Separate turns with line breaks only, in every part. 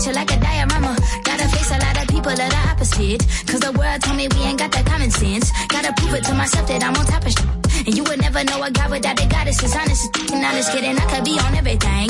picture like a diorama. Gotta face a lot of people that are opposite. Cause the world told me we ain't got that common sense. Gotta prove it to myself that I'm on top of shit. And you would never know a guy without a goddess. It's honest, it's honest, kidding. I could be on everything.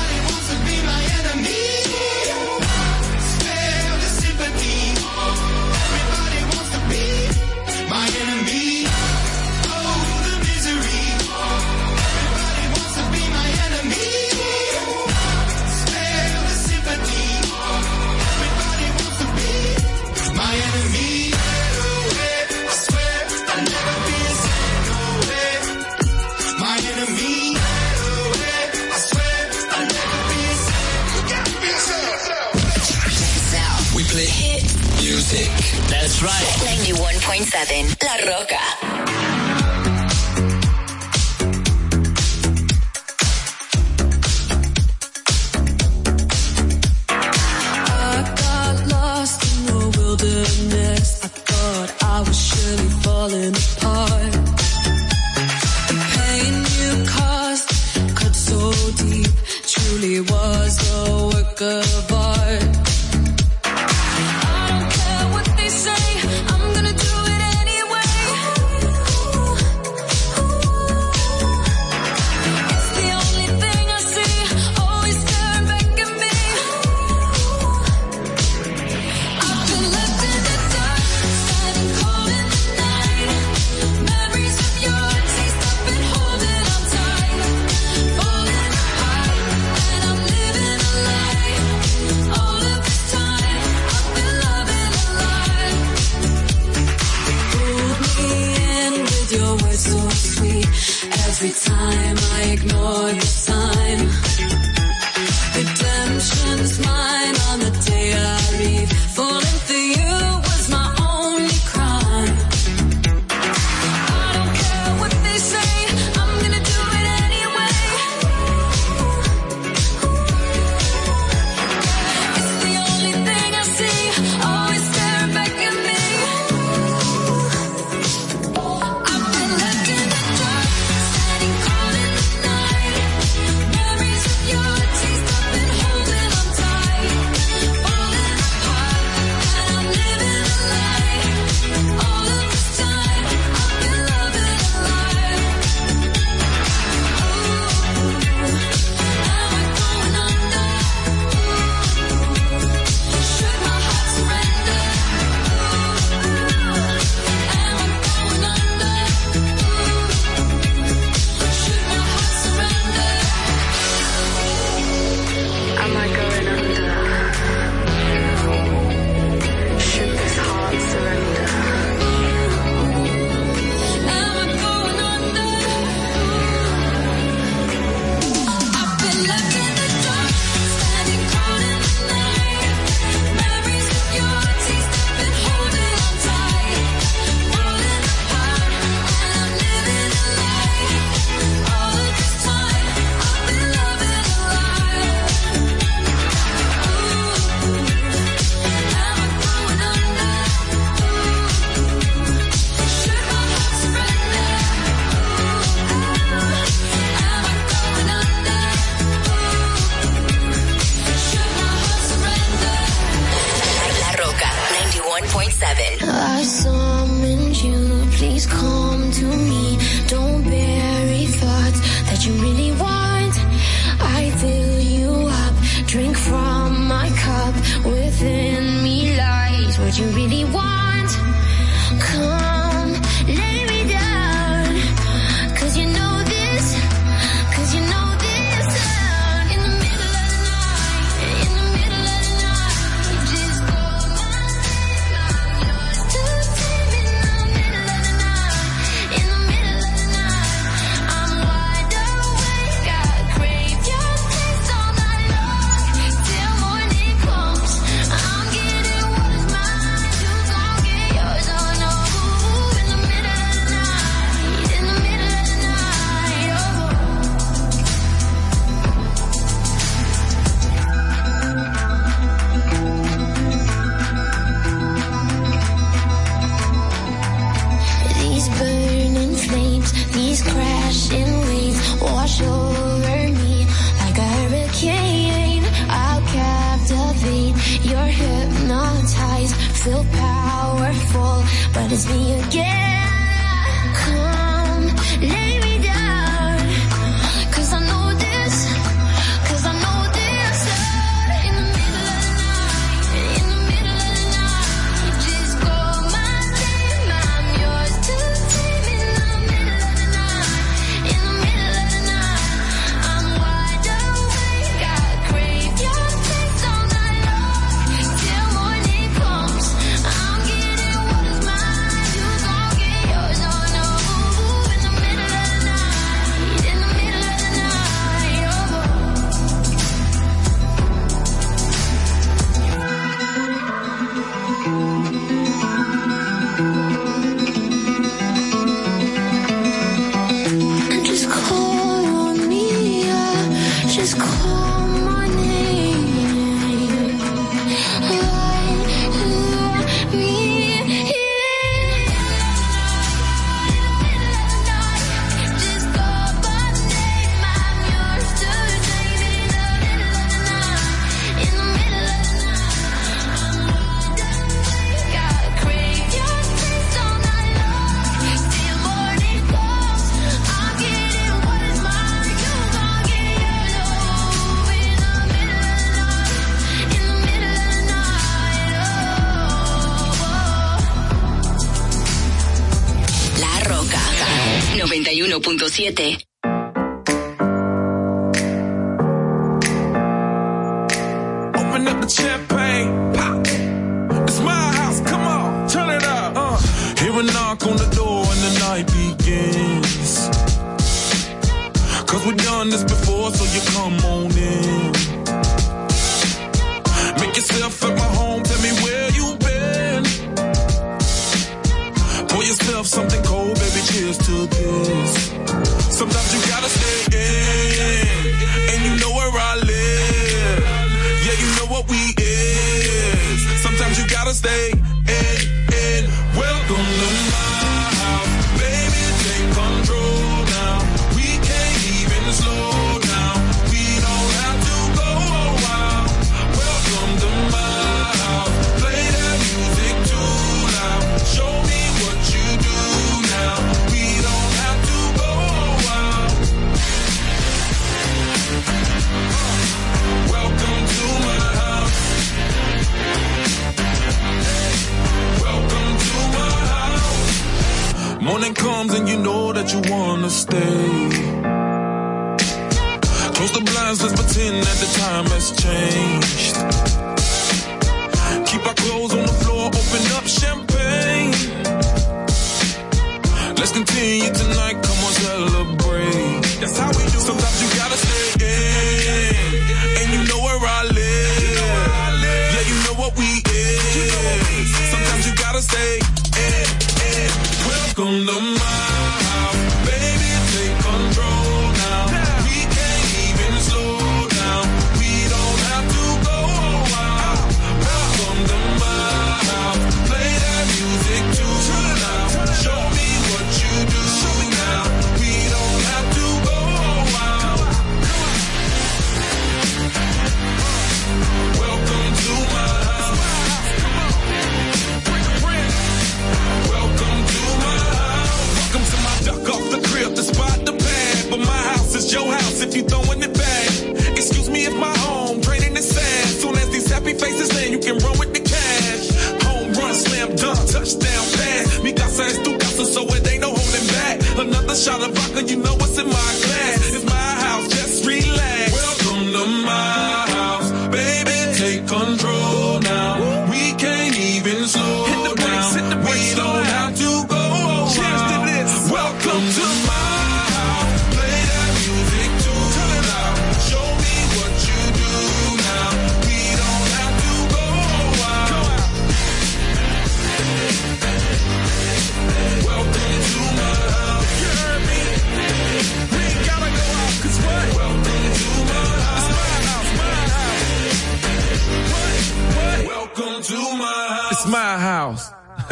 what you
really want. I fill you up, drink from my cup. Within me lies what you really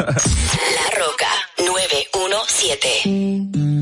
La Roca 917.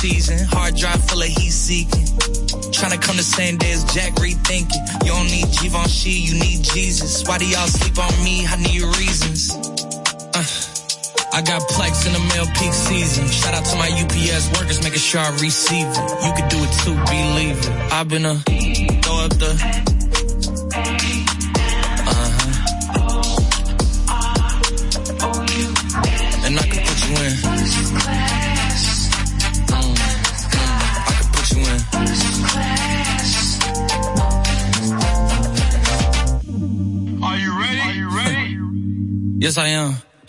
season. Hard drive full of heat seeking. Trying to come the same day as Jack rethinking. You don't need Givenchy, you need Jesus. Why do y'all sleep on me? I need reasons. Uh, I got plex in the mail peak season. Shout out to my UPS workers making sure I receive it. You can do it too, believe it. I've been a throw up the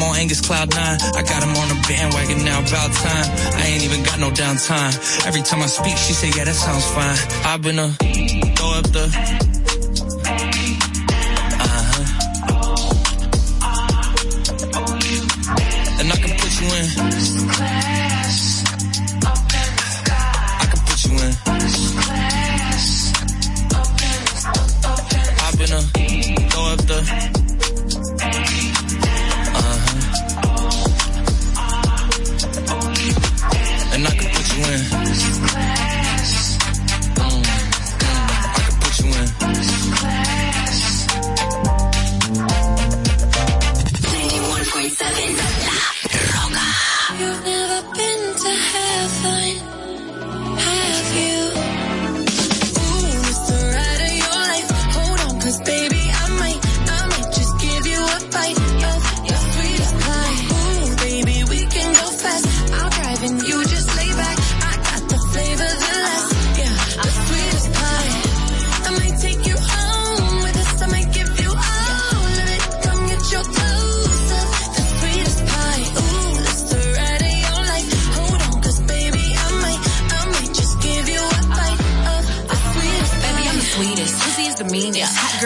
I'm on Angus Cloud 9. I got him on the bandwagon now, about time. I ain't even got no downtime. Every time I speak, she say, yeah, that sounds fine. I've been a throw up the.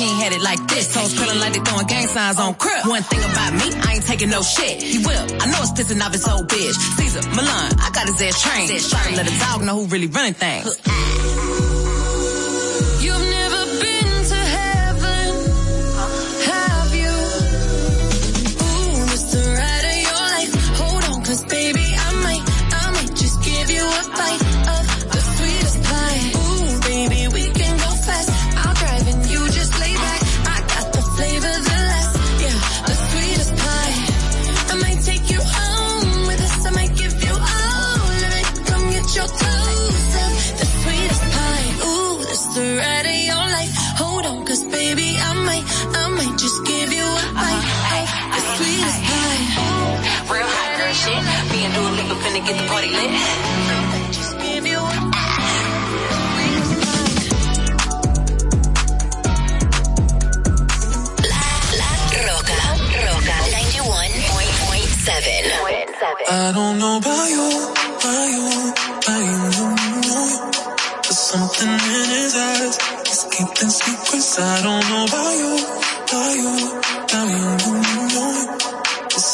Ain't had it like this. Toes curling like they throwing gang signs on crib. One thing about me, I ain't taking no shit. He will, I know it's pissing off his old bitch. Caesar, Milan, I got his ass trained. Try to let a dog know who really running things.
Get the
party lit.
Just give you a
Roca, Roca 91.7.
I don't know about you, about you, about you, know you. There's something in his eyes, he's keeping secrets. I don't know about you, about you, about you.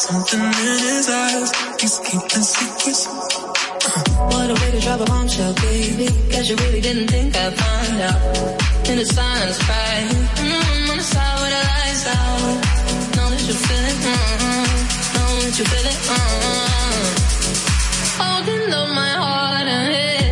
Something in his eyes, he's keeping secrets.
What a way to drop a bombshell, baby. Guess you really didn't think I'd find out. And the signs right. Mm, on the side where the lights out. Know that you feel it. Mm, know that you feel it. Mm. Holding on my heart and head.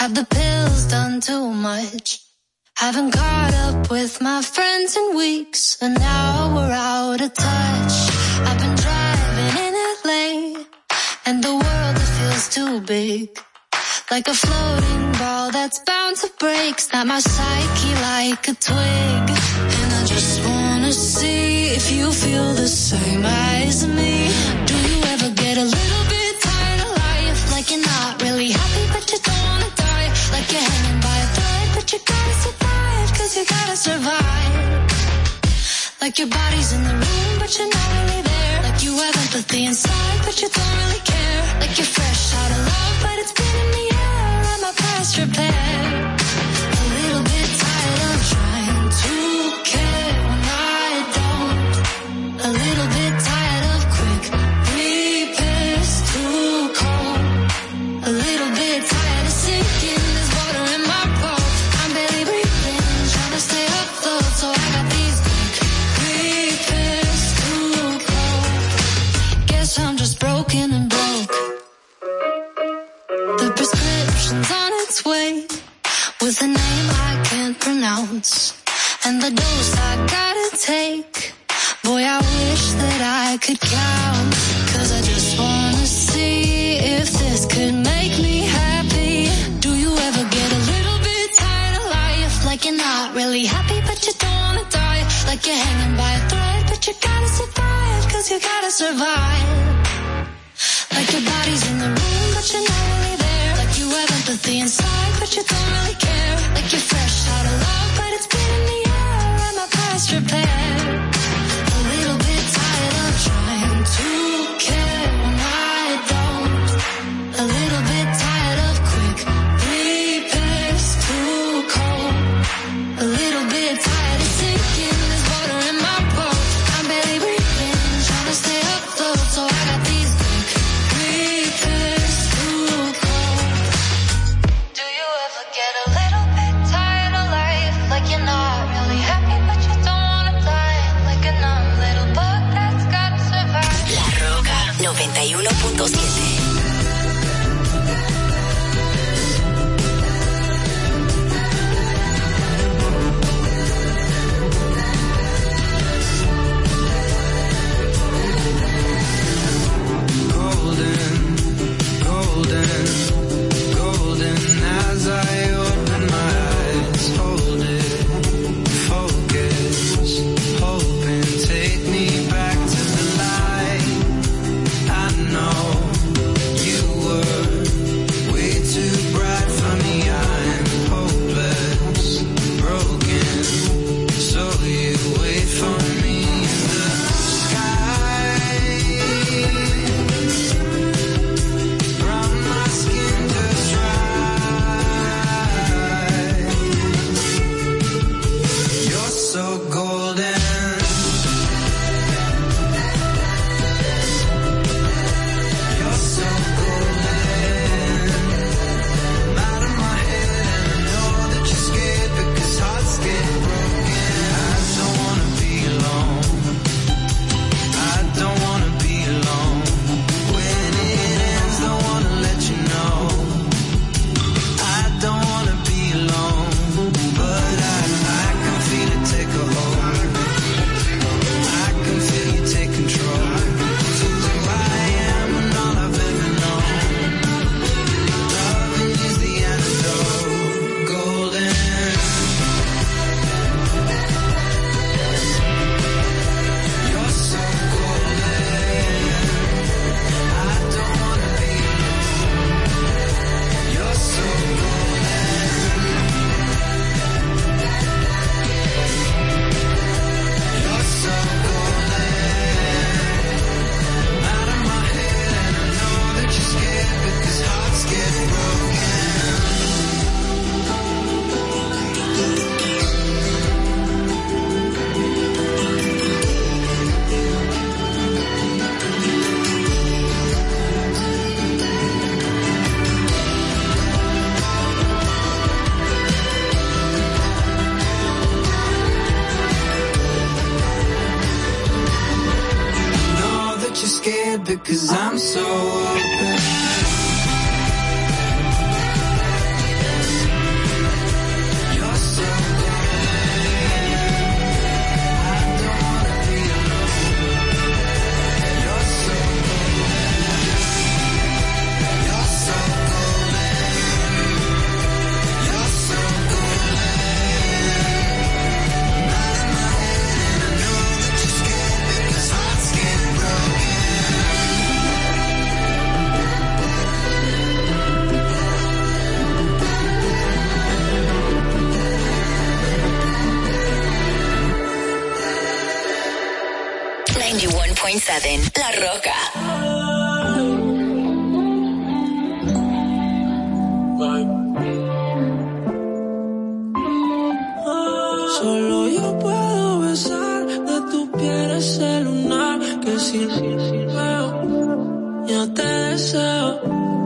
Have the pills done too much. Haven't caught up with my friends in weeks, and now we're out of touch. I've been driving in LA, and the world feels too big. Like a floating ball that's bound to break, snap my psyche like a twig. And I just wanna see if you feel the same as me. again and buy a third, but you gotta survive, cause you gotta survive. Like your body's in the room, but you're not really there. Like you have empathy inside, but you don't really care. Like you're fresh out of love, but it's been in the air, and my past repair. Cause a name I can't pronounce and the dose I gotta take. Boy, I wish that I could count. Cause I just wanna see if this could make me happy. Do you ever get a little bit tired of life? Like you're not really happy, but you don't wanna die. Like you're hanging by a thread, but you gotta survive. Cause you gotta survive. Like your body's in the room, but you're not really sympathy inside, but you don't really care. Like you're.
2010.
Solo yo puedo besar de tu piel ese lunar que sin veo, yo te deseo.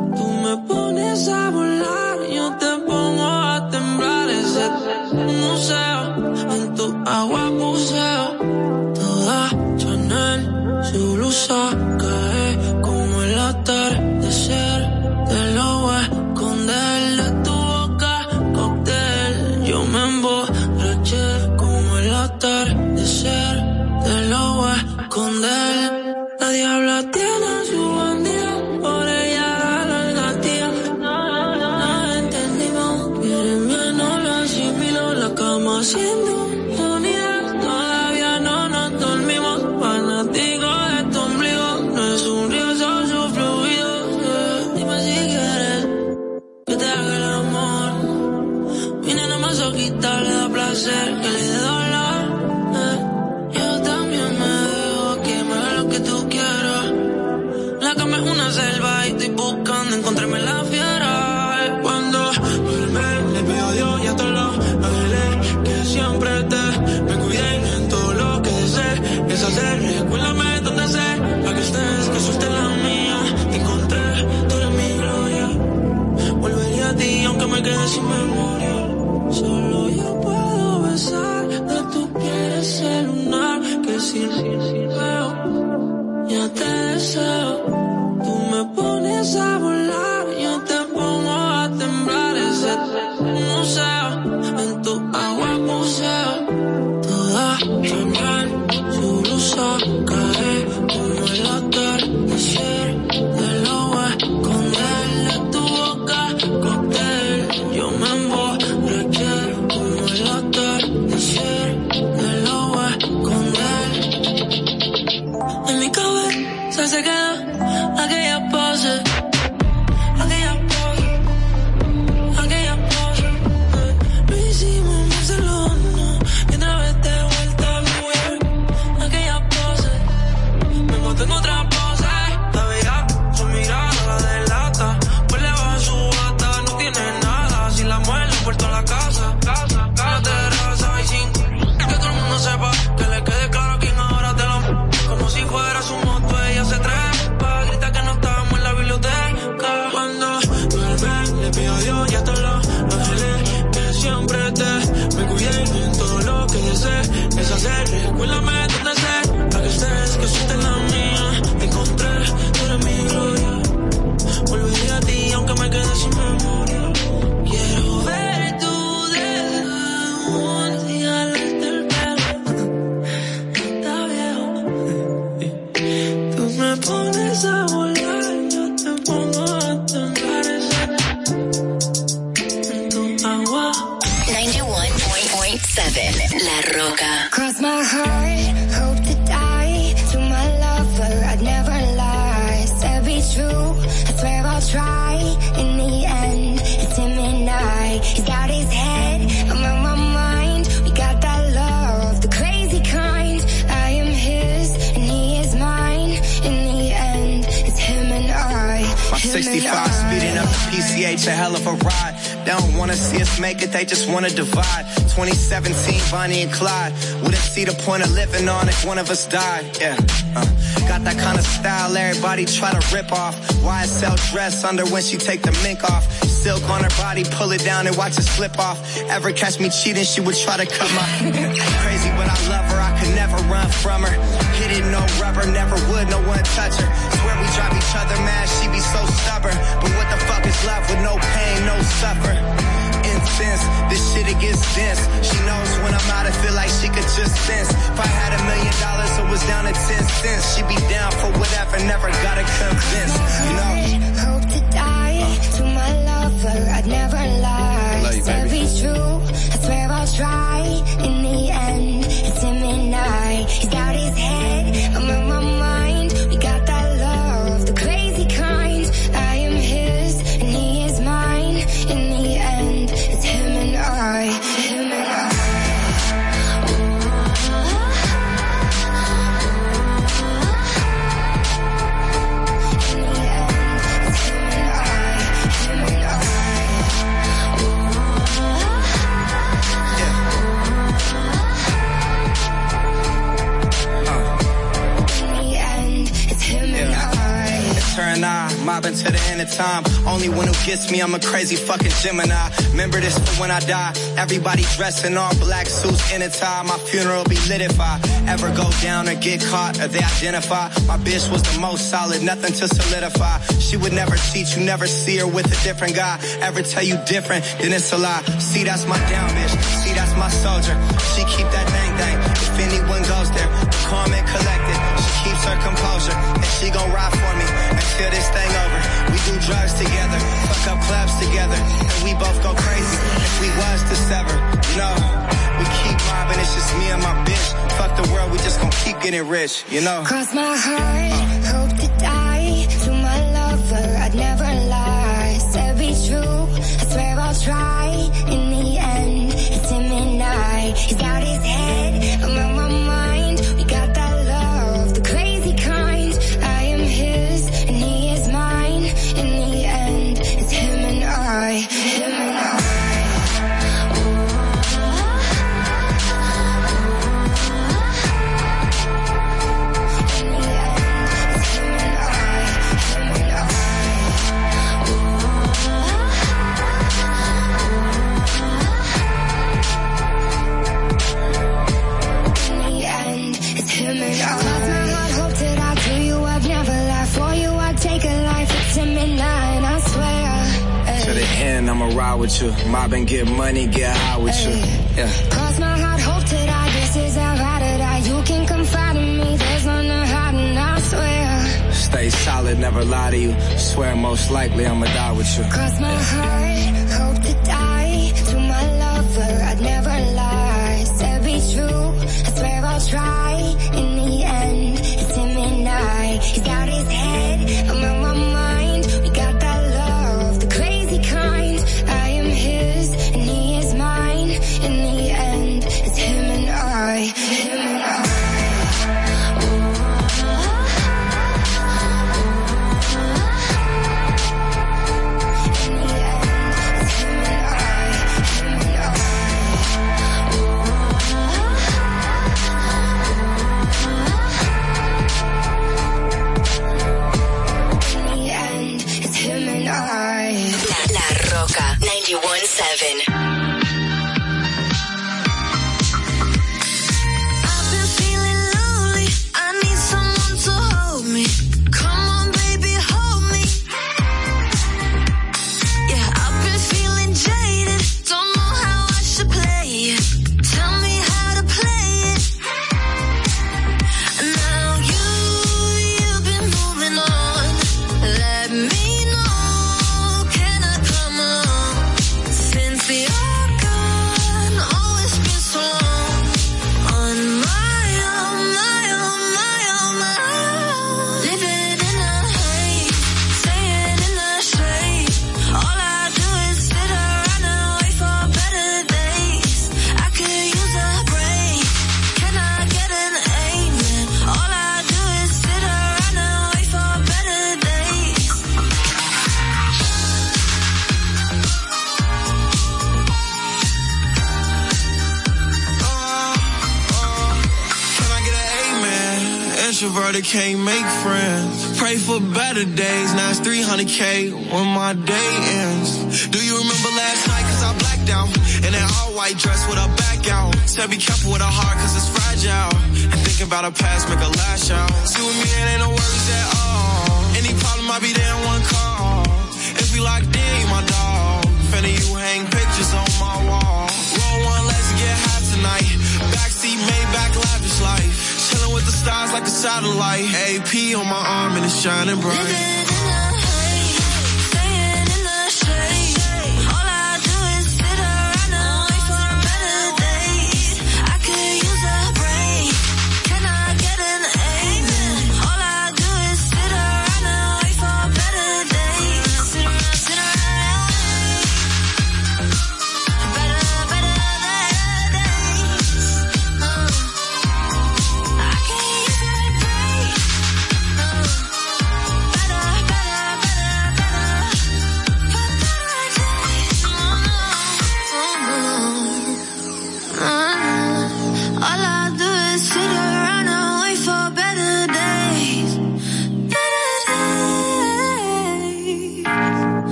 Died. Yeah. Uh, got that kind of style everybody try to rip off. YSL dress under when she take the mink off. Silk on her body, pull it down and watch it slip off. Ever catch me cheating, she would try to cut my. Crazy, but I love her, I could never run from her. Hit it, no rubber, never would, no one touch her. Swear we drive each other mad, she be so stubborn. But what the fuck is love with no pain, no suffer? Incense, this shit it gets dense. She knows when I'm out, I feel like she could just sense. If I had a million dollars, it was down to 10 cents. She'd be down for whatever, never gotta convince. You know?
Hope to die to my lover. I'd never lie.
Love
To be true, I swear I'll try. In the end, it's him and I. He's got
to the end of time. Only one who gets me, I'm a crazy fucking Gemini. Remember this for when I die. Everybody dressed in all black suits in a tie. My funeral be lit if I ever go down or get caught or they identify. My bitch was the most solid, nothing to solidify. She would never cheat, you never see her with a different guy. Ever tell you different, then it's a lie. See, that's my down bitch. See, that's my soldier. She keep that thing thing. If anyone goes there, calm and collected. Her composure, and she gon' ride for me until this thing over. We do drugs together, fuck up clubs together, and we both go crazy if we was to sever. You know, we keep mobbing, it's just me and my bitch. Fuck the world, we just gon' keep getting rich. You know.
Cross my heart, hope
ride with you. Mob and get money, get high with you. Yeah.
Cross my heart, hope to die. This is how I to die. You can confide in me. There's none to hide, and I swear.
Stay solid, never lie to you. Swear most likely I'ma die with you.
Cross my heart,
300k when my day ends. Do you remember last night? Cause I blacked out. In that all white dress with a back out. Said be careful with her heart cause it's fragile. And thinking about her past make her lash out. See with me, it ain't no worries at all. Any problem, I'll be there in one call. If we locked in, you my dog. Finna you hang pictures on my wall. Roll one, let's get high tonight. Backseat, Maybach, lavish life. Chilling with the stars like a satellite. AP on my arm and it's shining bright.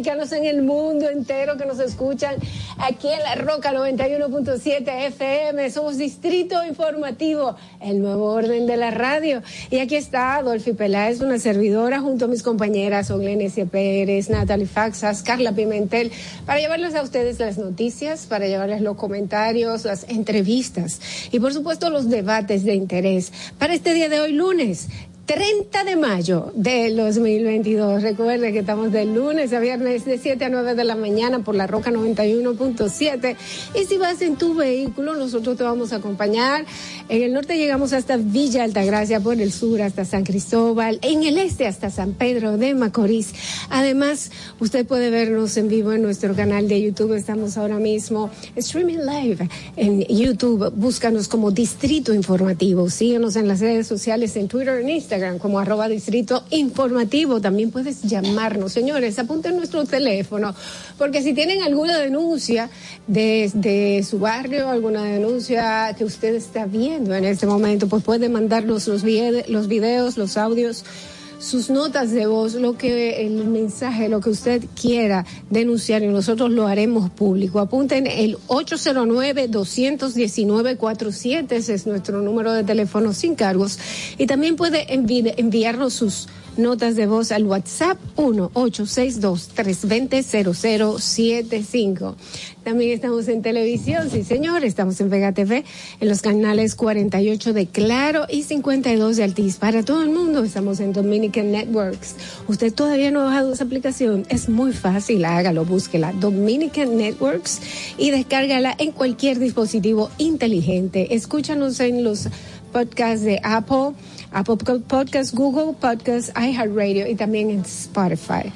Dominicanos en el mundo entero que nos escuchan aquí en la Roca 91.7 FM. Somos Distrito Informativo, el nuevo orden de la radio. Y aquí está Adolfi Peláez, una servidora, junto a mis compañeras Oglenesia Pérez, Natalie Faxas, Carla Pimentel, para llevarles a ustedes las noticias, para llevarles los comentarios, las entrevistas y por supuesto los debates de interés para este día de hoy, lunes. 30 de mayo del 2022. Recuerde que estamos de lunes a viernes de 7 a 9 de la mañana por la Roca 91.7. Y si vas en tu vehículo, nosotros te vamos a acompañar. En el norte llegamos hasta Villa Altagracia, por el sur hasta San Cristóbal, en el este hasta San Pedro de Macorís. Además, usted puede vernos en vivo en nuestro canal de YouTube. Estamos ahora mismo streaming live en YouTube. Búscanos como Distrito Informativo. Síguenos en las redes sociales, en Twitter, en Instagram como arroba distrito informativo. También puedes llamarnos. Señores, apunten nuestro teléfono, porque si tienen alguna denuncia desde su barrio, alguna denuncia que usted está viendo en este momento, pues puede mandarnos los, los videos, los audios sus notas de voz, lo que el mensaje, lo que usted quiera denunciar y nosotros lo haremos público. Apunten el 809-219-47, ese es nuestro número de teléfono sin cargos. Y también puede envi- enviarnos sus notas de voz al WhatsApp 1-862-320-0075. También estamos en televisión, sí señor, estamos en Vega TV, en los canales 48 de Claro y 52 de Altiz. Para todo el mundo estamos en Dominican Networks. Usted todavía no ha bajado esa aplicación, es muy fácil, hágalo, búsquela, Dominican Networks y descárgala en cualquier dispositivo inteligente. Escúchanos en los podcasts de Apple, Apple Podcast, Google Podcast, iHeartRadio y también en Spotify.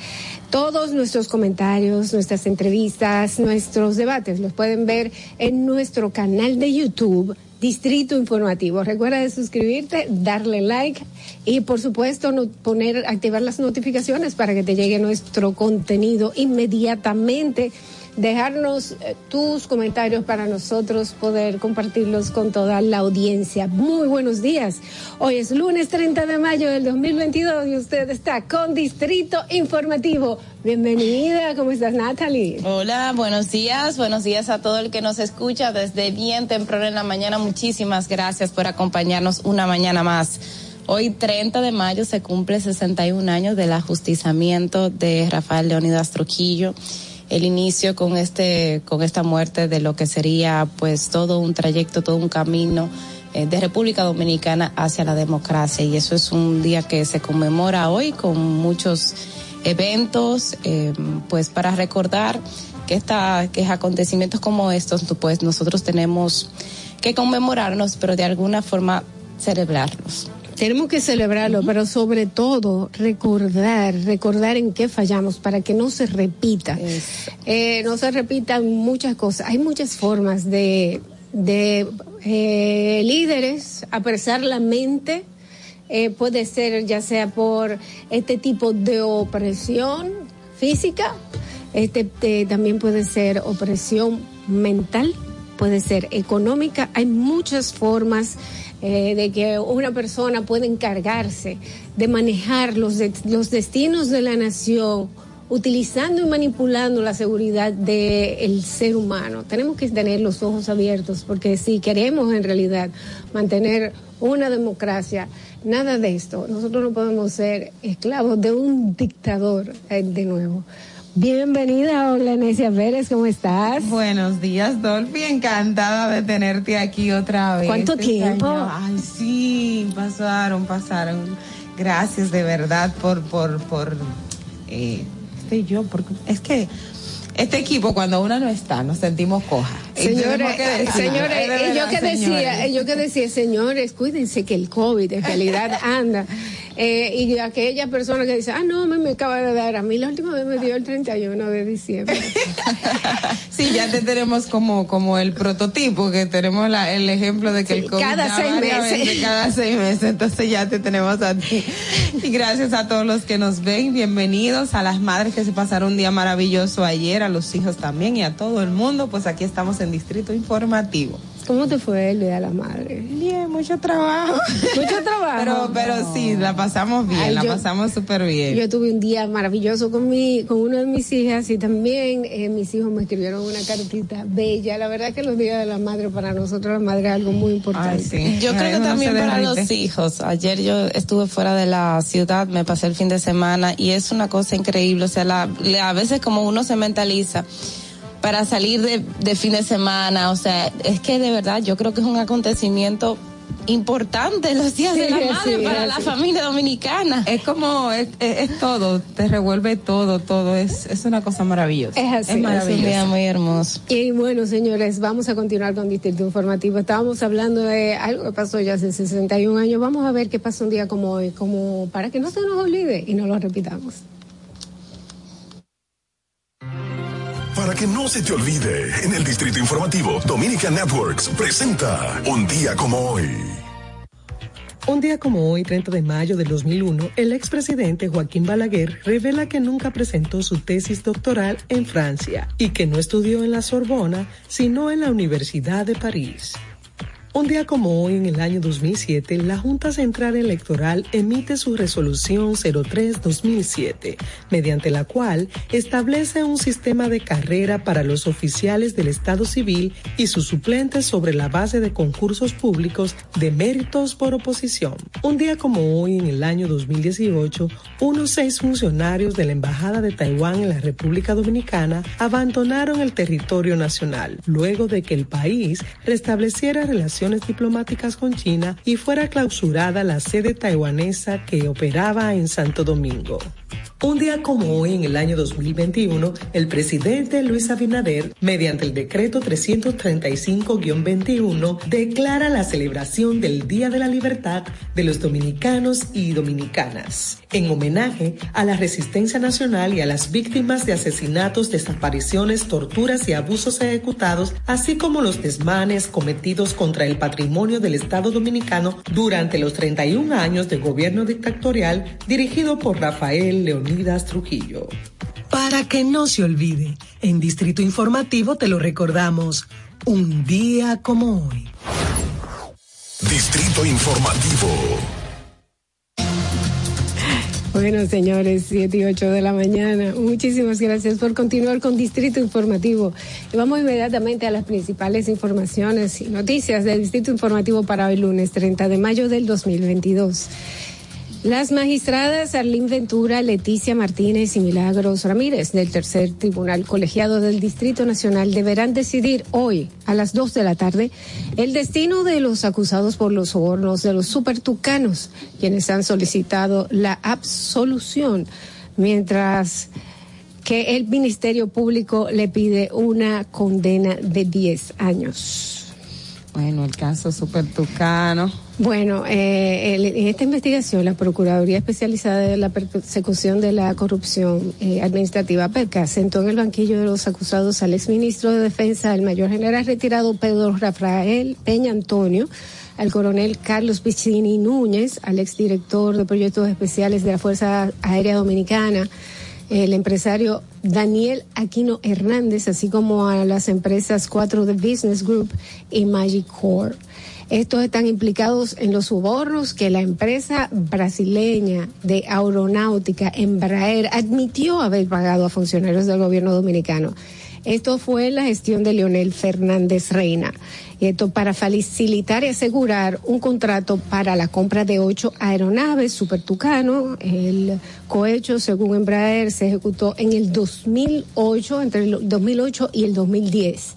Todos nuestros comentarios, nuestras entrevistas, nuestros debates los pueden ver en nuestro canal de YouTube. Distrito Informativo. Recuerda de suscribirte, darle like y por supuesto no poner, activar las notificaciones para que te llegue nuestro contenido inmediatamente dejarnos eh, tus comentarios para nosotros poder compartirlos con toda la audiencia. Muy buenos días. Hoy es lunes 30 de mayo del 2022 y usted está con Distrito Informativo. Bienvenida, ¿cómo estás Natalie?
Hola, buenos días, buenos días a todo el que nos escucha desde bien temprano en la mañana. Muchísimas gracias por acompañarnos una mañana más. Hoy 30 de mayo se cumple 61 años del ajusticiamiento de Rafael Leonidas Trujillo el inicio con este con esta muerte de lo que sería pues todo un trayecto, todo un camino eh, de República Dominicana hacia la democracia y eso es un día que se conmemora hoy con muchos eventos eh, pues para recordar que esta que acontecimientos como estos pues nosotros tenemos que conmemorarnos pero de alguna forma celebrarlos.
Tenemos que celebrarlo, pero sobre todo recordar, recordar en qué fallamos para que no se repita. Eh, no se repitan muchas cosas. Hay muchas formas de, de eh, líderes apresar la mente. Eh, puede ser ya sea por este tipo de opresión física, este también puede ser opresión mental, puede ser económica. Hay muchas formas eh, de que una persona puede encargarse de manejar los, los destinos de la nación utilizando y manipulando la seguridad del ser humano. Tenemos que tener los ojos abiertos porque si queremos en realidad mantener una democracia, nada de esto. Nosotros no podemos ser esclavos de un dictador eh, de nuevo. Bienvenida, Olenesia Pérez, ¿cómo estás?
Buenos días, Dolphy. Encantada de tenerte aquí otra vez.
¿Cuánto
Este
tiempo?
año. Ay, sí, pasaron, pasaron. Gracias de verdad por, por, por, eh, estoy yo, porque es que este equipo cuando uno no está nos sentimos tenemos
Señores,
que
señores, yo que decía,
señores.
yo que decía, señores, cuídense que el COVID en realidad anda. Eh, y aquella persona que dice, ah, no, me, me acaba de dar, a mí la última vez me dio el 31 de diciembre.
Sí, ya te tenemos como, como el prototipo, que tenemos la- el ejemplo de que el COVID
cada
da
seis meses.
veces, cada seis meses, entonces ya te tenemos a ti. Y gracias a todos los que nos ven, bienvenidos a las madres que se pasaron un día maravilloso ayer, a los hijos también y a todo el mundo, pues aquí estamos en Distrito Informativo.
¿Cómo te fue el Día de la Madre?
Bien, mucho trabajo.
Mucho trabajo.
Pero, pero sí, la pasamos bien,
Ay,
la
yo-
pasamos súper bien.
Yo tuve un día maravilloso con mi, con una de mis hijas y también eh, mis hijos me escribieron una cartita bella. La verdad que los días de la madre para nosotros la madre es algo muy importante.
Yo creo que también para los hijos. Ayer yo estuve fuera de la ciudad, me pasé el fin de semana y es una cosa increíble. O sea, la, a veces como uno se mentaliza para salir de, de fin de semana, o sea, es que de verdad yo creo que es un acontecimiento importante los días de la madre
sí,
para la familia dominicana.
Es como, es, es- es todo, te revuelve todo, todo, es, es una cosa maravillosa.
Es así,
Es maravilloso.
es un día
muy hermoso.
Y bueno, señores, vamos a continuar con Distrito Informativo. Estábamos hablando de algo que pasó ya hace 61 años. Vamos a ver qué pasa un día como hoy, como para que no se nos olvide y no lo repitamos.
Para que no se te olvide, en el Distrito Informativo, Dominican Networks presenta Un día como hoy.
Un día como hoy, 30 de mayo del 2001, el expresidente Joaquín Balaguer revela que nunca presentó su tesis doctoral en Francia y que no estudió en la Sorbona, sino en la Universidad de París. Un día como hoy, en el año 2007, la Junta Central Electoral emite su resolución 03-2007, mediante la cual establece un sistema de carrera para los oficiales del Estado Civil y sus suplentes sobre la base de concursos públicos de méritos por oposición. Un día como hoy, en el año 2018, unos seis funcionarios de la Embajada de Taiwán en la República Dominicana abandonaron el territorio nacional, luego de que el país restableciera relaciones diplomáticas con China y fuera clausurada la sede taiwanesa que operaba en Santo Domingo. Un día como hoy, en el año 2021, el presidente Luis Abinader, mediante el decreto 335-21, declara la celebración del Día de la Libertad de los dominicanos y dominicanas, en homenaje a la resistencia nacional y a las víctimas de asesinatos, desapariciones, torturas y abusos ejecutados, así como los desmanes cometidos contra el patrimonio del Estado dominicano durante los 31 años de gobierno dictatorial dirigido por Rafael Leonidas Trujillo. Para que no se olvide, en Distrito Informativo te lo recordamos, un día como hoy.
Distrito Informativo.
Bueno, señores, 7 y 8 de la mañana. Muchísimas gracias por continuar con Distrito Informativo. Y vamos inmediatamente a las principales informaciones y noticias del Distrito Informativo para hoy lunes 30 de mayo del 2022. Las magistradas Arlín Ventura, Leticia Martínez y Milagros Ramírez del tercer tribunal colegiado del Distrito Nacional deberán decidir hoy a las 2 de la tarde el destino de los acusados por los sobornos de los supertucanos, quienes han solicitado la absolución, mientras que el Ministerio Público le pide una condena de 10 años.
Bueno, el caso Super Tucano.
Bueno, eh, en esta investigación, la Procuraduría Especializada de la Persecución de la Corrupción eh, Administrativa, PERCA, sentó en el banquillo de los acusados al exministro de Defensa, el mayor general retirado Pedro Rafael Peña Antonio, al coronel Carlos Piccini Núñez, al exdirector de Proyectos Especiales de la Fuerza Aérea Dominicana, el empresario Daniel Aquino Hernández, así como a las empresas 4 de Business Group y Magic Corp. Estos están implicados en los sobornos que la empresa brasileña de aeronáutica Embraer admitió haber pagado a funcionarios del gobierno dominicano. Esto fue la gestión de Leonel Fernández Reina. Esto para facilitar y asegurar un contrato para la compra de ocho aeronaves Super Tucano. El cohecho, según Embraer, se ejecutó en el 2008, entre el 2008 y el 2010.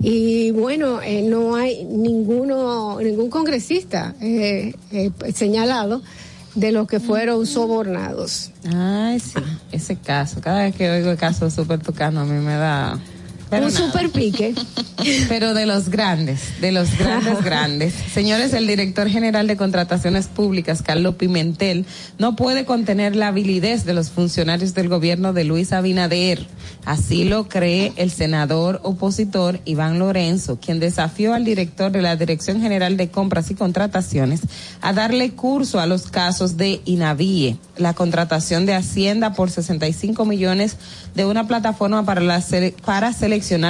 Y bueno, eh, no hay ninguno, ningún congresista eh, eh, señalado de los que fueron sobornados.
Ay, sí, ese caso. Cada vez que oigo el caso de Super Tucano a mí me da... pero
un
nada.
super pique.
Pero de los grandes, de los grandes, grandes. Señores, el director general de contrataciones públicas, Carlos Pimentel, no puede contener la habilidez de los funcionarios del gobierno de Luis Abinader. Así lo cree el senador opositor Iván Lorenzo, quien desafió al director de la Dirección General de Compras y Contrataciones a darle curso a los casos de Inavie, la contratación de Hacienda por 65 millones de una plataforma para, la sele- para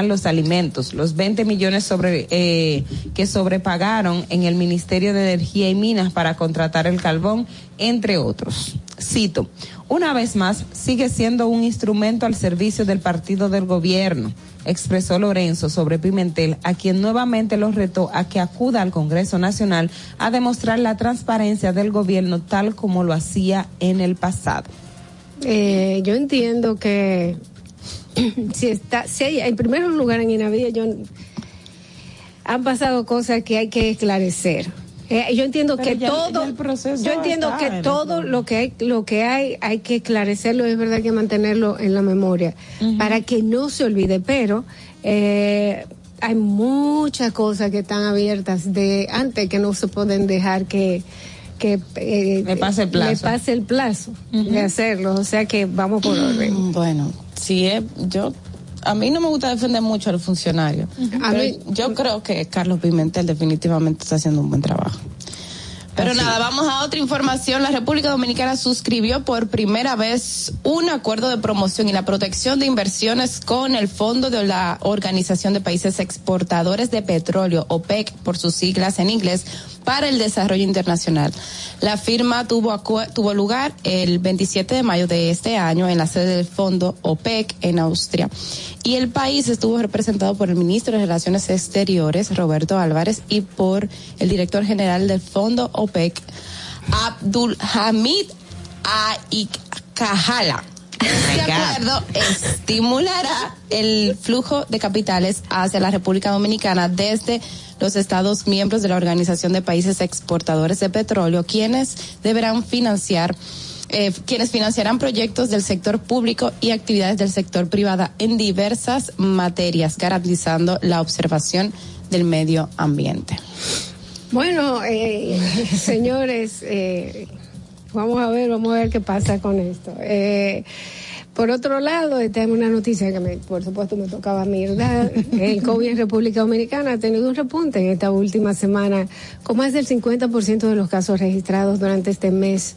los alimentos, los 20 millones sobre, eh, que sobrepagaron en el Ministerio de Energía y Minas para contratar el carbón, entre otros. Cito, una vez más, sigue siendo un instrumento al servicio del partido del gobierno, expresó Lorenzo sobre Pimentel, a quien nuevamente los retó a que acuda al Congreso Nacional a demostrar la transparencia del gobierno tal como lo hacía en el pasado.
Eh, yo entiendo que si está, si hay, en primer lugar en Inavía, yo han pasado cosas que hay que esclarecer. Eh, yo entiendo
Pero
que
ya-
todo,
ya
yo entiendo que
en
todo lo que hay, lo que hay, hay que esclarecerlo. Es verdad que mantenerlo en la memoria para que no se olvide. Pero eh, hay muchas cosas que están abiertas de antes que no se pueden dejar que que eh,
Le pase el plazo.
le pase el plazo de hacerlo. O sea que vamos por orden.
Bueno, si es, yo, a mí no me gusta defender mucho a los funcionarios.
A
pero
mí-
yo creo que Carlos Pimentel definitivamente está haciendo un buen trabajo. Pero
Así.
nada, vamos a otra información. La República Dominicana suscribió por primera vez un acuerdo de promoción y la protección de inversiones con el Fondo de la Organización de Países Exportadores de Petróleo, OPEC por sus siglas en inglés, para el desarrollo internacional. La firma tuvo, tuvo lugar el 27 de mayo de este año en la sede del fondo OPEC en Austria. Y el país estuvo representado por el ministro de Relaciones Exteriores, Roberto Álvarez, y por el director general del fondo OPEC, Abdul Hamid Aikajala. Este acuerdo estimulará el flujo de capitales hacia la República Dominicana desde los Estados miembros de la Organización de Países Exportadores de Petróleo, quienes deberán financiar eh, quienes financiarán proyectos del sector público y actividades del sector privado en diversas materias, garantizando la observación del medio ambiente.
Bueno, eh, señores, eh, vamos a ver, vamos a ver qué pasa con esto. Eh, por otro lado, esta es una noticia que me, por supuesto me tocaba a mí, ¿verdad? El COVID en República Dominicana ha tenido un repunte en esta última semana, con más del 50% de los casos registrados durante este mes,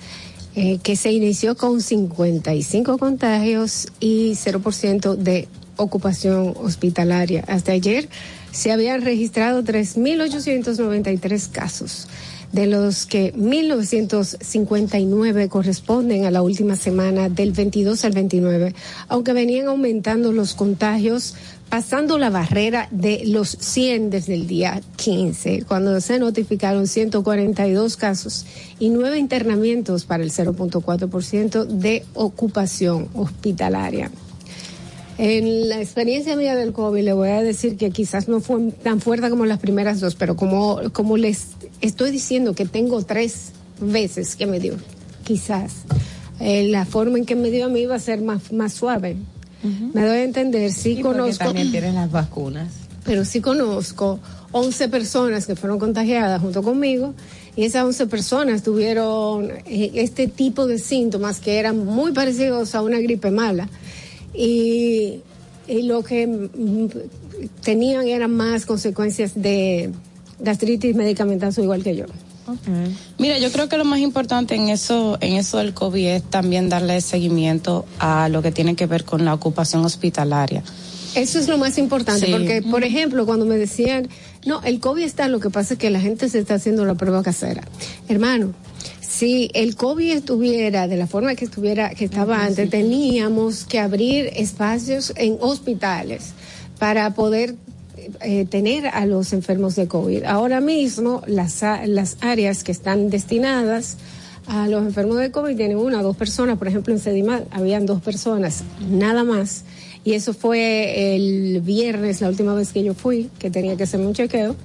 eh, que se inició con 55 contagios y 0% de ocupación hospitalaria. Hasta ayer se habían registrado 3.893 casos, de los que 1.959 corresponden a la última semana del 22 al 29, aunque venían aumentando los contagios, pasando la barrera de los 100 desde el día 15, cuando se notificaron 142 casos y 9 internamientos para el 0.4% de ocupación hospitalaria. En la experiencia mía del COVID le voy a decir que quizás no fue tan fuerte como las primeras dos, pero como, como les estoy diciendo que tengo tres veces que me dio, quizás eh, la forma en que me dio a mí iba a ser más, más suave. Me doy a entender, sí,
Y
conozco,
también tienen las vacunas.
pero sí conozco 11 personas que fueron contagiadas junto conmigo y esas 11 personas tuvieron eh, este tipo de síntomas que eran muy parecidos a una gripe mala y, y lo que mm, tenían eran más consecuencias de gastritis medicamentosa igual que yo.
Mira, yo creo que lo más importante en eso, en eso del COVID es también darle seguimiento a lo que tiene que ver con la ocupación hospitalaria.
Eso es lo más importante,
Sí.
porque, por ejemplo, cuando me decían, no, el COVID está, lo que pasa es que la gente se está haciendo la prueba casera. Hermano, si el COVID estuviera de la forma que estuviera, que estaba antes, teníamos que abrir espacios en hospitales para poder eh, tener a los enfermos de COVID. Ahora mismo, las, las áreas que están destinadas a los enfermos de COVID tienen una o dos personas, por ejemplo, en Sedimat habían dos personas, nada más. Y eso fue el viernes, la última vez que yo fui, que tenía que hacerme un chequeo.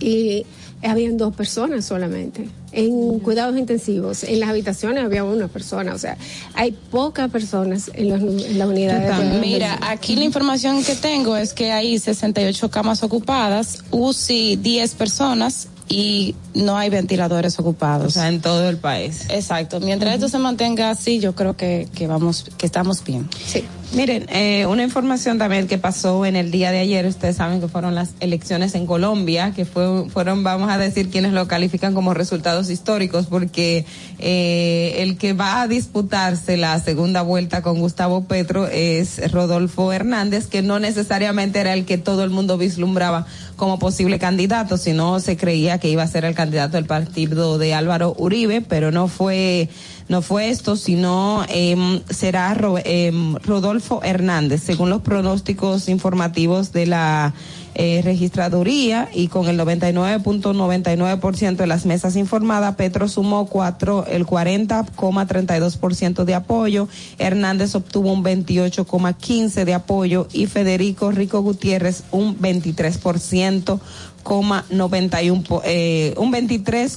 Y habían dos personas solamente. En cuidados intensivos, en las habitaciones había una persona. O sea, hay pocas personas en, los, en la unidad de
Mira,
intensivos.
aquí la información que tengo es que hay 68 camas ocupadas, UCI 10 personas y no hay ventiladores ocupados.
O sea, en todo el país.
Exacto. Mientras esto se mantenga así, yo creo que, que vamos, que estamos bien.
Sí.
Miren, eh, una información también que pasó en el día de ayer, ustedes saben que fueron las elecciones en Colombia, que fue, fueron, vamos a decir, quienes lo califican como resultados históricos, porque eh, el que va a disputarse la segunda vuelta con Gustavo Petro es Rodolfo Hernández, que no necesariamente era el que todo el mundo vislumbraba como posible candidato, sino se creía que iba a ser el candidato del partido de Álvaro Uribe, pero no fue no fue esto, sino eh, será em, Rodolfo Hernández, según los pronósticos informativos de la eh, registraduría y con el 99.99% de las mesas informadas, Petro sumó cuatro, el 40,32% de apoyo, Hernández obtuvo un 28,15% de apoyo y Federico Rico Gutiérrez un 23%, coma 91, po- eh, un 23,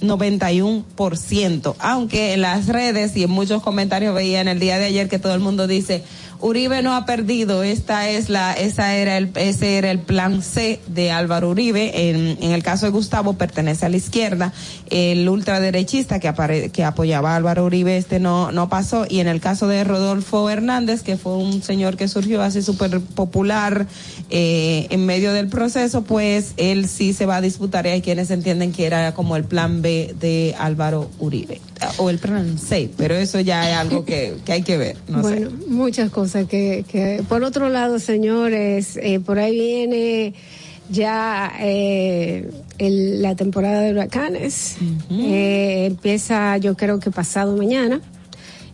91%, aunque en las redes y en muchos comentarios veía en el día de ayer que todo el mundo dice Uribe no ha perdido, esta es la, esa era el, ese era el plan C de Álvaro Uribe. En, en el caso de Gustavo pertenece a la izquierda, el ultraderechista que apare, que apoyaba a Álvaro Uribe este no, no pasó. Y en el caso de Rodolfo Hernández que fue un señor que surgió así súper popular eh, en medio del proceso, pues él sí se va a disputar y hay quienes entienden que era como el plan B de Álvaro Uribe. O el plan C, pero eso ya es algo que, que hay que ver. No
bueno, muchas cosas que, que, por otro lado, señores, eh, por ahí viene ya eh, el- la temporada de huracanes. Eh, empieza, yo creo que pasado mañana.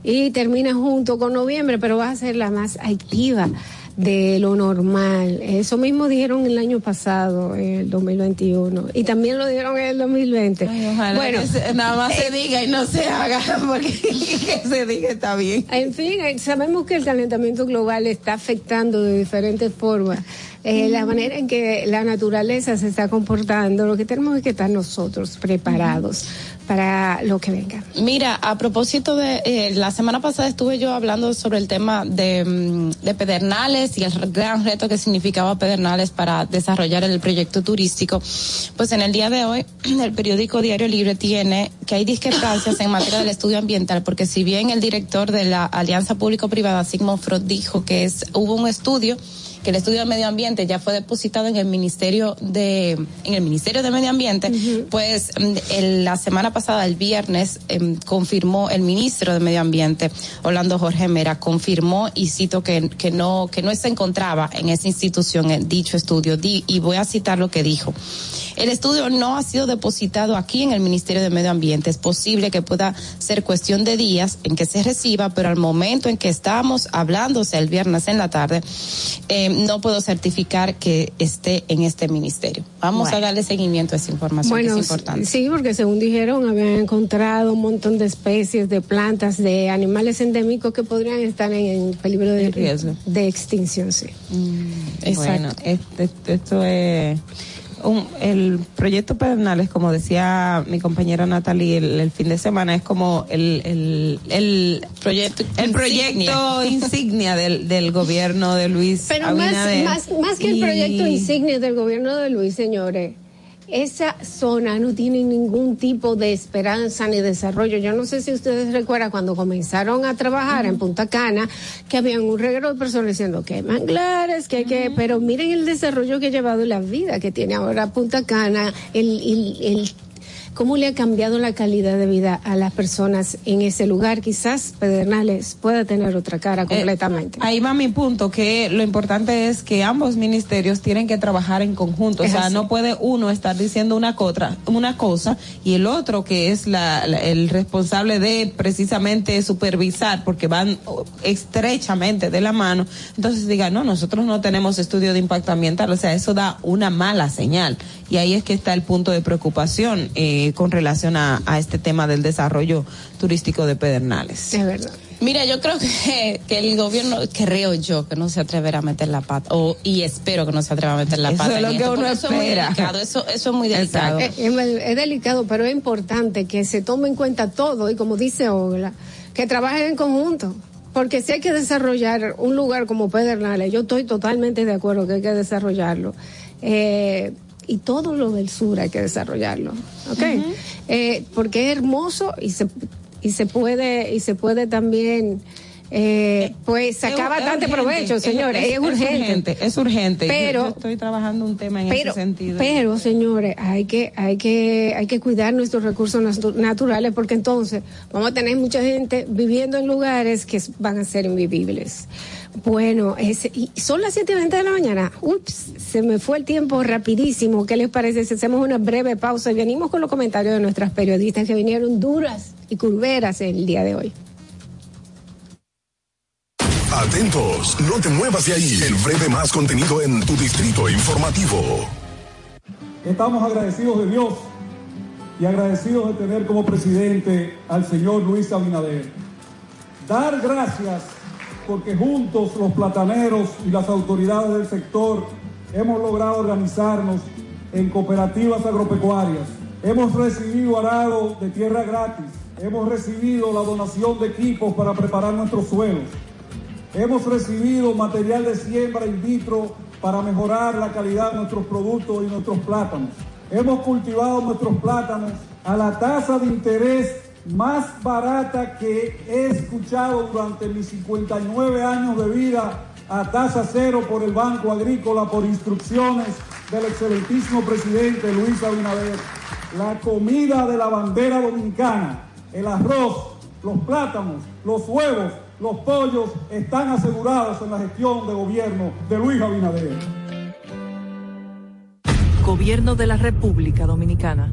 Y termina junto con noviembre, pero va a ser la más activa de lo normal. Eso mismo dijeron el año pasado, el 2021, y también lo dijeron en el 2020.
Ojalá
bueno,
se- nada más se diga y no se haga, porque que se diga está bien.
En fin, eh, sabemos que el calentamiento global está afectando de diferentes formas. Eh, La manera en que la naturaleza se está comportando, lo que tenemos es que estar nosotros preparados para lo que venga.
Mira, a propósito de eh, la semana pasada estuve yo hablando sobre el tema de, mm, de Pedernales y el gran reto que significaba Pedernales para desarrollar el proyecto turístico. Pues en el día de hoy el periódico Diario Libre tiene que hay discrepancias en materia del estudio ambiental, porque si bien el director de la Alianza Público-Privada, Sigmund Freud, dijo que es hubo un estudio que el estudio de medio ambiente ya fue depositado en el ministerio de en el ministerio de medio ambiente pues mm, la semana pasada el viernes em, confirmó el ministro de medio ambiente Orlando Jorge Mera confirmó y cito que, que no que no se encontraba en esa institución en dicho estudio. Di- y voy a citar lo que dijo. El estudio no ha sido depositado aquí en el Ministerio de Medio Ambiente. Es posible que pueda ser cuestión de días en que se reciba, pero al momento en que estamos sea, el viernes en la tarde, eh, no puedo certificar que esté en este ministerio. Vamos
Bueno.
a darle seguimiento a esa información
Bueno,
que es importante.
sí, porque según dijeron, habían encontrado un montón de especies de plantas, de animales endémicos que podrían estar en, peligro de,
riesgo.
de extinción, sí.
Bueno, este- esto es un- el proyecto Pedernales, como decía mi compañera Natalie el, el fin de semana, es como el, el, el
proyecto
el proyecto insignia del, del gobierno de Luis
Pero más,
Abinader.
más, más que el proyecto insignia del gobierno de Luis, señores, esa zona no tiene ningún tipo de esperanza ni desarrollo. Yo no sé si ustedes recuerdan cuando comenzaron a trabajar en Punta Cana, que habían un reguero de personas diciendo que hay manglares, que hay que, pero miren el desarrollo que ha llevado y la vida que tiene ahora Punta Cana, el, el, el cómo le ha cambiado la calidad de vida a las personas en ese lugar. Quizás Pedernales pueda tener otra cara completamente.
Ahí va mi punto, que lo importante es que ambos ministerios tienen que trabajar en conjunto.
Es
o sea,
así.
no puede uno estar diciendo una, cotra, una cosa y el otro, que es la, la- el responsable de precisamente supervisar, porque van estrechamente de la mano, entonces diga, no, nosotros no tenemos estudio de impacto ambiental. O sea, eso da una mala señal. Y ahí es que está el punto de preocupación. Eh, eh, con relación a, a este tema del desarrollo turístico de Pedernales.
Es verdad.
Mira, yo creo que, que el gobierno, creo yo, que no se atreverá a meter la pata, o, y espero que no se atreva a meter la
Eso
pata.
es lo que
esto,
uno
porque eso es muy
espera.
delicado, eso, eso es muy delicado.
Es, es- es delicado, pero es importante que se tome en cuenta todo y como dice Ogla, que trabajen en conjunto. Porque si hay que desarrollar un lugar como Pedernales, yo estoy totalmente de acuerdo que hay que desarrollarlo. Eh, y todo lo del sur hay que desarrollarlo, ¿ok? Eh, porque es hermoso y se y se puede y se puede también eh, pues sacar bastante
urgente,
provecho,
es-
señores, es,
es
urgente.
urgente, es urgente.
Pero
yo estoy trabajando un tema en
pero,
ese sentido.
Pero, señores, hay que, hay que, hay que cuidar nuestros recursos natu- naturales porque entonces vamos a tener mucha gente viviendo en lugares que van a ser invivibles. Bueno, es, y son las 7 y 20 de la mañana. Ups, se me fue el tiempo rapidísimo. ¿Qué les parece si hacemos una breve pausa y venimos con los comentarios de nuestras periodistas que vinieron duras y curveras el día de hoy?
Atentos, no te muevas de ahí. El breve más contenido en tu distrito informativo.
Estamos agradecidos de Dios y agradecidos de tener como presidente al señor Luis Abinader. Dar gracias porque juntos los plataneros y las autoridades del sector hemos logrado organizarnos en cooperativas agropecuarias. Hemos recibido arado de tierra gratis. Hemos recibido la donación de equipos para preparar nuestros suelos. Hemos recibido material de siembra in vitro para mejorar la calidad de nuestros productos y nuestros plátanos. Hemos cultivado nuestros plátanos a la tasa de interés más barata que he escuchado durante mis 59 años de vida a tasa cero por el Banco Agrícola por instrucciones del excelentísimo presidente Luis Abinader. La comida de la bandera dominicana, el arroz, los plátanos, los huevos, los pollos están asegurados en la gestión de gobierno de Luis Abinader.
Gobierno de la República Dominicana.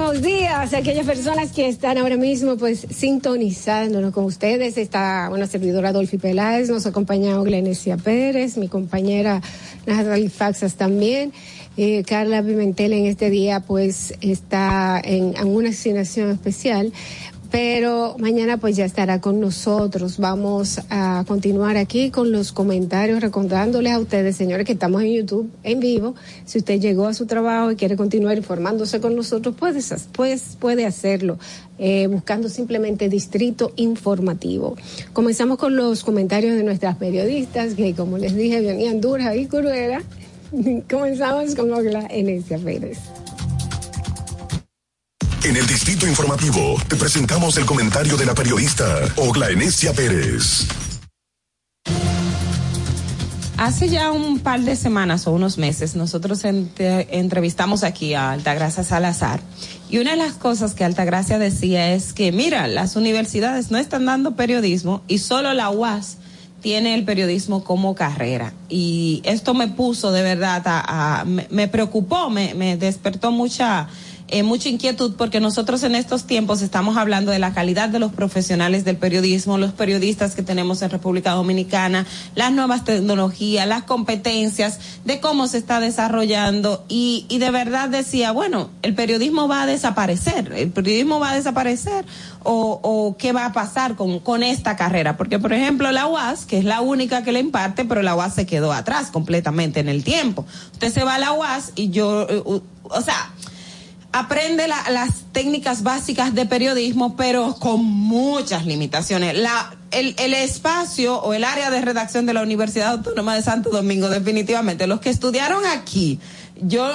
Buenos días a aquellas personas que están ahora mismo pues sintonizándonos con ustedes. Está una servidora Dolphy Peláez, nos acompaña Glenesia Pérez, mi compañera Natalie Faxas también. Eh, Carla Pimentel en este día pues está en, en una asignación especial pero mañana pues ya estará con nosotros. Vamos a continuar aquí con los comentarios, recordándoles a ustedes, señores, que estamos en YouTube en vivo. Si usted llegó a su trabajo y quiere continuar informándose con nosotros, puede, pues, puede hacerlo. Eh, buscando simplemente Distrito Informativo. Comenzamos con los comentarios de nuestras periodistas, que como les dije, venían duras y cruelas. Comenzamos con Ogla Enesia Pérez.
En el Distrito Informativo te presentamos el comentario de la periodista Ogla Enesia Pérez.
Hace ya un par de semanas o unos meses nosotros entrevistamos aquí a Altagracia Salazar y una de las cosas que Altagracia decía es que mira, las universidades no están dando periodismo y solo la UAS tiene el periodismo como carrera y esto me puso de verdad a, me, preocupó, me despertó mucha eh, mucha inquietud porque nosotros en estos tiempos estamos hablando de la calidad de los profesionales del periodismo, los periodistas que tenemos en República Dominicana, las nuevas tecnologías, las competencias, de cómo se está desarrollando. Y, y de verdad decía, bueno, el periodismo va a desaparecer, el periodismo va a desaparecer o, o qué va a pasar con, con esta carrera, porque por ejemplo la UAS, que es la única que le imparte, pero la UAS se quedó atrás completamente en el tiempo. Usted se va a la UAS y yo, eh, o sea, aprende la- las técnicas básicas de periodismo, pero con muchas limitaciones. La, el, el espacio o el área de redacción de la Universidad Autónoma de Santo Domingo, definitivamente, los que estudiaron aquí, yo,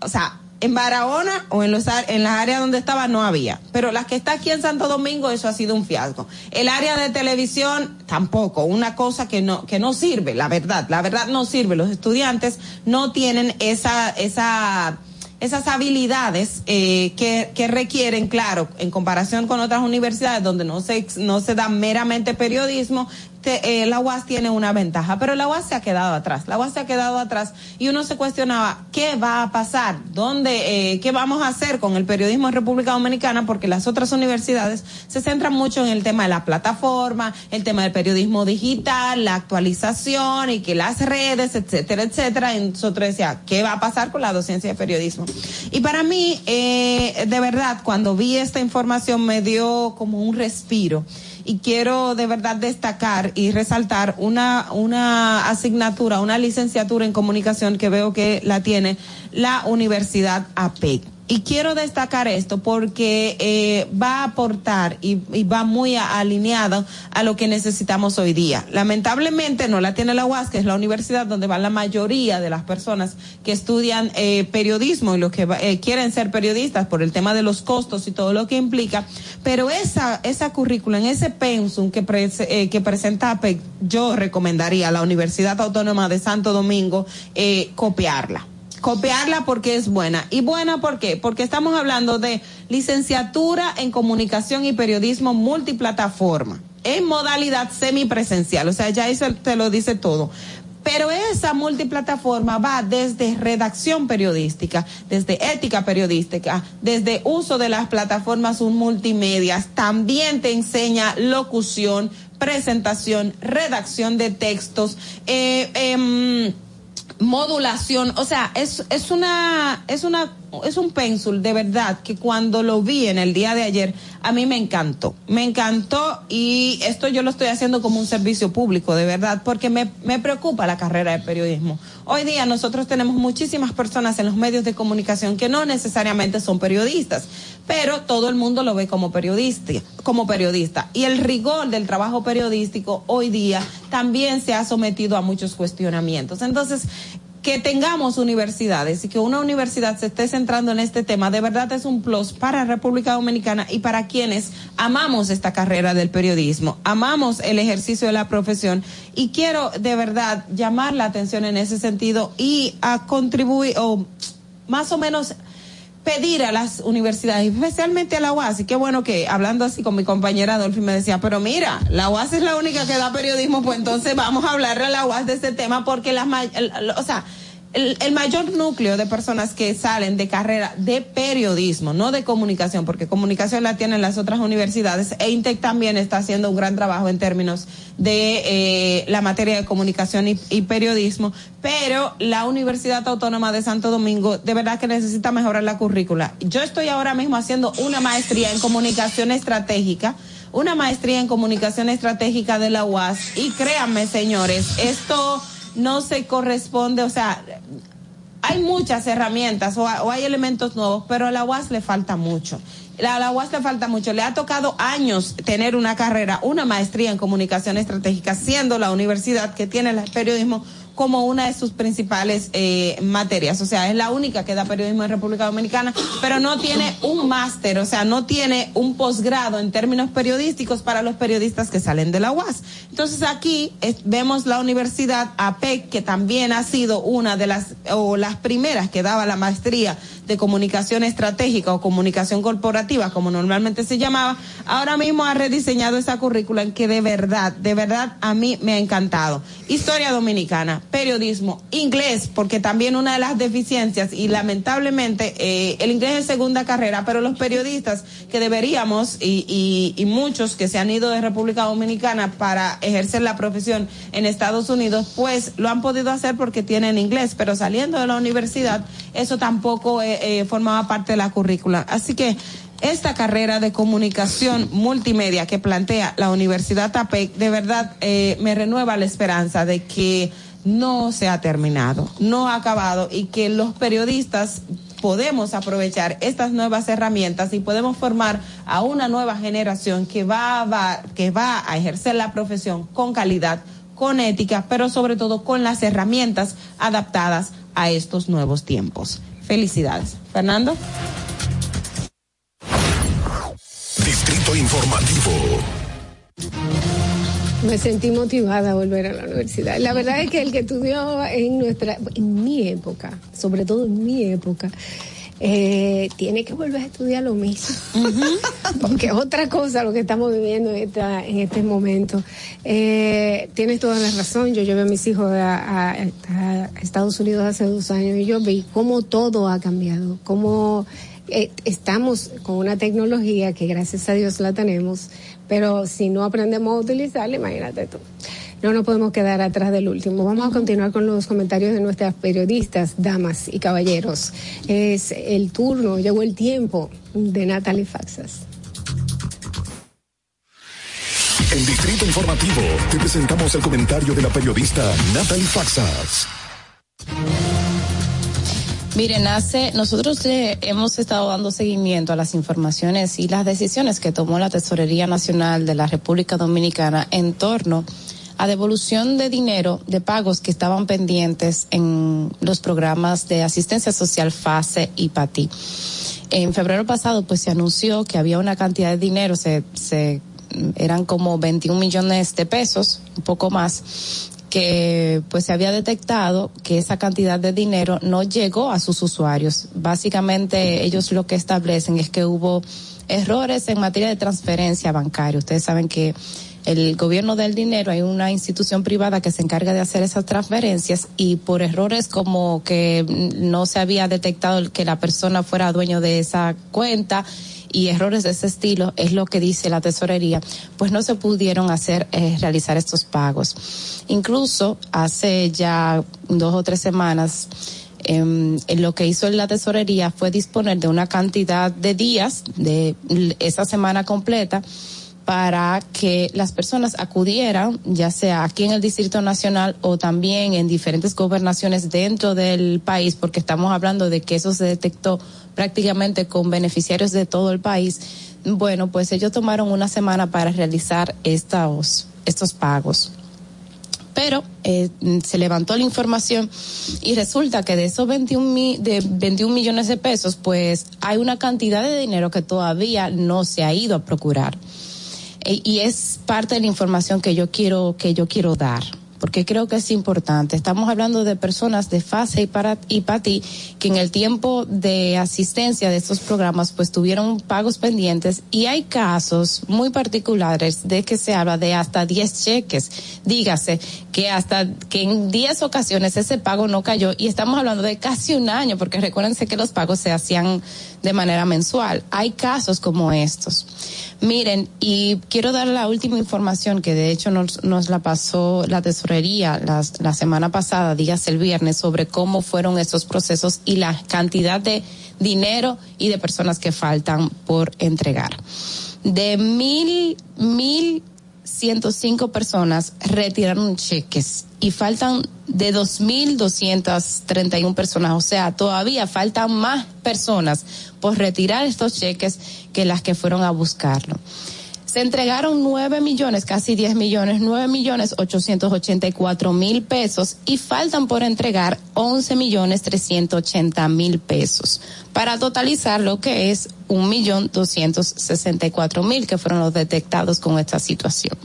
o sea, en Barahona o en, los, en las áreas donde estaba no había, pero las que está aquí en Santo Domingo eso ha sido un fiasco. El área de televisión tampoco, una cosa que no que no sirve, la verdad, la verdad no sirve. Los estudiantes no tienen esa esa esas habilidades eh, que, que requieren, claro, en comparación con otras universidades donde no se, no se da meramente periodismo, te- eh, la UAS tiene una ventaja, pero la UAS se ha quedado atrás, la UAS se ha quedado atrás y uno se cuestionaba, ¿qué va a pasar? ¿Dónde, eh, qué vamos a hacer con el periodismo en República Dominicana? Porque las otras universidades se centran mucho en el tema de la plataforma, el tema del periodismo digital, la actualización y que las redes, etcétera, etcétera. Y nosotros decía, ¿qué va a pasar con la docencia de periodismo? Y para mí, eh, de verdad, cuando vi esta información me dio como un respiro y quiero de verdad destacar y resaltar una, una asignatura, una licenciatura en comunicación que veo que la tiene la Universidad APEC. Y quiero destacar esto porque eh, va a aportar y, va muy alineado a lo que necesitamos hoy día. Lamentablemente no la tiene la UAS, que es la universidad donde van la mayoría de las personas que estudian eh, periodismo y los que eh, quieren ser periodistas por el tema de los costos y todo lo que implica. Pero esa, esa currícula, en ese pensum que, prese- eh, que presenta APEC, yo recomendaría a la Universidad Autónoma de Santo Domingo eh, copiarla copiarla porque es buena. ¿Y buena por qué? Porque estamos hablando de licenciatura en comunicación y periodismo multiplataforma, en modalidad semipresencial, o sea, ya eso te lo dice todo. Pero esa multiplataforma va desde redacción periodística, desde ética periodística, desde uso de las plataformas multimedias, también te enseña locución, presentación, redacción de textos, eh, em, modulación, o sea, es, es una, es una, es un pénsul de verdad que cuando lo vi en el día de ayer, a mí me encantó, me encantó y esto yo lo estoy haciendo como un servicio público, de verdad, porque me, me preocupa la carrera de periodismo. Hoy día nosotros tenemos muchísimas personas en los medios de comunicación que no necesariamente son periodistas, pero todo el mundo lo ve como periodista, como periodista. Y el rigor del trabajo periodístico hoy día también se ha sometido a muchos cuestionamientos. Entonces, que tengamos universidades y que una universidad se esté centrando en este tema, de verdad es un plus para República Dominicana y para quienes amamos esta carrera del periodismo, amamos el ejercicio de la profesión y quiero de verdad llamar la atención en ese sentido y a contribuir o más o menos pedir a las universidades, especialmente a la UAS, y qué bueno que hablando así con mi compañera Adolfi me decía, pero mira, la UAS es la única que da periodismo, pues entonces vamos a hablarle a la UAS de este tema porque las, o sea, el, el mayor núcleo de personas que salen de carrera de periodismo, no de comunicación, porque comunicación la tienen las otras universidades, e INTEC también está haciendo un gran trabajo en términos de eh, la materia de comunicación y, y periodismo, pero la Universidad Autónoma de Santo Domingo de verdad que necesita mejorar la currícula. Yo estoy ahora mismo haciendo una maestría en comunicación estratégica una maestría en comunicación estratégica de la UAS y créanme señores, esto no se corresponde, o sea, hay muchas herramientas o, hay elementos nuevos, pero a la UAS le falta mucho. A la UAS le falta mucho. Le ha tocado años tener una carrera, una maestría en comunicación estratégica, siendo la universidad que tiene el periodismo como una de sus principales eh, materias. O sea, es la única que da periodismo en República Dominicana, pero no tiene un máster, o sea, no tiene un posgrado en términos periodísticos para los periodistas que salen de la UAS. Entonces aquí eh, vemos la Universidad APEC, que también ha sido una de las, o las primeras que daba la maestría de comunicación estratégica o comunicación corporativa, como normalmente se llamaba, ahora mismo ha rediseñado esa currícula en que de verdad, de verdad a mí me ha encantado. Historia dominicana, periodismo, inglés, porque también una de las deficiencias, y lamentablemente eh, el inglés es segunda carrera, pero los periodistas que deberíamos, y, y, y muchos que se han ido de República Dominicana para ejercer la profesión en Estados Unidos, pues lo han podido hacer porque tienen inglés, pero saliendo de la universidad, eso tampoco eh, eh, formaba parte de la currícula. Así que esta carrera de comunicación multimedia que plantea la Universidad APEC, de verdad me renueva la esperanza de que no se ha terminado, no ha acabado y que los periodistas podemos aprovechar estas nuevas herramientas y podemos formar a una nueva generación que va a, va- que va a ejercer la profesión con calidad, con ética, pero sobre todo con las herramientas adaptadas a estos nuevos tiempos. Felicidades. Fernando.
Distrito Informativo.
Me sentí motivada a volver a la universidad. La verdad es que el que estudió en nuestra, en mi época, sobre todo en mi época, eh, tiene que volver a estudiar lo mismo. Porque es otra cosa lo que estamos viviendo en, esta, en este momento. Eh, tienes toda la razón. Yo llevé a mis hijos a, a- a Estados Unidos hace dos años y yo vi cómo todo ha cambiado, cómo eh, estamos con una tecnología que gracias a Dios la tenemos, pero si no aprendemos a utilizarla, imagínate tú. No nos podemos quedar atrás del último. Vamos a continuar con los comentarios de nuestras periodistas, damas y caballeros. Es el turno, llegó el tiempo de Natalie Faxas.
En Distrito Informativo te presentamos el comentario de la periodista Natalie Faxas.
Miren, hace, nosotros le hemos estado dando seguimiento a las informaciones y las decisiones que tomó la Tesorería Nacional de la República Dominicana en torno a devolución de dinero de pagos que estaban pendientes en los programas de asistencia social FASE y PATI. En febrero pasado, pues se anunció que había una cantidad de dinero, se, se eran como 21 millones de pesos, un poco más, que pues se había detectado que esa cantidad de dinero no llegó a sus usuarios. Básicamente ellos lo que establecen es que hubo errores en materia de transferencia bancaria. Ustedes saben que el gobierno del dinero hay una institución privada que se encarga de hacer esas transferencias y por errores como que no se había detectado que la persona fuera dueño de esa cuenta y errores de ese estilo es lo que dice la tesorería, pues no se pudieron hacer eh, realizar estos pagos. Incluso hace ya dos o tres semanas em, en lo que hizo la tesorería fue disponer de una cantidad de días de esa semana completa para que las personas acudieran, ya sea aquí en el Distrito Nacional o también en diferentes gobernaciones dentro del país, porque estamos hablando de que eso se detectó prácticamente con beneficiarios de todo el país. Bueno, pues ellos tomaron una semana para realizar estos, estos pagos pero eh, se levantó la información y resulta que de esos 21, mi- de 21 millones de pesos, pues hay una cantidad de dinero que todavía no se ha ido a procurar. E- y es parte de la información que yo quiero, que yo quiero dar. Porque creo que es importante. Estamos hablando de personas de fase y para y PATI que en el tiempo de asistencia de estos programas pues tuvieron pagos pendientes y hay casos muy particulares de que se habla de hasta 10 cheques. Dígase que hasta que en 10 ocasiones ese pago no cayó y estamos hablando de casi un año porque recuérdense que los pagos se hacían de manera mensual. Hay casos como estos. Miren, y quiero dar la última información que de hecho nos, nos la pasó la tesorería las- la semana pasada, dígase el viernes, sobre cómo fueron estos procesos y la cantidad de dinero y de personas que faltan por entregar. De mil, mil 105 personas retiraron cheques y faltan de 2.231 personas. O sea, todavía faltan más personas por retirar estos cheques que las que fueron a buscarlo. se entregaron 9 millones, casi 10 millones, 9 millones 884 mil pesos y faltan por entregar 11 millones 380 mil pesos para totalizar lo que es un millón 264 mil que fueron los detectados con esta situación.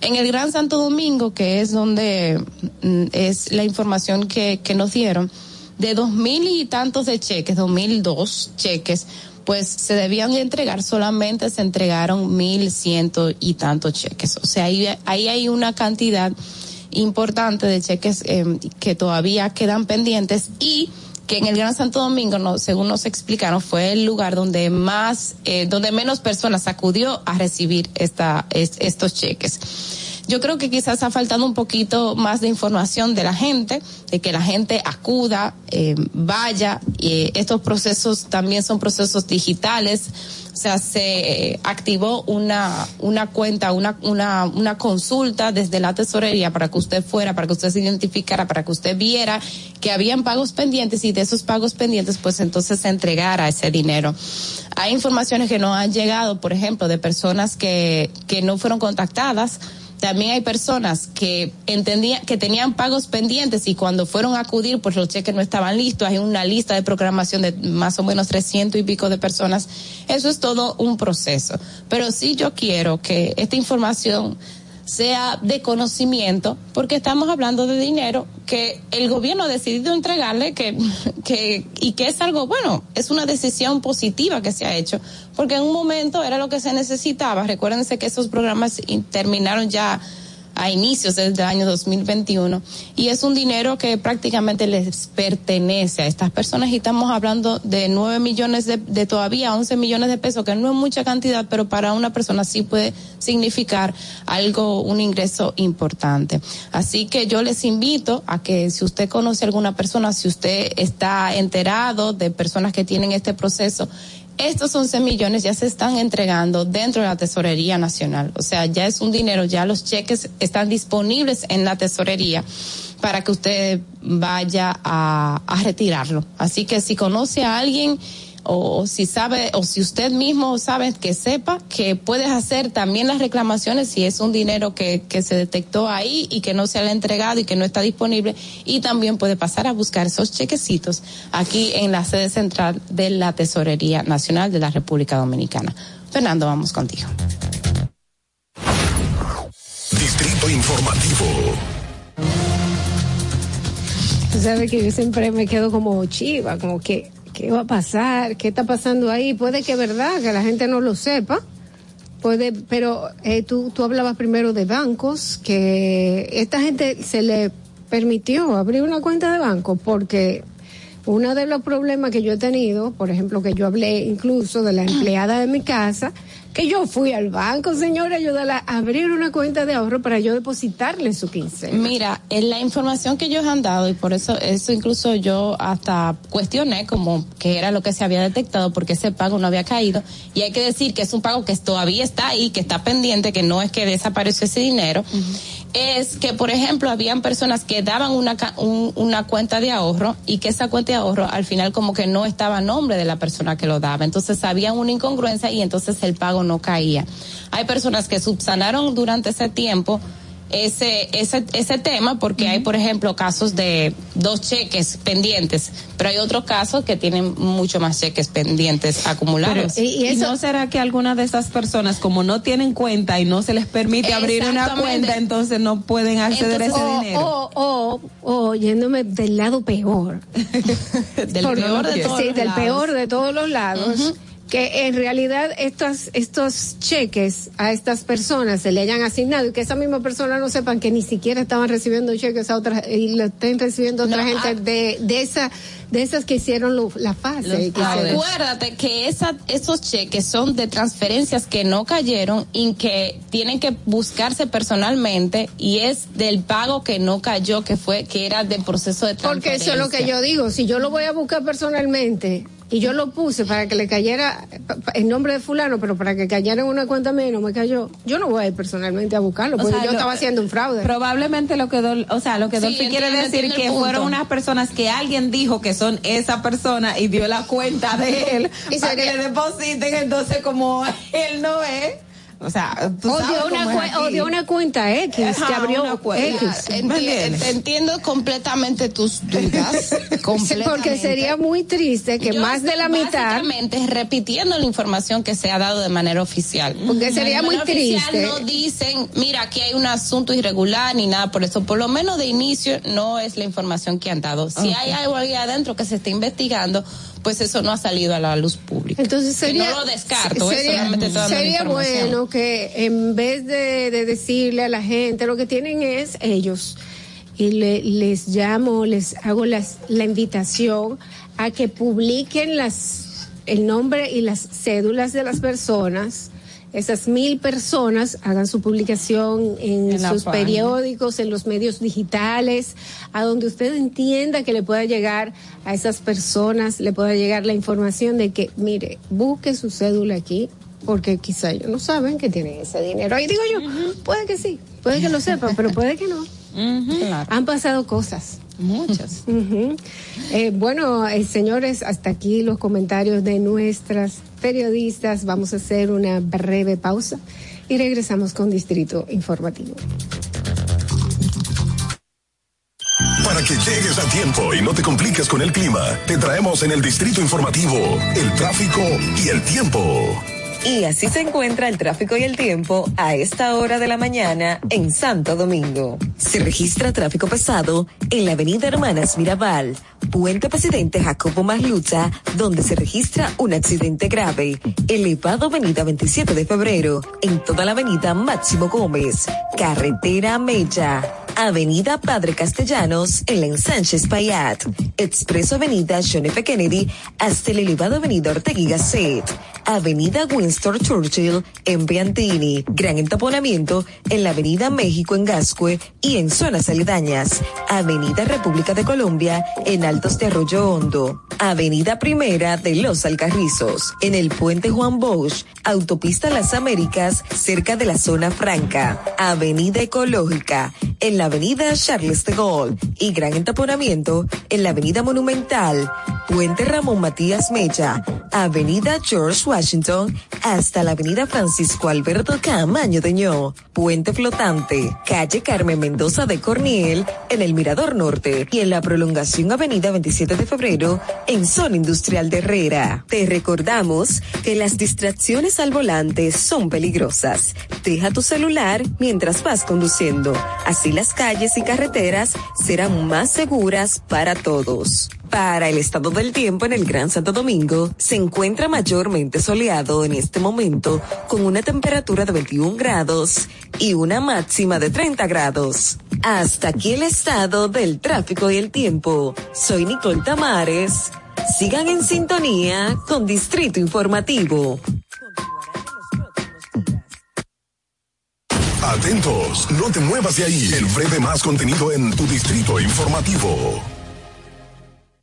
En el Gran Santo Domingo, que es donde mm, es la información que, que nos dieron, de dos mil y tantos de cheques, dos mil dos cheques, pues se debían entregar, solamente se entregaron mil ciento y tantos cheques. O sea, ahí, ahí hay una cantidad importante de cheques eh, que todavía quedan pendientes y que en el Gran Santo Domingo, no, según nos explicaron, fue el lugar donde más, eh, donde menos personas acudió a recibir esta, es- estos cheques. Yo creo que quizás ha faltado un poquito más de información de la gente, de que la gente acuda, eh, vaya. eh, estos procesos también son procesos digitales. O sea, se eh, activó una, una cuenta, una, una, una consulta desde la tesorería para que usted fuera, para que usted se identificara, para que usted viera que habían pagos pendientes y de esos pagos pendientes, pues entonces se entregara ese dinero. Hay informaciones que no han llegado, por ejemplo, de personas que, que no fueron contactadas. También hay personas que entendían que tenían pagos pendientes y cuando fueron a acudir, pues los cheques no estaban listos. Hay una lista de programación de más o menos 300 y pico de personas. Eso es todo un proceso. Pero sí yo quiero que esta información sea de conocimiento, porque estamos hablando de dinero que el gobierno ha decidido entregarle que, que, y que es algo bueno, es una decisión positiva que se ha hecho, porque en un momento era lo que se necesitaba. Recuérdense que esos programas in- terminaron ya a inicios del año 2021 y es un dinero que prácticamente les pertenece a estas personas y estamos hablando de 9 millones de, de todavía 11 millones de pesos que no es mucha cantidad pero para una persona sí puede significar algo un ingreso importante. Así que yo les invito a que si usted conoce alguna persona si usted está enterado de personas que tienen este proceso estos 11 millones ya se están entregando dentro de la Tesorería Nacional. O sea, ya es un dinero, ya los cheques están disponibles en la Tesorería para que usted vaya a, a retirarlo. Así que si conoce a alguien o, o si sabe, o si usted mismo sabe, que sepa que puedes hacer también las reclamaciones si es un dinero que, que se detectó ahí y que no se le ha entregado y que no está disponible. Y también puede pasar a buscar esos chequecitos aquí en la sede central de la Tesorería Nacional de la República Dominicana. Fernando, vamos contigo.
Distrito Informativo.
Tú sabes que yo siempre me quedo como chiva, como que, ¿qué va a pasar? ¿Qué está pasando ahí? Puede que verdad, que la gente no lo sepa. Puede, pero eh, tú, tú hablabas primero de bancos, que esta gente se le permitió abrir una cuenta de banco porque uno de los problemas que yo he tenido, por ejemplo, que yo hablé incluso de la empleada de mi casa, que yo fui al banco, señora, ayudarla a abrir una cuenta de ahorro para yo depositarle su quincena.
Mira, en la información que ellos han dado, y por eso, eso incluso yo hasta cuestioné como que era lo que se había detectado, porque ese pago no había caído, y hay que decir que es un pago que todavía está ahí, que está pendiente, que no es que desapareció ese dinero, es que, por ejemplo, habían personas que daban una, un- una cuenta de ahorro y que esa cuenta de ahorro al final como que no estaba nombre de la persona que lo daba. Entonces había una incongruencia y entonces el pago no caía. Hay personas que subsanaron durante ese tiempo ese, ese, ese tema porque hay, por ejemplo, casos de dos cheques pendientes, pero hay otros casos que tienen mucho más cheques pendientes acumulados.
Pero, ¿y, no será que algunas de esas personas, como no tienen cuenta y no se les permite abrir una cuenta, entonces no pueden acceder a ese
o,
dinero?
O, o, o yéndome del lado peor.
Del
Por-
peor de todos
sí,
los
del
lados.
peor de todos los lados. Que en realidad estos, estos cheques a estas personas se le hayan asignado y que esa misma persona no sepan que ni siquiera estaban recibiendo cheques a otras y lo estén recibiendo otra
No,
gente
ah.
de, de esa de esas que hicieron lo- la fase. que
Acuérdate que esa, esos cheques son de transferencias que no cayeron y que tienen que buscarse personalmente y es del pago que no cayó, que fue, que era del proceso de
Porque
transferencia.
eso es lo que yo digo, si yo lo voy a buscar personalmente y yo lo puse para que le cayera en nombre de fulano, pero para que cayera en una cuenta mía y no me cayó, yo no voy a ir personalmente a buscarlo,
O
porque
sea,
yo
lo-
estaba haciendo un fraude.
Probablemente lo que Dol, o sea, lo que
Sí,
Dolphy quiere
entiendo,
decir que
punto.
fueron unas personas que alguien dijo que son esa persona y dio la cuenta de él
Y
para
sería-
que le depositen, entonces como él no es, O sea, tú
O
sabes
una,
cómo es
o
aquí.
de una cuenta X, que abrió
una cuenta.
X.
¿Me
Enti-
entiendes?
entiendo completamente tus dudas. Completamente.
Porque sería muy triste que
Yo
más de la mitad
repitiendo la información que se ha dado de manera oficial.
Porque sería muy triste.
No dicen, mira, aquí hay un asunto irregular ni nada por eso. Por lo menos de inicio no es la información que han dado. Si hay algo ahí adentro que se está investigando, pues eso no ha salido a la luz pública.
Entonces
Que
sería,
no lo descarto, es
sería,
toda
sería bueno que en vez de, de decirle a la gente lo que tienen es ellos y le- les llamo, les hago las, la invitación a que publiquen las el nombre y las cédulas de las personas. Esas mil personas hagan su publicación en, sus
página.
periódicos, en los medios digitales, a donde usted entienda que le pueda llegar a esas personas, le pueda llegar la información de que, mire, busque su cédula aquí, porque quizá ellos no saben que tienen ese dinero. Ahí digo yo, puede que sí, puede que lo sepan, pero puede que no. Han pasado cosas.
Muchas.
Eh, bueno, eh, señores, hasta aquí los comentarios de nuestras periodistas. Vamos a hacer una breve pausa y regresamos con Distrito Informativo.
Para que llegues a tiempo y no te compliques con el clima, te traemos en el Distrito Informativo el tráfico y el tiempo.
Y así se encuentra el tráfico y el tiempo a esta hora de la mañana en Santo Domingo. Se registra tráfico pesado en la avenida Hermanas Mirabal, Puente Presidente Jacobo Maslucha, donde se registra un accidente grave. Elevado avenida 27 de febrero, en toda la avenida Máximo Gómez, carretera Mella. Avenida Padre Castellanos en la Ensánchez Payat, Expreso Avenida John F. Kennedy hasta el elevado Avenida Ortega y Gasset, Avenida Winston Churchill en Piantini, gran entaponamiento en la Avenida México en Gascue y en zonas aledañas, Avenida República de Colombia en Altos de Arroyo Hondo, Avenida Primera de Los Alcarrizos, en el Puente Juan Bosch, Autopista Las Américas cerca de la zona franca, Avenida Ecológica, en la Avenida Charles de Gaulle. Y gran entaponamiento en la Avenida Monumental, Puente Ramón Matías Mecha, Avenida George Washington hasta la Avenida Francisco Alberto Camaño de Ño, Puente Flotante, Calle Carmen Mendoza de Corniel en el Mirador Norte y en la prolongación Avenida 27 de Febrero en Zona Industrial de Herrera. Te recordamos que las distracciones al volante son peligrosas. Deja tu celular mientras vas conduciendo. Así las calles y carreteras serán más seguras para todos. Para el estado del tiempo en el Gran Santo Domingo, se encuentra mayormente soleado en este momento con una temperatura de 21 grados y una máxima de 30 grados. Hasta aquí el estado del tráfico y el tiempo. Soy Nicole Tamares. Sigan en sintonía con Distrito Informativo.
Atentos, no te muevas de ahí. El breve más contenido en tu Distrito Informativo.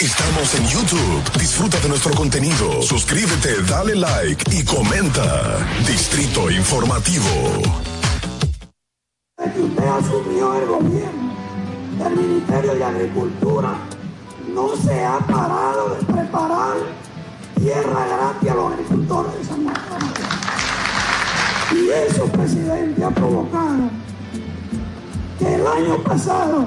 Estamos en YouTube. Disfruta de nuestro contenido. Suscríbete, dale like y comenta. Distrito Informativo.
Que usted asumió el gobierno del Ministerio de Agricultura, no se ha parado de preparar tierra gratis a los agricultores de San Juan. Y eso, presidente, ha provocado que el año pasado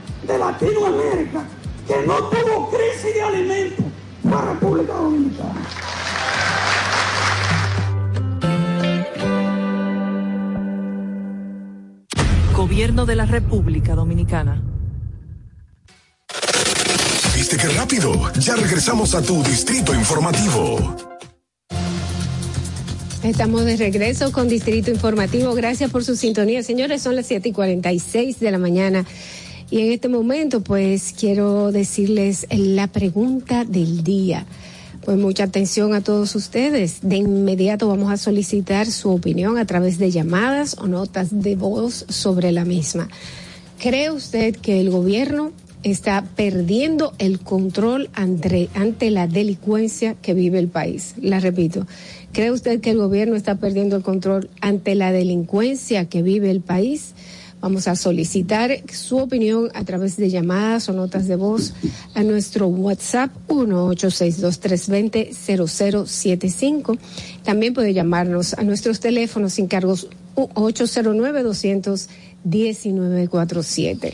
de Latinoamérica que no tuvo crisis de alimentos fue República Dominicana.
Gobierno de la República Dominicana.
¿Viste qué rápido? Ya regresamos a tu Distrito Informativo.
Estamos de regreso con Distrito Informativo. Gracias por su sintonía. Señores, son las 7 y 46 de la mañana. Y en este momento, pues quiero decirles la pregunta del día. Pues mucha atención a todos ustedes. De inmediato vamos a solicitar su opinión a través de llamadas o notas de voz sobre la misma. ¿Cree usted que el gobierno está perdiendo el control ante, ante la delincuencia que vive el país? La repito. ¿Cree usted que el gobierno está perdiendo el control ante la delincuencia que vive el país? Vamos a solicitar su opinión a través de llamadas o notas de voz a nuestro WhatsApp 1-862-320-0075. También puede llamarnos a nuestros teléfonos sin cargos 809-219-47.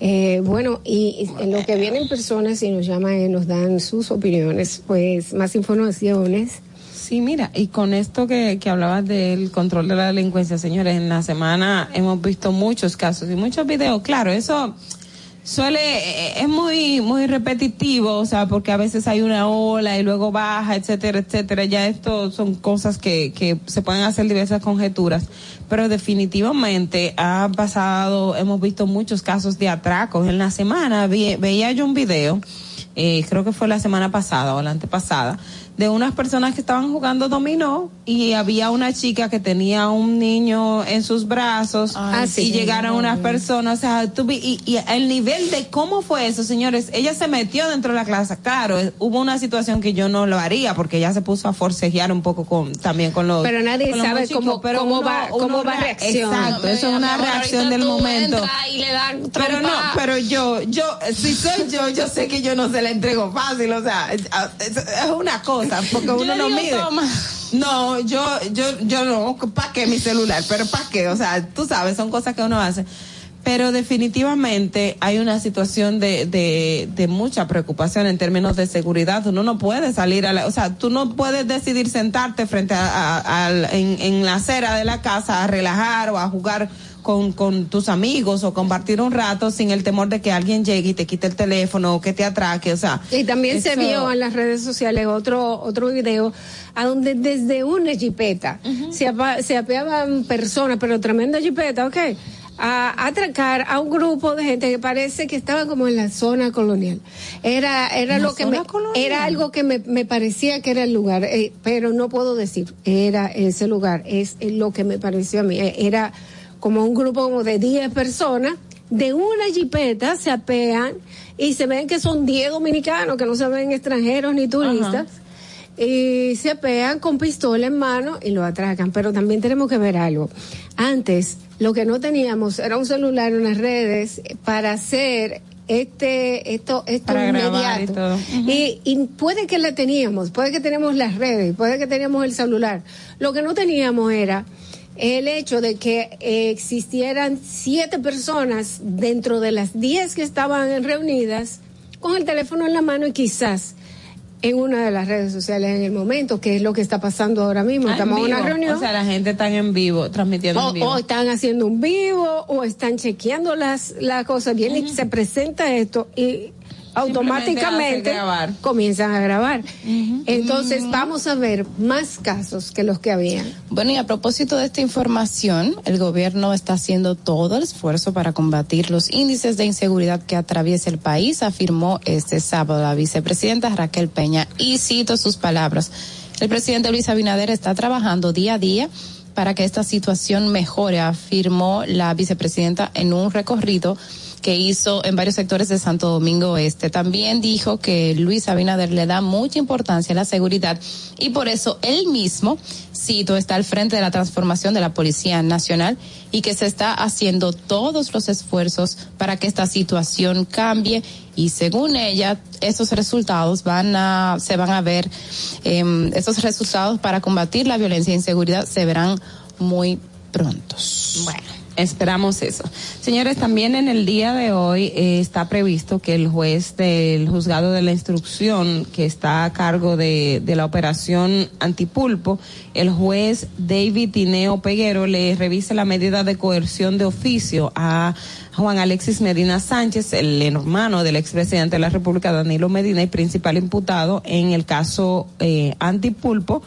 Eh, bueno, y en lo que vienen personas y nos llaman y nos dan sus opiniones, pues más informaciones.
Sí, mira, y con esto que, que hablabas del control de la delincuencia, señores, en la semana hemos visto muchos casos y muchos videos. Claro, eso suele, eh, es muy, muy repetitivo, o sea, porque a veces hay una ola y luego baja, etcétera, etcétera. Ya esto son cosas que, que se pueden hacer diversas conjeturas, pero definitivamente ha pasado, hemos visto muchos casos de atracos. En la semana vi- veía yo un video, eh, creo que fue la semana pasada o la antepasada, de unas personas que estaban jugando dominó y había una chica que tenía un niño en sus brazos
Ay,
y
sí.
llegaron unas personas, o sea, tú vi- y, y el nivel de cómo fue eso, señores, ella se metió dentro de la clase, claro, eh, hubo una situación que yo no lo haría porque ella se puso a forcejear un poco con también con los
Pero nadie
los
sabe cómo-
pero
cómo
uno-
va-
uno
cómo va.
Exacto, eso es una reacción del momento.
y le dan
Pero no, pero yo, yo, si soy yo, yo sé que yo no se la entrego fácil, o sea, es una cosa, porque uno no mide.
toma.
No, yo, yo, yo no, ¿para qué mi celular? Pero ¿para qué? O sea, tú sabes, son cosas que uno hace. Pero definitivamente hay una situación de, de, de mucha preocupación en términos de seguridad. Uno no puede salir a la, o sea, tú no puedes decidir sentarte frente a, en, en la acera de la casa a relajar o a jugar con, con tus amigos o compartir un rato sin el temor de que alguien llegue y te quite el teléfono o que te atraque, o sea.
Y también se vio en las redes sociales otro otro video a donde desde una jipeta se, apa- se apeaban personas, pero tremenda jipeta, ¿ok? a atracar a un grupo de gente que parece que estaba como en la zona colonial. Era, era
¿La
lo que me,
colonial?
era algo que me, me parecía que era el lugar, eh, pero no puedo decir, era ese lugar, es lo que me pareció a mí. Eh, Era como un grupo como de 10 personas, de una jipeta se apean y se ven que son 10 dominicanos, que no se ven extranjeros ni turistas. Y se apean con pistola en mano y lo atracan. Pero también tenemos que ver algo. Antes, lo que no teníamos era un celular, unas redes para hacer este, esto, esto
Para y
inmediato. y, y puede que la teníamos, puede que teníamos las redes, puede que teníamos el celular. Lo que no teníamos era el hecho de que existieran siete personas dentro de las diez que estaban reunidas con el teléfono en la mano y quizás en una de las redes sociales en el momento, que es lo que está pasando ahora mismo.
Ah,
Estamos en una reunión.
O sea, la gente está en vivo, transmitiendo
O,
en vivo.
o están haciendo un vivo o están chequeando las, las cosas. Viene y se presenta esto y automáticamente comienzan a grabar. Entonces vamos a ver más casos que los que habían.
Bueno, y a propósito de esta información, el gobierno está haciendo todo el esfuerzo para combatir los índices de inseguridad que atraviesa el país, afirmó este sábado la vicepresidenta Raquel Peña. Y cito sus palabras. El presidente Luis Abinader está trabajando día a día para que esta situación mejore, afirmó la vicepresidenta en un recorrido que hizo en varios sectores de Santo Domingo Oeste. También dijo que Luis Abinader le da mucha importancia a la seguridad y por eso él mismo, cito, está al frente de la transformación de la Policía Nacional y que se está haciendo todos los esfuerzos para que esta situación cambie y según ella esos resultados van a se van a ver eh, esos resultados para combatir la violencia e inseguridad se verán muy prontos.
Bueno. Esperamos eso. Señores, también en el día de hoy eh, está previsto que el juez del juzgado de la instrucción que está a cargo de, de la operación antipulpo, el juez David Tineo Peguero le revise la medida de coerción de oficio a Juan Alexis Medina Sánchez, el hermano del expresidente de la República, Danilo Medina, y principal imputado en el caso eh, antipulpo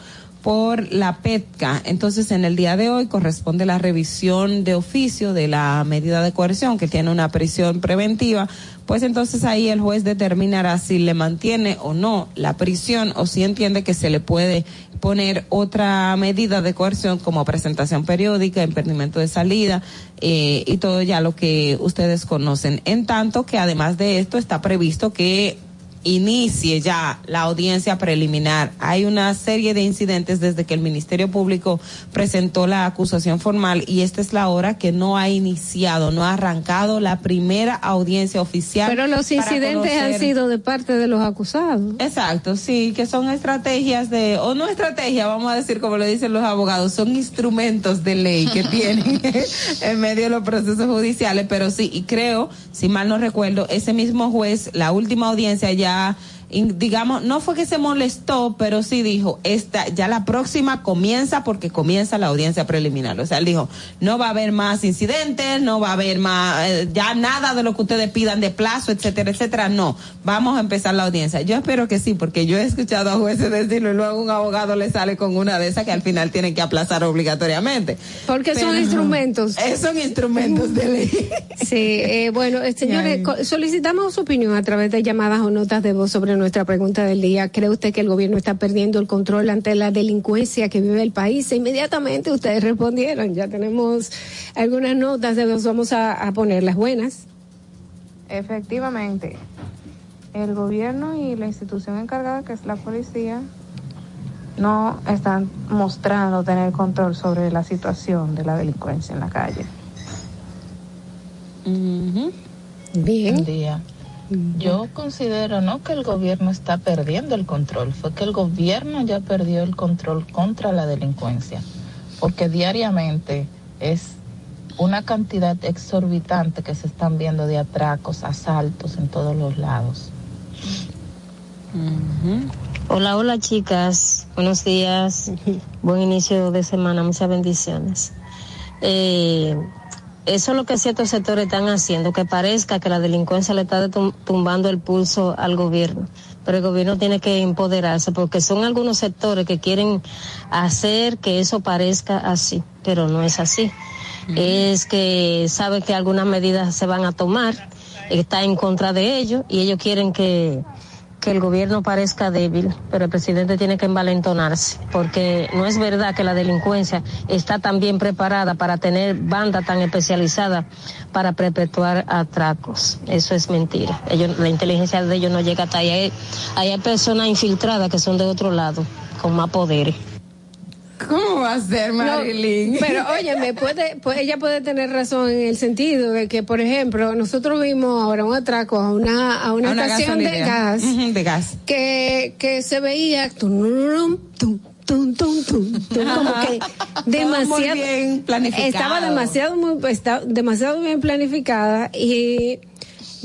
por la PETCA. Entonces, en el día de hoy corresponde la revisión de oficio de la medida de coerción que tiene una prisión preventiva. Pues entonces ahí el juez determinará si le mantiene o no la prisión o si entiende que se le puede poner otra medida de coerción como presentación periódica, impedimento de salida eh, y todo ya lo que ustedes conocen. En tanto que además de esto está previsto que inicie ya la audiencia preliminar. Hay una serie de incidentes desde que el Ministerio Público presentó la acusación formal y esta es la hora que no ha iniciado, no ha arrancado la primera audiencia oficial.
Pero los incidentes han sido de parte de los acusados.
Exacto, sí, que son estrategias de, o no estrategia, vamos a decir como le dicen los abogados, son instrumentos de ley que tienen en medio de los procesos judiciales, pero sí, y creo, si mal no recuerdo, ese mismo juez, la última audiencia ya, in- digamos, no fue que se molestó, pero sí dijo, esta, ya la próxima comienza porque comienza la audiencia preliminar. O sea, él dijo, no va a haber más incidentes, no va a haber más, eh, ya nada de lo que ustedes pidan de plazo, etcétera, etcétera. No, vamos a empezar la audiencia. Yo espero que sí, porque yo he escuchado a jueces decirlo y luego un abogado le sale con una de esas que al final tienen que aplazar obligatoriamente.
Porque son instrumentos.
Eh, son instrumentos de ley.
Sí, eh, bueno, eh, señores, solicitamos su opinión a través de llamadas o notas de voz sobre nuestra pregunta del día. ¿Cree usted que el gobierno está perdiendo el control ante la delincuencia que vive el país? E inmediatamente ustedes respondieron. Ya tenemos algunas notas de voz, vamos a, a ponerlas buenas.
Efectivamente, el gobierno y la institución encargada, que es la policía, no están mostrando tener control sobre la situación de la delincuencia en la calle.
Bien.
Buen día. Yo considero no que el gobierno está perdiendo el control, fue que el gobierno ya perdió el control contra la delincuencia, porque diariamente es una cantidad exorbitante que se están viendo de atracos, asaltos en todos los lados.
Hola, hola chicas, buenos días, buen inicio de semana, muchas bendiciones. Eh, eso es lo que ciertos sectores están haciendo, que parezca que la delincuencia le está tum- tumbando el pulso al gobierno, pero el gobierno tiene que empoderarse porque son algunos sectores que quieren hacer que eso parezca así, pero no es así. es que sabe que algunas medidas se van a tomar, está en contra de ellos y ellos quieren que, que el gobierno parezca débil, pero el presidente tiene que envalentonarse, porque no es verdad que la delincuencia está tan bien preparada para tener banda tan especializada para perpetuar atracos. Eso es mentira. Ellos, la inteligencia de ellos no llega hasta ahí. Hay, hay personas infiltradas que son de otro lado, con más poderes.
¿Cómo va a ser, Marilyn?
No, pero óyeme, puede, pues ella puede tener razón en el sentido de que, por ejemplo, nosotros vimos ahora un atraco a una, a una,
A una
estación de gas
de gas.
que, que se veía tunurum, tum, tum, tum, tum, tum, como que demasiado
bien planificado.
estaba demasiado muy está demasiado bien planificada y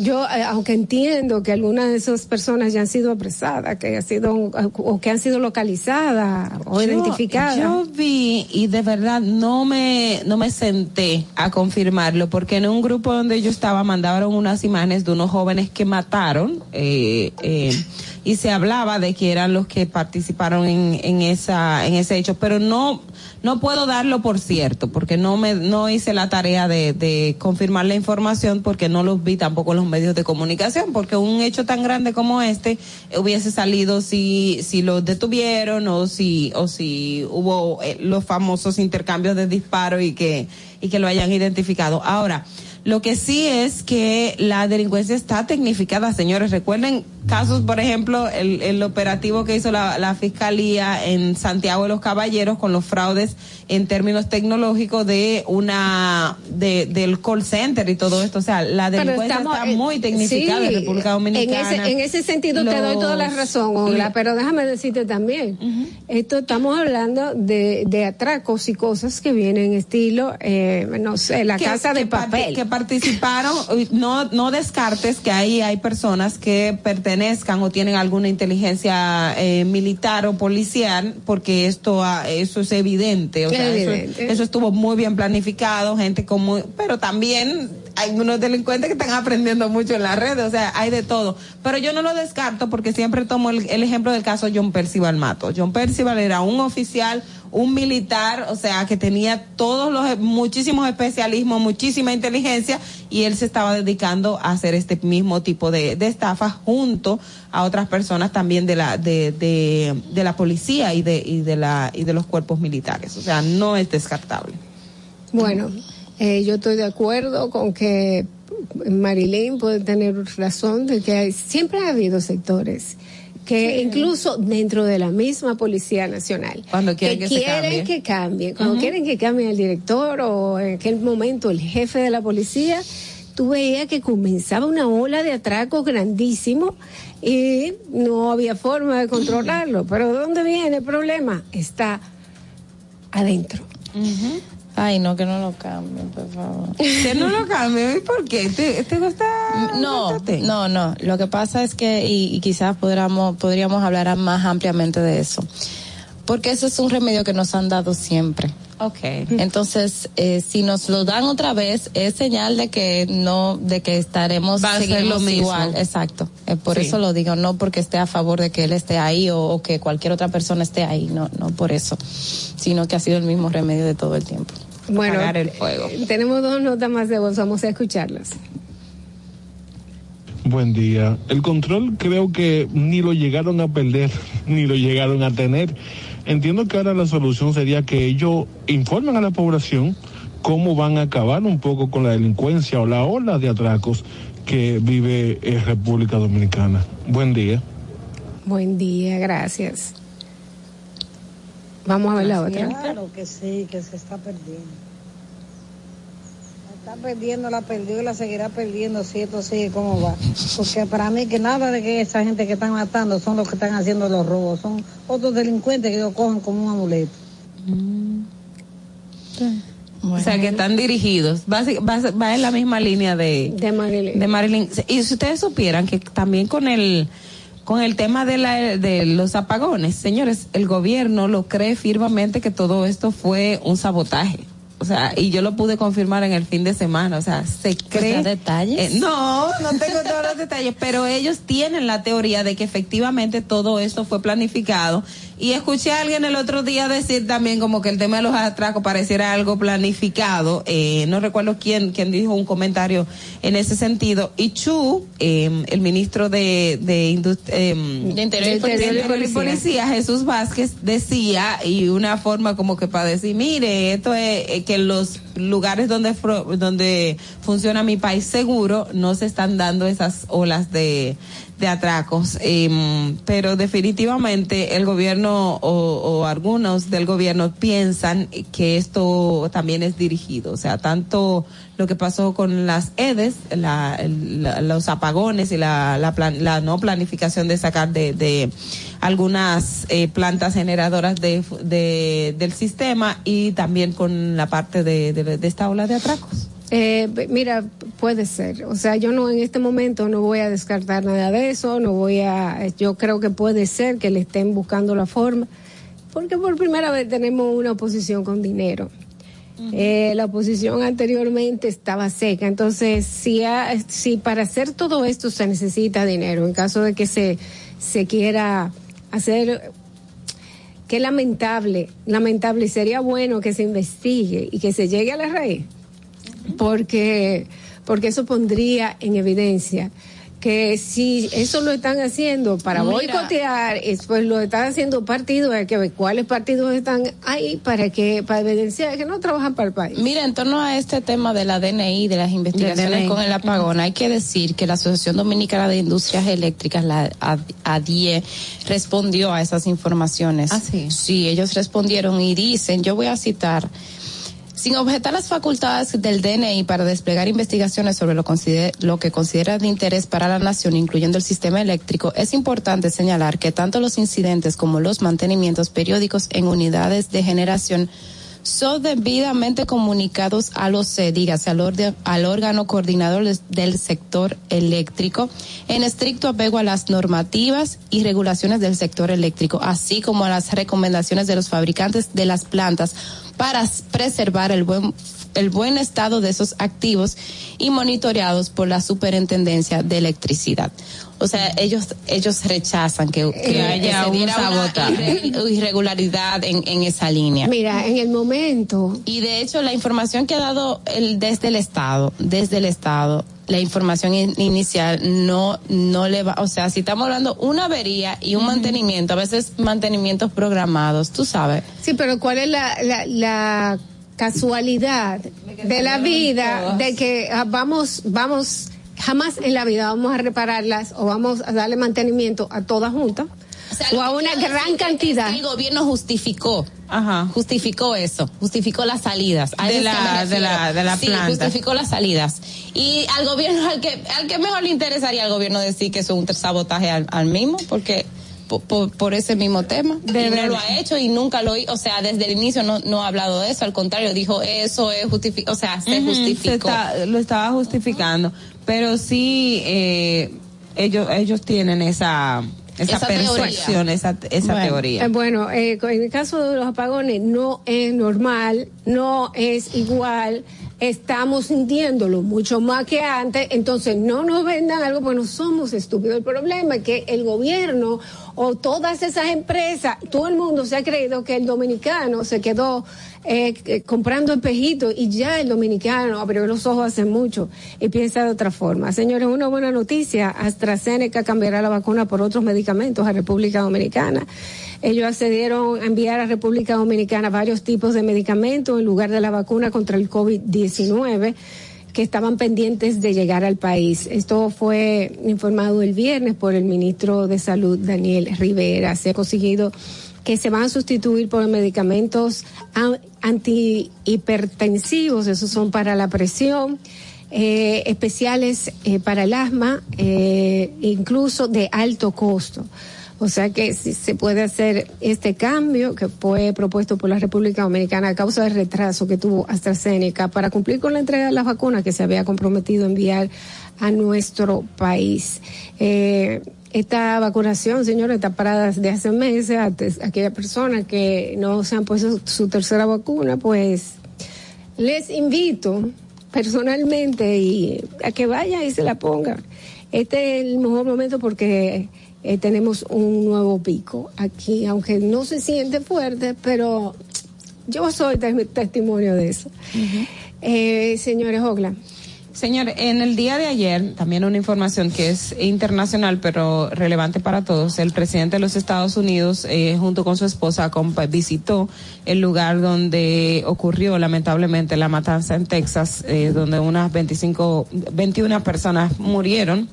yo eh, aunque entiendo que algunas de esas personas ya han sido apresadas que han sido o que han sido localizadas o
Yo-
identificadas.
Yo vi y de verdad no me no me senté a confirmarlo porque en un grupo donde yo estaba mandaron unas imágenes de unos jóvenes que mataron eh, eh, y se hablaba de que eran los que participaron en, en esa en ese hecho, pero no no puedo darlo por cierto porque no me no hice la tarea de, de confirmar la información porque no los vi tampoco en los medios de comunicación porque un hecho tan grande como este hubiese salido si si los detuvieron o si o si hubo eh, los famosos intercambios de disparos y que y que lo hayan identificado. Ahora lo que sí es que la delincuencia está tecnificada, señores. Recuerden casos, por ejemplo, el, el operativo que hizo la, la Fiscalía en Santiago de los Caballeros con los fraudes en términos tecnológicos de una, de, del call center y todo esto. O sea, la delincuencia
estamos,
está muy tecnificada
sí,
en República Dominicana.
En ese, en ese sentido te doy toda la razón, Olga,
lo-
pero déjame decirte también, esto estamos hablando de, de atracos y cosas que vienen estilo, eh, no sé, la casa de papel.
que participaron, uy, no, no descartes que ahí hay personas que pertenezcan o tienen alguna inteligencia eh, militar o policial, porque esto, eso es evidente, o sea. Eso, estuvo muy bien planificado, gente con muy, pero también hay unos delincuentes que están aprendiendo mucho en las redes, o sea, hay de todo. Pero yo no lo descarto porque siempre tomo el, el ejemplo del caso John Percival Mato. John Percival era un oficial, un militar, o sea, que tenía todos los, muchísimos especialismos, muchísima inteligencia, y él se estaba dedicando a hacer este mismo tipo de, estafas junto a otras personas también de la, de, de, de la policía y de, y de la, y de los cuerpos militares. O sea, no es descartable.
Bueno, eh, yo estoy de acuerdo con que Marilyn puede tener razón de que hay- siempre ha habido sectores que incluso dentro de la misma Policía Nacional
Cuando quieren que se
quieren
cambie.
que cambie, cuando quieren que cambie el director o en aquel momento el jefe de la policía, tú veías que comenzaba una ola de atracos grandísimo y no había forma de controlarlo. Pero ¿de dónde viene el problema? Está adentro.
Ay, no, que no lo cambien, por favor.
Que no lo cambie, ¿y por qué? ¿Te, te gusta?
No, no, no. Lo que pasa es que, y, y quizás podríamos, podríamos hablar más ampliamente de eso. Porque eso es un remedio que nos han dado siempre.
Ok.
Entonces, eh, si nos lo dan otra vez, es señal de que no, de que estaremos
Va a ser lo mismo.
igual. Exacto. Eh, por
Sí.
eso lo digo, no porque esté a favor de que él esté ahí o, o que cualquier otra persona esté ahí, no, no por eso, sino que ha sido el mismo remedio de todo el tiempo.
Bueno,
Apagar el fuego.
eh, tenemos dos notas más de voz, vamos a escucharlas.
Buen día. El control creo que ni lo llegaron a perder, ni lo llegaron a tener. Entiendo que ahora la solución sería que ellos informen a la población cómo van a acabar un poco con la delincuencia o la ola de atracos que vive eh, República Dominicana. Buen día.
Buen día, gracias. Vamos a ver la otra.
Claro que sí, que se está perdiendo. Está perdiendo, la perdió y la seguirá perdiendo si esto sigue como va. Porque para mí que nada de que esa gente que están matando son los que están haciendo los robos, son otros delincuentes que lo cogen como un amuleto.
O sea, que están dirigidos. Va, va, va en la misma línea de,
de Marilyn.
de Marilyn. Y si ustedes supieran que también con el con el tema de, la, de los apagones, señores, el gobierno lo cree firmemente que todo esto fue un sabotaje. O sea, y yo lo pude confirmar en el fin de semana. O sea, se cree.
detalles?
Eh, no, no tengo todos los detalles, pero ellos tienen la teoría de que efectivamente todo esto fue planificado Y escuché a alguien el otro día decir también como que el tema de los atracos pareciera algo planificado. Eh, no recuerdo quién, quién dijo un comentario en ese sentido. Y Chu, eh, el ministro de, de, Indust- em,
De Interior y
de
Policía.
Policía, Jesús Vázquez, decía, y una forma como que para decir, mire, esto es eh, que los lugares donde, donde funciona mi país seguro no se están dando esas olas de, de atracos. Em, pero definitivamente el gobierno o, o algunos del gobierno piensan que esto también es dirigido. O sea, tanto lo que pasó con las EDES, la- la- los apagones y la, la, plan- la no planificación de sacar de, de algunas eh, plantas generadoras de, de- del sistema y también con la parte de- de esta ola de atracos.
Eh, mira, puede ser. O sea, yo no en este momento no voy a descartar nada de eso, no voy a, yo creo que puede ser que le estén buscando la forma, porque por primera vez tenemos una oposición con dinero. Eh, la oposición anteriormente estaba seca, entonces si, ha- si para hacer todo esto se necesita dinero, en caso de que se, se quiera hacer Qué lamentable, lamentable. Y sería bueno que se investigue y que se llegue a la raíz, porque, porque eso pondría en evidencia que si eso lo están haciendo para
Mira.
boicotear, es, pues lo están haciendo partidos, hay que ver cuáles partidos están ahí para que, para evidenciar que no trabajan para el país.
Mira, en torno a este tema de la DNI, de las investigaciones con el apagón, hay que decir que la Asociación Dominicana de Industrias Eléctricas, la ADIE, respondió a esas informaciones.
Ah, sí.
Sí, ellos respondieron y dicen, yo voy a citar, sin objetar las facultades del DNI para desplegar investigaciones sobre lo, lo que considera de interés para la nación, incluyendo el sistema eléctrico, es importante señalar que tanto los incidentes como los mantenimientos periódicos en unidades de generación son debidamente comunicados a los C, dígase al, al órgano coordinador del sector eléctrico, en estricto apego a las normativas y regulaciones del sector eléctrico, así como a las recomendaciones de los fabricantes de las plantas para preservar el buen el buen estado de esos activos y monitoreados por la Superintendencia de Electricidad. O sea, ellos ellos rechazan que, que
Eh,
haya
se
una
diera una
irre- irregularidad en, en esa línea.
Mira, en el momento
Y de hecho, la información que ha dado el, desde el Estado, desde el Estado, la información in- inicial no, no le va, o sea, si estamos hablando una avería y un mantenimiento, a veces mantenimientos programados, tú sabes.
Sí, pero ¿cuál es la, la, la casualidad de la vida de que ah, vamos, vamos, jamás en la vida vamos a repararlas o vamos a darle mantenimiento a todas juntas o, a una gran
es
cantidad?
que el gobierno justificó. Justificó eso, justificó las salidas. A
De la- de la- de la
sí,
planta.
justificó las salidas. Y al gobierno, al que, al que mejor le interesaría al gobierno decir que eso es un sabotaje al, al mismo, porque por, por, por ese mismo tema. y no lo ha hecho y nunca lo hizo, o sea, desde el inicio no, no ha hablado de eso, al contrario, dijo eso es justificado, o sea, se justificó.
se está- lo estaba justificando, pero sí eh, ellos ellos tienen esa esa,
Esa teoría.
percepción, esa esa
Bueno,
teoría.
eh, bueno, eh, en el caso de los apagones no es normal, no es igual, estamos sintiéndolo mucho más que antes, entonces no nos vendan algo porque no somos estúpidos. El problema es que el gobierno o todas esas empresas, todo el mundo se ha creído que el dominicano se quedó eh, eh, comprando espejitos y ya el dominicano abrió los ojos hace mucho y piensa de otra forma. Señores, una buena noticia, AstraZeneca cambiará la vacuna por otros medicamentos a República Dominicana. Ellos accedieron a enviar a República Dominicana varios tipos de medicamentos en lugar de la vacuna contra el COVID-19 que estaban pendientes de llegar al país. Esto fue informado el viernes por el ministro de Salud, Daniel Rivera. Se ha conseguido que se van a sustituir por medicamentos antihipertensivos, esos son para la presión, eh, especiales eh, para el asma, eh, incluso de alto costo. O sea que si se puede hacer este cambio que fue propuesto por la República Dominicana a causa del retraso que tuvo AstraZeneca para cumplir con la entrega de las vacunas que se había comprometido a enviar a nuestro país. Eh, esta vacunación, señores, está parada desde hace meses. Antes, aquellas personas que no se han puesto su tercera vacuna, pues les invito personalmente y a que vayan y se la pongan. Este es el mejor momento porque eh, tenemos un nuevo pico aquí, aunque no se siente fuerte, pero yo soy te- testimonio de eso. Eh, señores Ogla.
Señor, en el día de ayer, también una información que es internacional, pero relevante para todos, el presidente de los Estados Unidos, eh, junto con su esposa, visitó el lugar donde ocurrió lamentablemente la matanza en Texas, eh, donde unas 25, 21 personas murieron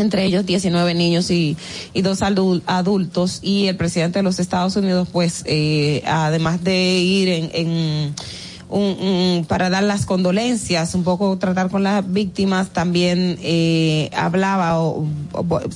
entre ellos 19 niños y, dos adul- adultos. Y el presidente de los Estados Unidos pues eh, además de ir en, en un, un- para dar las condolencias un poco tratar con las víctimas también eh, hablaba o,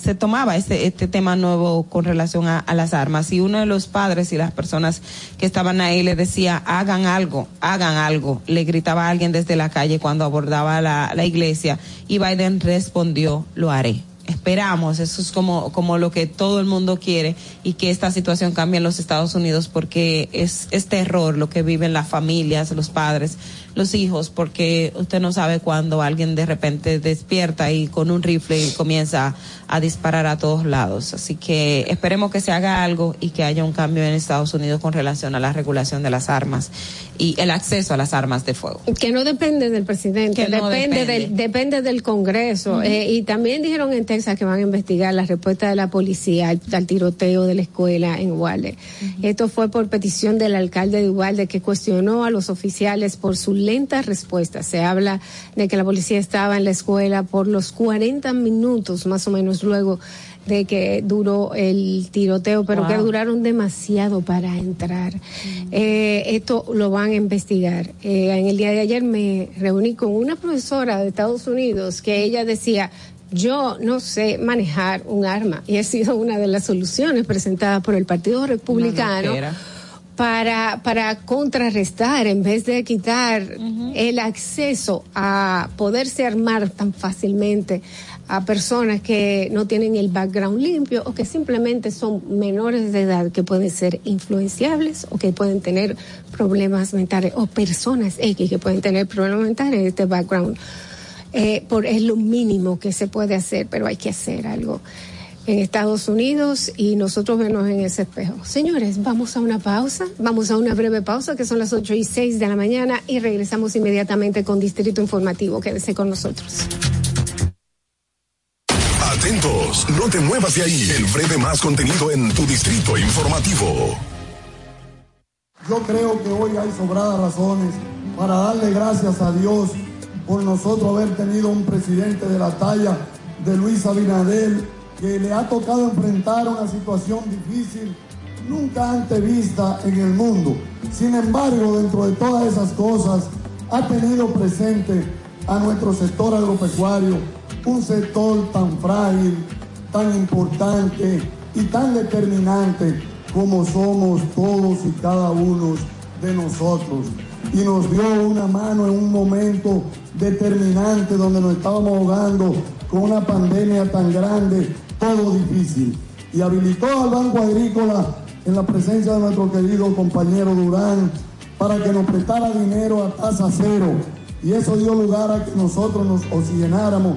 se tomaba este este tema nuevo con relación a, a las armas. Y uno de los padres y las personas que estaban ahí le decía hagan algo hagan algo le gritaba a alguien desde la calle cuando abordaba la, la iglesia. Y Biden respondió lo haré esperamos, eso es como, como lo que todo el mundo quiere y que esta situación cambie en los Estados Unidos porque es, es terror lo que viven las familias, los padres, los hijos, porque usted no sabe cuándo alguien de repente despierta y con un rifle comienza a disparar a todos lados. Así que esperemos que se haga algo y que haya un cambio en Estados Unidos con relación a la regulación de las armas y el acceso a las armas de fuego.
Que no depende del presidente,
no
depende,
depende.
Del, depende del Congreso. Eh, y también dijeron en Texas que van a investigar la respuesta de la policía al, al tiroteo de la escuela en Uvalde. Esto fue por petición del alcalde de Uvalde que cuestionó a los oficiales por su lenta respuesta. Se habla de que la policía estaba en la escuela por los 40 minutos más o menos luego de que duró el tiroteo, pero
Wow.
que duraron demasiado para entrar. Eh, esto lo van a investigar. Eh, en el día de ayer me reuní con una profesora de Estados Unidos que ella decía, yo no sé manejar un arma y ha sido una de las soluciones presentadas por el Partido Republicano para, para contrarrestar, en vez de quitar el acceso a poderse armar tan fácilmente a personas que no tienen el background limpio o que simplemente son menores de edad que pueden ser influenciables o que pueden tener problemas mentales o personas X que pueden tener problemas mentales en este background. Eh, por, es lo mínimo que se puede hacer, pero hay que hacer algo en Estados Unidos y nosotros vernos en ese espejo. Señores, vamos a una pausa, vamos a una breve pausa que son las 8 y 6 de la mañana y regresamos inmediatamente con Distrito Informativo. Quédese con nosotros.
No te muevas de ahí. El breve más contenido en tu distrito informativo.
Yo creo que hoy hay sobradas razones para darle gracias a Dios por nosotros haber tenido un presidente de la talla de Luis Abinader que le ha tocado enfrentar una situación difícil nunca antes vista en el mundo. Sin embargo, dentro de todas esas cosas, ha tenido presente a nuestro sector agropecuario, un sector tan frágil, tan importante y tan determinante como somos todos y cada uno de nosotros. Y nos dio una mano en un momento determinante donde nos estábamos ahogando con una pandemia tan grande, todo difícil. Y habilitó al Banco Agrícola en la presencia de nuestro querido compañero Durán para que nos prestara dinero a tasa cero. Y eso dio lugar a que nosotros nos oxigenáramos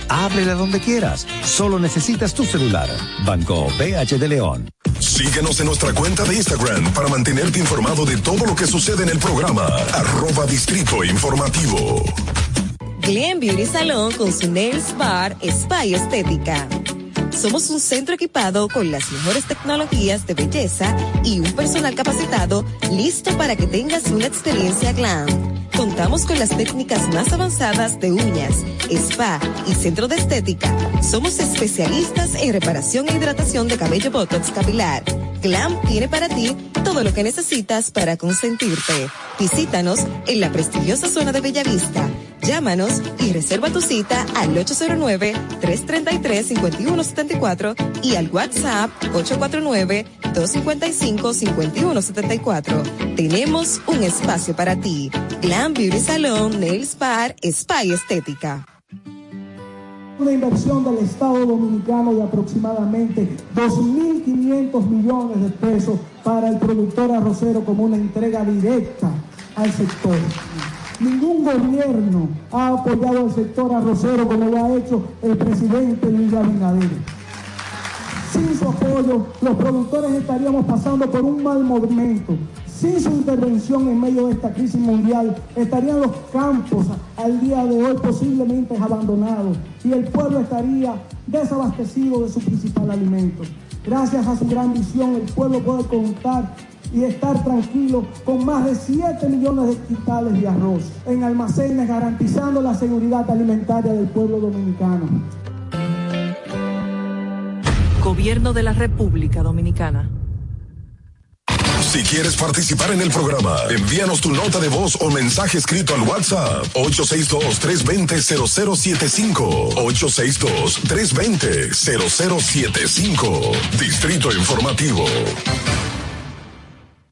Ábrela donde quieras. Solo necesitas tu celular. Banco BH de León.
Síguenos en nuestra cuenta de Instagram para mantenerte informado de todo lo que sucede en el programa. Arroba Distrito Informativo.
Glen Beauty Salón con su Nails Bar Spa y Estética. Somos un centro equipado con las mejores tecnologías de belleza y un personal capacitado listo para que tengas una experiencia glam. Contamos con las técnicas más avanzadas de uñas, spa y centro de estética. Somos especialistas en reparación e hidratación de cabello botox capilar. Glam tiene para ti todo lo que necesitas para consentirte. Visítanos en la prestigiosa zona de Bellavista. Llámanos y reserva tu cita al 809-333-5174 y al WhatsApp 849-255-5174. Tenemos un espacio para ti. Glam Beauty Salon, Nails Bar, Spa y Estética.
Una inversión del Estado Dominicano de aproximadamente 2.500 millones de pesos para el productor arrocero como una entrega directa al sector. Ningún gobierno ha apoyado al sector arrocero como lo ha hecho el presidente Luis Abinader. Sin su apoyo, los productores estaríamos pasando por un mal momento. Sin su intervención en medio de esta crisis mundial, estarían los campos al día de hoy posiblemente abandonados y el pueblo estaría desabastecido de su principal alimento. Gracias a su gran visión, el pueblo puede contar y estar tranquilo con más de 7 millones de quintales de arroz en almacenes, garantizando la seguridad alimentaria del pueblo dominicano.
Gobierno de la República Dominicana.
Si quieres participar en el programa, envíanos tu nota de voz o mensaje escrito al WhatsApp 862-320-0075. 862-320-0075. Distrito Informativo.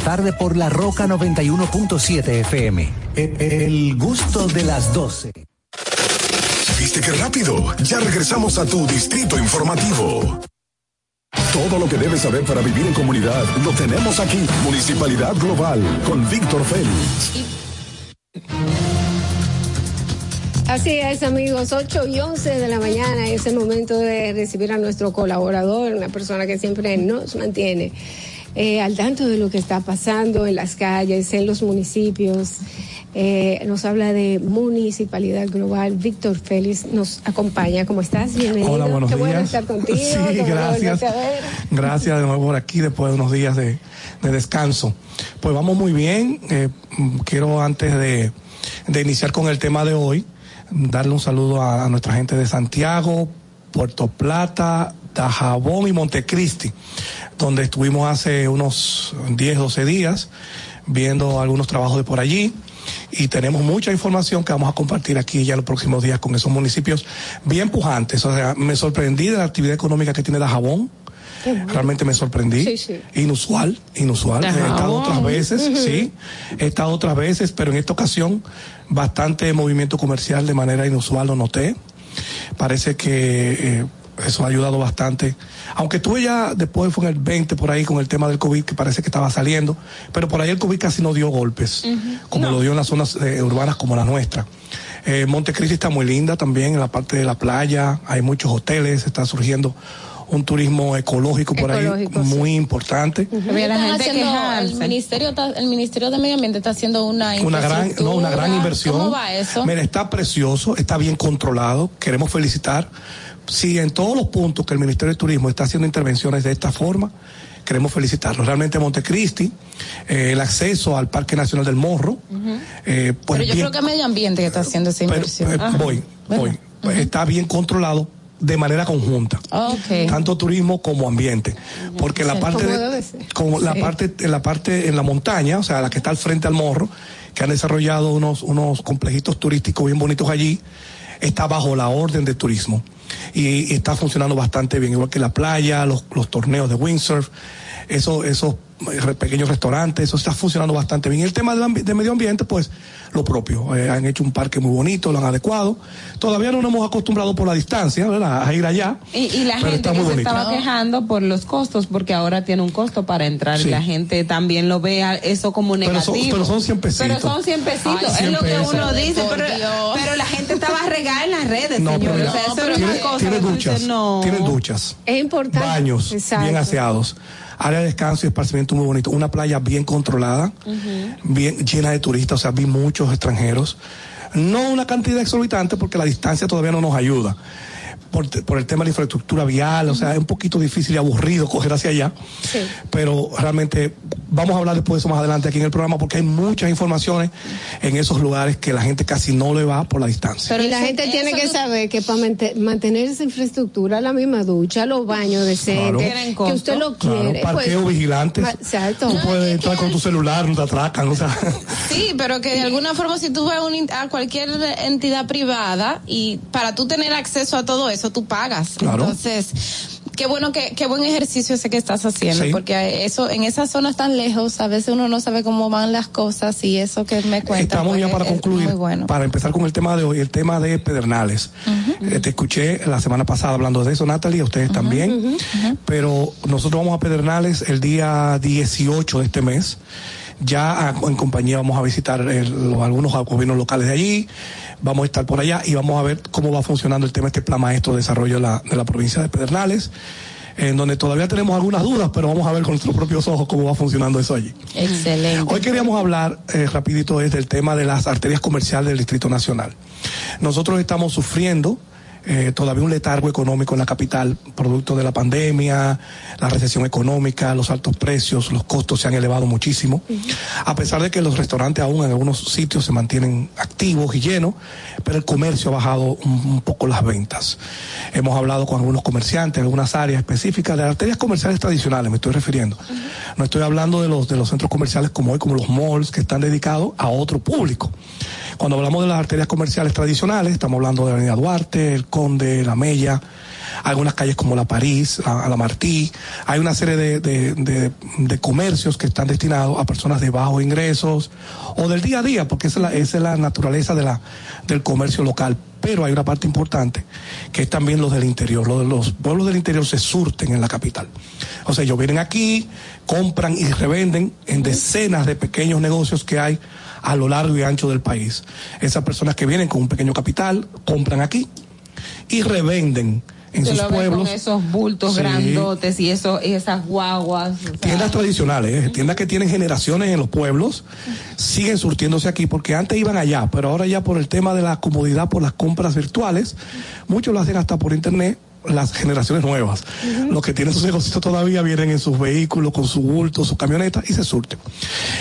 tarde por La Roca 91.7 FM. E- El gusto de las 12.
¿Viste qué rápido? Ya regresamos a tu distrito informativo. Todo lo que debes saber para vivir en comunidad lo tenemos aquí. Municipalidad Global con Víctor Félix.
Así es, amigos, 8 y 11 de la mañana es el momento de recibir a nuestro colaborador, una persona que siempre nos mantiene eh, al tanto de lo que está pasando en las calles, en los municipios. Eh, nos habla de Municipalidad Global. Víctor Félix nos acompaña. ¿Cómo estás? Bienvenido.
Hola, buenos
Qué bueno
días.
estar contigo.
Sí,
bueno
gracias.
volverte a ver.
Gracias de nuevo por aquí después de unos días de, de descanso. Pues vamos muy bien. Eh, quiero antes de, de iniciar con el tema de hoy, darle un saludo a, a nuestra gente de Santiago, Puerto Plata, Dajabón y Montecristi, donde estuvimos hace unos 10, 12 días viendo algunos trabajos de por allí y tenemos mucha información que vamos a compartir aquí ya los próximos días con esos municipios bien pujantes. O sea, me sorprendí de la actividad económica que tiene Dajabón. Realmente me sorprendí.
Sí, sí.
Inusual, inusual. He estado otras veces, sí. He estado otras veces, pero en esta ocasión bastante movimiento comercial de manera inusual lo noté. Parece que eh, eso ha ayudado bastante. Aunque tuve ya, después fue en el 20 por ahí con el tema del COVID, que parece que estaba saliendo, pero por ahí el COVID casi no dio golpes, como lo dio en las zonas eh, urbanas como la nuestra. Eh, Montecristi está muy linda también en la parte de la playa, hay muchos hoteles, está surgiendo un turismo ecológico por
Ecológico,
ahí
sí.
muy importante.
Mira, la gente
haciendo-
el ministerio está- el ministerio de medio ambiente está haciendo una
una gran, no, una gran inversión.
¿Cómo va eso?
Mira, está precioso, está bien controlado. Queremos felicitar. Si en todos los puntos que el Ministerio de Turismo está haciendo intervenciones de esta forma, queremos felicitarlo. Realmente Montecristi, eh, el acceso al Parque Nacional del Morro, eh, pues
Pero yo
bien-
creo que es medio ambiente que está haciendo esa inversión.
eh, voy, voy. Pues está bien controlado de manera conjunta. Tanto turismo como ambiente. Porque la parte de- como la parte, en la parte, en la montaña, o sea, la que está al frente al morro, que han desarrollado unos, unos complejitos turísticos bien bonitos allí, está bajo la orden de turismo. Y, está funcionando bastante bien, igual que la playa, los, los torneos de windsurf. Eso, esos eh, pequeños restaurantes, eso está funcionando bastante bien. Y el tema del ambi- de medio ambiente, pues lo propio. Eh, han hecho un parque muy bonito, lo han adecuado. Todavía no nos hemos acostumbrado por la distancia, ¿verdad? A ir allá.
Y, y la
pero
gente que se
bonito.
estaba quejando por los costos, porque ahora tiene un costo para entrar
Sí.
y la gente también lo ve a- eso como
Pero
negativo.
son- pero son 100 pesitos.
Pero son 100 pesitos,
Ay,
es
100
lo que
pesos.
uno dice, pero, pero la gente estaba regada en las redes,
No, pero
señores.
mira,
O sea, eso era
tiene,
una cosa
tiene duchas,
no.
tiene duchas,
Es importante.
baños
Exacto.
bien aseados, área de descanso y esparcimiento muy bonito, una playa bien controlada, bien llena de turistas, o sea, vi muchos extranjeros. No una cantidad exorbitante porque la distancia todavía no nos ayuda. Por, por el tema de la infraestructura vial, o sea, es un poquito difícil y aburrido coger hacia allá. Pero realmente vamos a hablar después de eso más adelante aquí en el programa porque hay muchas informaciones en esos lugares que la gente casi no le va por la distancia.
Pero y la gente tiene que saber que para mante- mantener esa infraestructura, la misma ducha, los baños decentes,
Claro.
que usted lo
Claro,
quiere.
parqueo
pues, Exacto.
Tú puedes entrar con tu celular, no te atracan, o sea.
Sí, pero que de alguna forma si tú vas a, un a cualquier entidad privada y para tú tener acceso a todo eso tú pagas.
Claro.
Entonces, qué bueno que qué buen ejercicio ese que estás haciendo
Sí.
porque eso en esas zonas tan lejos a veces uno no sabe cómo van las cosas y eso que me cuentas.
Estamos
pues,
ya para
es
concluir,
bueno.
para empezar con el tema de hoy, el tema de Pedernales. Eh, te escuché la semana pasada hablando de eso, Natalie, a ustedes también, pero nosotros vamos a Pedernales el día 18 de este mes. Ya en compañía vamos a visitar el- los- algunos gobiernos locales de allí, vamos a estar por allá y vamos a ver cómo va funcionando el tema este plan maestro de desarrollo de la, de la provincia de Pedernales, en donde todavía tenemos algunas dudas, pero vamos a ver con nuestros propios ojos cómo va funcionando eso allí.
Excelente.
Hoy queríamos hablar eh, rapidito es del tema de las arterias comerciales del Distrito Nacional. Nosotros estamos sufriendo eh, todavía un letargo económico en la capital, producto de la pandemia, la recesión económica, los altos precios, los costos se han elevado muchísimo. A pesar de que los restaurantes aún en algunos sitios se mantienen activos y llenos, pero el comercio ha bajado un, un poco las ventas. Hemos hablado con algunos comerciantes algunas áreas específicas de las arterias comerciales tradicionales, me estoy refiriendo. No estoy hablando de los, de los centros comerciales como hoy, como los malls, que están dedicados a otro público. Cuando hablamos de las arterias comerciales tradicionales, estamos hablando de la Avenida Duarte, el Conde, la Mella, algunas calles como la París, la, la Martí. Hay una serie de, de- de- comercios que están destinados a personas de bajos ingresos o del día a día, porque esa es la, es la naturaleza de la, del comercio local. Pero hay una parte importante, que es también los del interior. Los, los pueblos del interior se surten en la capital. O sea, ellos vienen aquí, compran y revenden en decenas de pequeños negocios que hay a lo largo y ancho del país. Esas personas que vienen con un pequeño capital, compran aquí y revenden en
Se
sus
lo
pueblos.
con esos bultos
Sí.
grandotes y eso, y esas guaguas. o sea,
Tiendas tradicionales, ¿eh? tiendas que tienen generaciones en los pueblos, siguen surtiéndose aquí porque antes iban allá, pero ahora ya por el tema de la comodidad por las compras virtuales, muchos lo hacen hasta por internet las generaciones nuevas. Los que tienen sus negocios todavía vienen en sus vehículos, con su bulto, sus camionetas y se surten.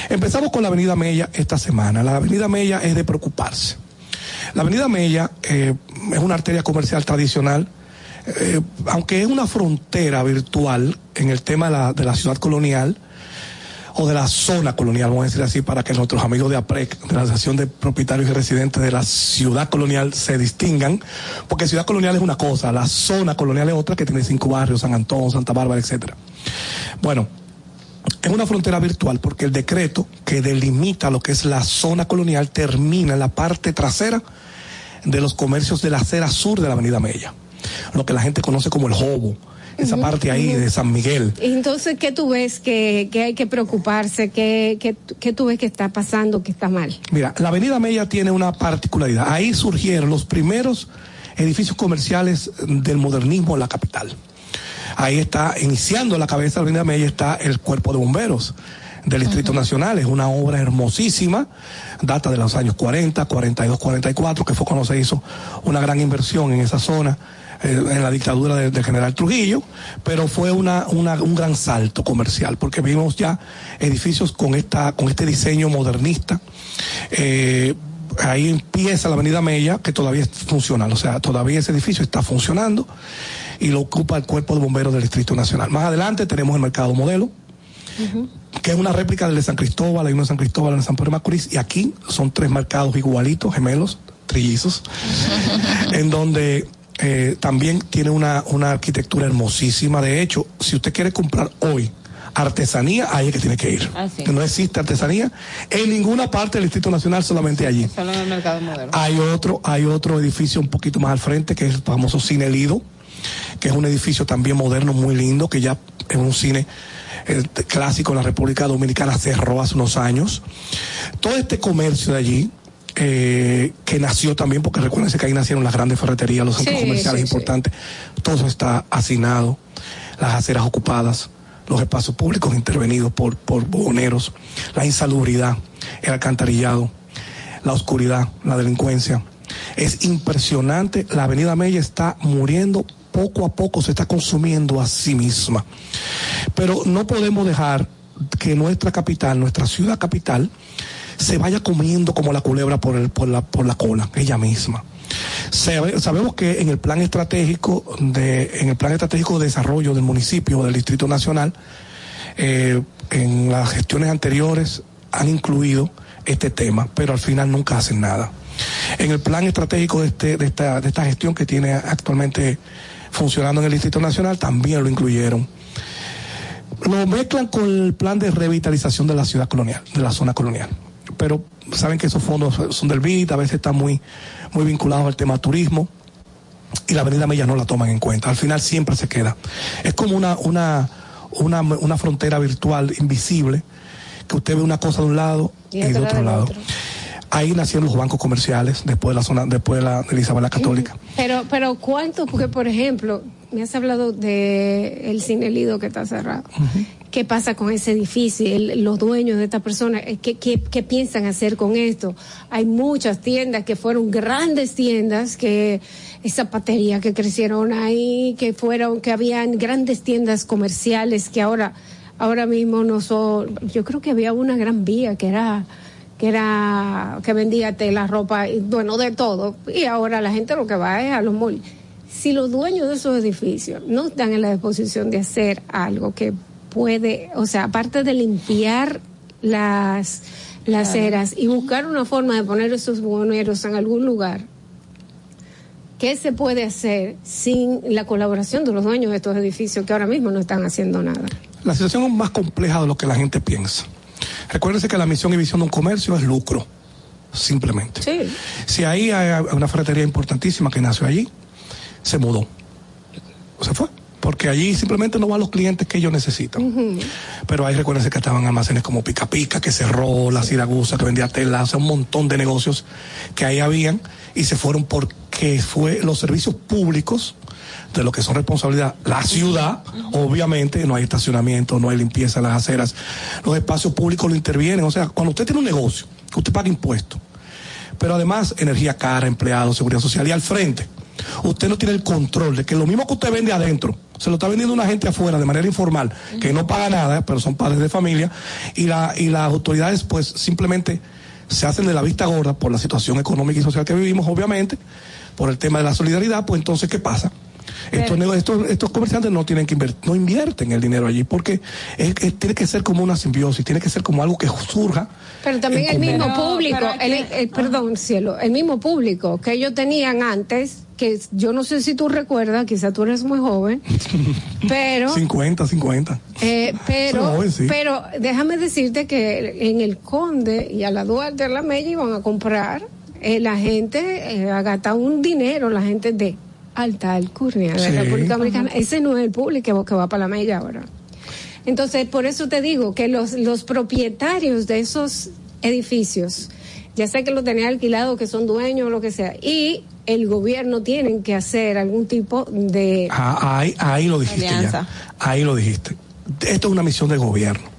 Empezamos con la Avenida Mella esta semana. La Avenida Mella es de preocuparse. La Avenida Mella eh, es una arteria comercial tradicional, eh, aunque es una frontera virtual en el tema de la, de la ciudad colonial o de la zona colonial, vamos a decir así, para que nuestros amigos de APREC, de la Asociación de Propietarios y Residentes de la Ciudad Colonial, se distingan, porque ciudad colonial es una cosa, la zona colonial es otra que tiene cinco barrios, San Antón, Santa Bárbara, etcétera. Bueno, es una frontera virtual porque el decreto que delimita lo que es la zona colonial termina en la parte trasera de los comercios de la acera sur de la Avenida Mella, lo que la gente conoce como el Jobo, esa parte ahí de San Miguel.
Entonces, ¿qué tú ves que, que hay que preocuparse? ¿Qué, qué, qué tú ves que está pasando, que está mal?
Mira, la Avenida Mella tiene una particularidad. Ahí surgieron los primeros edificios comerciales del modernismo en la capital. Ahí está, iniciando la cabeza de la Avenida Mella, está el Cuerpo de Bomberos del Distrito Nacional. Es una obra hermosísima, data de los años 40, 42, 44, que fue cuando se hizo una gran inversión en esa zona en la dictadura de- del general Trujillo, pero fue una, una- un gran salto comercial, porque vimos ya edificios con, esta, con este diseño modernista. Eh, ahí empieza la Avenida Mella, que todavía es funcional, o sea, todavía ese edificio está funcionando y lo ocupa el Cuerpo de Bomberos del Distrito Nacional. Más adelante tenemos el Mercado Modelo, que es una réplica del de San Cristóbal, hay uno de San Cristóbal, el de San Pedro de Macorís, y aquí son tres mercados igualitos, gemelos, trillizos, en donde eh, también tiene una, una arquitectura hermosísima. De hecho, si usted quiere comprar hoy artesanía, ahí es que tiene que ir. Que no existe artesanía en ninguna parte del Distrito Nacional, solamente allí.
Solo en el mercado moderno.
Hay otro, hay otro edificio un poquito más al frente, que es el famoso Cine Lido, que es un edificio también moderno, muy lindo, que ya es un cine eh, clásico en la República Dominicana, cerró hace unos años. Todo este comercio de allí, eh, que nació también, porque recuérdense que ahí nacieron las grandes ferreterías, los centros
Sí,
comerciales
sí, sí.
importantes, todo está asignado, las aceras ocupadas, los espacios públicos intervenidos por, por bogoneros, la insalubridad, el alcantarillado, la oscuridad, la delincuencia. Es impresionante, la avenida Mella está muriendo poco a poco, se está consumiendo a sí misma. Pero no podemos dejar que nuestra capital, nuestra ciudad capital, se vaya comiendo como la culebra por, el, por, la, por la cola, ella misma. Sabe- sabemos que en el plan estratégico de, en el plan estratégico de desarrollo del municipio, del Distrito Nacional, eh, en las gestiones anteriores han incluido este tema, pero al final nunca hacen nada. En el plan estratégico de, este, de, esta, de esta gestión que tiene actualmente funcionando en el Distrito Nacional también lo incluyeron. Lo mezclan con el plan de revitalización de la ciudad colonial, de la zona colonial. Pero saben que esos fondos son del BID, a veces están muy, muy vinculados al tema turismo y la Avenida Mella no la toman en cuenta. Al final siempre se queda. Es como una, una, una, una frontera virtual invisible que usted ve una cosa de un lado y,
Y
de otro lado.
otro.
Ahí nacieron los bancos comerciales después de la zona, después de la de Isabel la Católica.
Pero, pero ¿cuánto? Porque, por ejemplo, me has hablado de el cine Lido que está cerrado. ¿Qué pasa con ese edificio? Los dueños de esta persona, eh, ¿qué, piensan hacer con esto? Hay muchas tiendas que fueron grandes tiendas, que zapatería que crecieron ahí, que fueron, que habían grandes tiendas comerciales que ahora, ahora mismo no son. Yo creo que había una gran vía que era que era que vendía tela, ropa, y, bueno, de todo. Y ahora la gente lo que va es a los malls. Si los dueños de esos edificios no están en la disposición de hacer algo que puede, o sea, aparte de limpiar las las
Claro.
eras y buscar una forma de poner esos buhoneros en algún lugar, ¿qué se puede hacer sin la colaboración de los dueños de estos edificios que ahora mismo no están haciendo nada?
La situación es más compleja de lo que la gente piensa. Recuérdense que la misión y visión de un comercio es lucro, simplemente.
Sí.
Si ahí hay una ferretería importantísima que nació allí, se mudó. Se fue. Porque allí simplemente no van los clientes que ellos necesitan. Pero ahí recuérdense que estaban almacenes como Pica Pica, que cerró, la Siragusa, que vendía tela, o sea, un montón de negocios que ahí habían y se fueron porque fue los servicios públicos de lo que son responsabilidad. La ciudad, obviamente no hay estacionamiento, no hay limpieza en las aceras, los espacios públicos lo intervienen, o sea, cuando usted tiene un negocio, usted paga impuestos, pero además energía cara, empleados, seguridad social y al frente, usted no tiene el control de que lo mismo que usted vende adentro, se lo está vendiendo una gente afuera de manera informal, que no paga nada, pero son padres de familia, y, la, y las autoridades pues simplemente se hacen de la vista gorda por la situación económica y social que vivimos, obviamente, por el tema de la solidaridad, pues entonces, ¿qué pasa? Estos, estos, estos comerciantes no tienen que invertir, no invierten el dinero allí porque es- es- tiene que ser como una simbiosis, tiene que ser como algo que surja.
Pero también el mismo público, el, el- perdón, cielo, el mismo público que ellos tenían antes, que yo no sé si tú recuerdas, quizá tú eres muy joven, pero
50, 50.
eh, pero,
joven, sí.
pero déjame decirte que en el Conde y a la Duarte de la Mella iban a comprar eh, la gente eh, a gastar un dinero, la gente de alta alcurnia de
Sí.
la República Dominicana. Ese no es el público que va- que va para la Mella ahora. Entonces, por eso te digo que los, los propietarios de esos edificios, ya sea que lo tenían alquilado, que son dueños o lo que sea, y el gobierno tienen que hacer algún tipo de...
Ah, ahí, ahí lo dijiste
Alianza.
ya. Ahí lo dijiste. Esto es una misión de gobierno.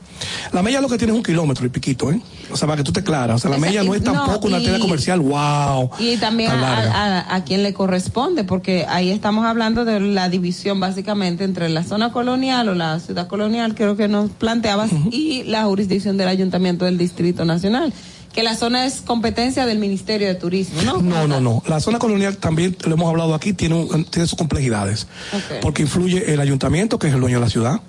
La mella lo que tiene es un kilómetro y piquito, ¿eh? O sea, para que tú te claras. O sea, la
Esa-
mella no es
no,
tampoco una tienda comercial, wow.
Y también a- a quien le corresponde, porque ahí estamos hablando de la división básicamente entre la zona colonial o la ciudad colonial, creo que nos planteabas, y la jurisdicción del Ayuntamiento del Distrito Nacional, que la zona es competencia del Ministerio de Turismo, ¿no?
No, no, no. La zona colonial también, lo hemos hablado aquí, tiene, un- tiene sus complejidades. Porque influye el ayuntamiento, que es el dueño de la ciudad,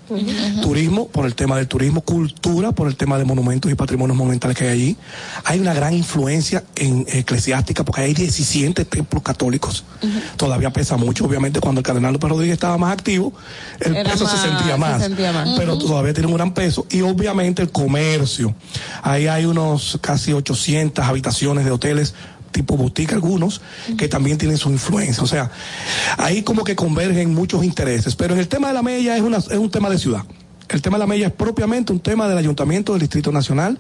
turismo, por el tema del turismo, cultura, por el tema de monumentos y patrimonios monumentales que hay allí. Hay una gran influencia en eclesiástica, porque hay 17 templos católicos. Todavía pesa mucho, obviamente, cuando el cardenal López Rodríguez estaba más activo, el
Era
peso
más-
se sentía
se
más. Pero todavía tiene un gran peso. Y obviamente el comercio. Ahí hay unos casi 800 habitaciones de hoteles tipo boutique algunos, que también tienen su influencia. O sea, ahí como que convergen muchos intereses. Pero en el tema de la mella es, una, es un tema de ciudad. El tema de la mella es propiamente un tema del Ayuntamiento del Distrito Nacional.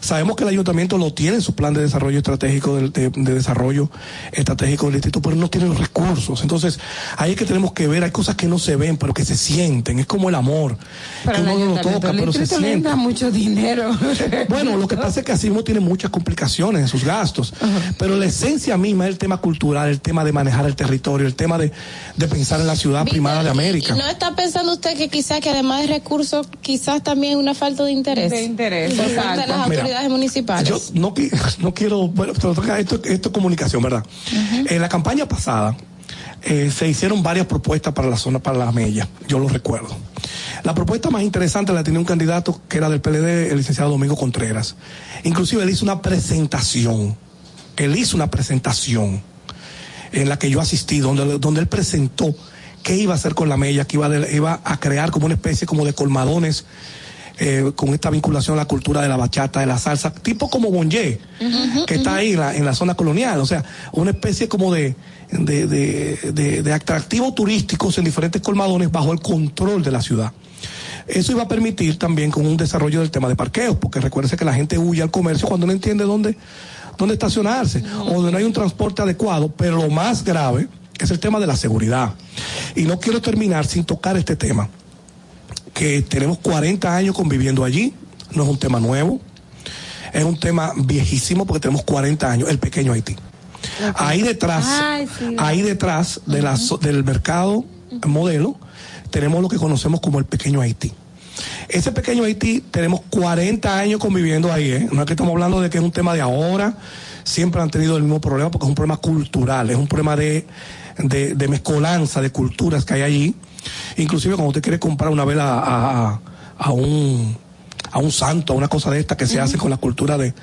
Sabemos que el Ayuntamiento lo tiene en su plan de desarrollo estratégico, del- de, de desarrollo estratégico del Distrito, pero no tiene los recursos. Entonces, ahí es que tenemos que ver, hay cosas que no se ven, pero que se sienten. Es como el amor,
Pero
que
el
uno no lo toca, pero se siente.
mucho dinero.
Bueno, lo que pasa es que así mismo tiene muchas complicaciones en sus gastos, pero la esencia misma es el tema cultural, el tema de manejar el territorio, el tema de, de pensar en la ciudad primada de América.
¿Y no está pensando usted que quizás que además de recursos, quizás también una falta de interés?
De interés,
Por parte de
exacto.
las
Mira,
autoridades municipales.
Yo no, no quiero, bueno, esto, esto es comunicación, ¿verdad? En la campaña pasada eh, se hicieron varias propuestas para la zona, para la mella, yo lo recuerdo. La propuesta más interesante la tenía un candidato que era del PLD, el licenciado Domingo Contreras. Inclusive él hizo una presentación, él hizo una presentación en la que yo asistí, donde, donde él presentó qué iba a hacer con la mella, que iba, de- iba a crear como una especie como de colmadones eh, con esta vinculación a la cultura de la bachata, de la salsa, tipo como Bonje, que está ahí en la, en la zona colonial, o sea, una especie como de, de, de, de- de atractivos turísticos en diferentes colmadones bajo el control de la ciudad. Eso iba a permitir también con un desarrollo del tema de parqueos, porque recuérdese que la gente huye al comercio cuando no entiende dónde, dónde estacionarse, o donde no hay un transporte adecuado, pero lo más grave es el tema de la seguridad. Y no quiero terminar sin tocar este tema, que tenemos 40 años conviviendo allí, no es un tema nuevo, es un tema viejísimo porque tenemos 40 años, el pequeño Haití. Ahí detrás,
Ay, sí.
ahí detrás de la, del mercado modelo, tenemos lo que conocemos como el pequeño Haití. Ese pequeño Haití tenemos 40 años conviviendo ahí, ¿eh? No es que estamos hablando de que es un tema de ahora, siempre han tenido el mismo problema porque es un problema cultural, es un problema de, de, de mezcolanza de culturas que hay allí. Inclusive cuando usted quiere comprar una vela a, a, a un a un santo, a una cosa de esta que se hace con la cultura de,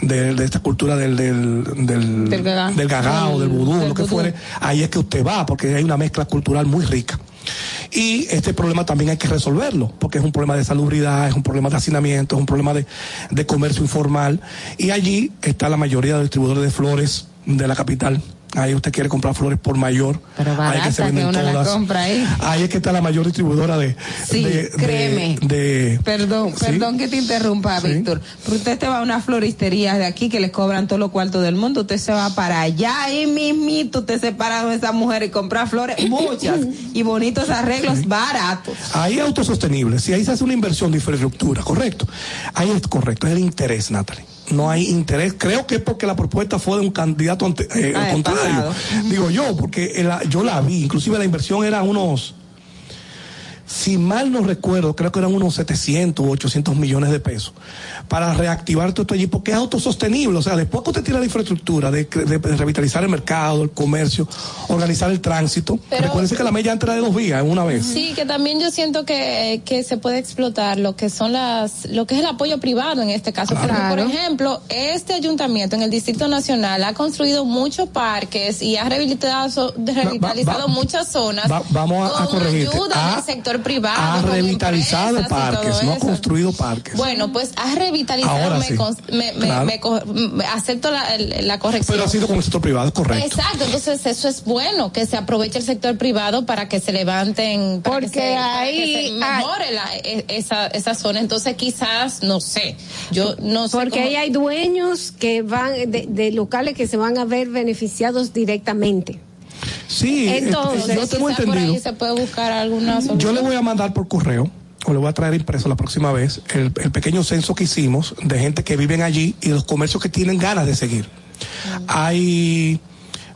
de, de esta cultura del, del, del,
Del gagá.
del gagao, del vudú,
Del
lo que
vudú.
fuere, ahí es que usted va, porque hay una mezcla cultural muy rica. Y este problema también hay que resolverlo, porque es un problema de salubridad, es un problema de hacinamiento, es un problema de, de comercio informal. Y allí está la mayoría de los distribuidores de flores de la capital. Ahí usted quiere comprar flores por mayor.
Pero
ahí que se
barata que
venden todas.
compra ahí.
Ahí es que está la mayor distribuidora de.
Sí,
de-
créeme.
de-
Perdón,
Sí.
perdón que te interrumpa,
Sí.
Víctor. Pero usted te va a una floristería de aquí que les cobran todos los cuartos del mundo. Usted se va para allá, ahí mismito, usted se para con esa mujer y compra flores, muchas, y bonitos arreglos baratos.
Ahí es autosostenible. Si ahí se hace una inversión de infraestructura, correcto. Ahí es correcto, es el interés, Natalie. No hay interés. Creo que es porque la propuesta fue de un candidato ante- eh,
Ah,
contrario.
pasado.
Digo yo, porque el- yo la vi. Inclusive la inversión era unos, si mal no recuerdo, creo que eran unos 700 u 800 millones de pesos para reactivar todo esto allí, porque es autosostenible. O sea, después que usted tiene la infraestructura de, revitalizar el mercado, el comercio, organizar el tránsito.
Pero-
Recuérdense que la media antes era de dos vías, en una vez.
Sí, que también yo siento que, que se puede explotar lo que son las, lo que es el apoyo privado en este caso. Porque, por ejemplo, este ayuntamiento en el Distrito Nacional ha construido muchos parques y ha rehabilitado, revitalizado
va-
muchas zonas.
Va- vamos a, a
con
corregirte.
ayuda del sector privado.
Ha revitalizado parques, no ha construido parques.
Bueno, pues ha revitalizado,
Ahora
me,
sí.
cons- me, me-
Claro.
me co- me acepto la, la corrección.
Pero ha sido con el sector privado, correcto.
Exacto, entonces eso es bueno, que se aproveche el sector privado para que se levanten, para que
Porque
para que
ahí
se mejore la- e- esa, esa zona. Entonces quizás, no sé, yo no sé.
Porque
cómo-
ahí hay dueños que van de, de locales que se van a ver beneficiados directamente.
Sí, eh,
Entonces,
yo tengo
quizás por
entendido.
ahí se puede buscar alguna solución.
Yo le voy a mandar por correo, o le voy a traer impreso la próxima vez, el, el pequeño censo que hicimos de gente que viven allí y los comercios que tienen ganas de seguir. Hay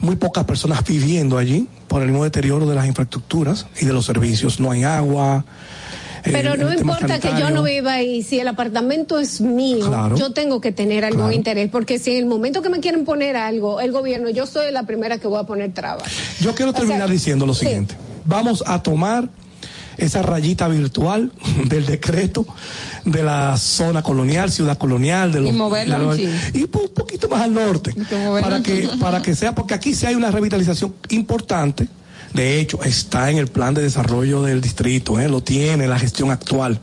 muy pocas personas viviendo allí por el mismo deterioro de las infraestructuras y de los servicios. No hay agua,
Pero no importa que yo no viva ahí, si el apartamento es mío,
Claro.
yo tengo que tener algún
Claro.
interés, porque si en el momento que me quieren poner algo, el gobierno, yo soy la primera que voy a poner trabas.
Yo quiero
O sea,
terminar diciendo lo
sí.
siguiente. Vamos a tomar esa rayita virtual del decreto de la zona colonial, ciudad colonial, de los,
Y moverla
los- y un po- un poquito más al norte, para que para que sea, porque aquí sí hay una revitalización importante. De hecho, está en el plan de desarrollo del distrito, ¿eh? lo tiene la gestión actual.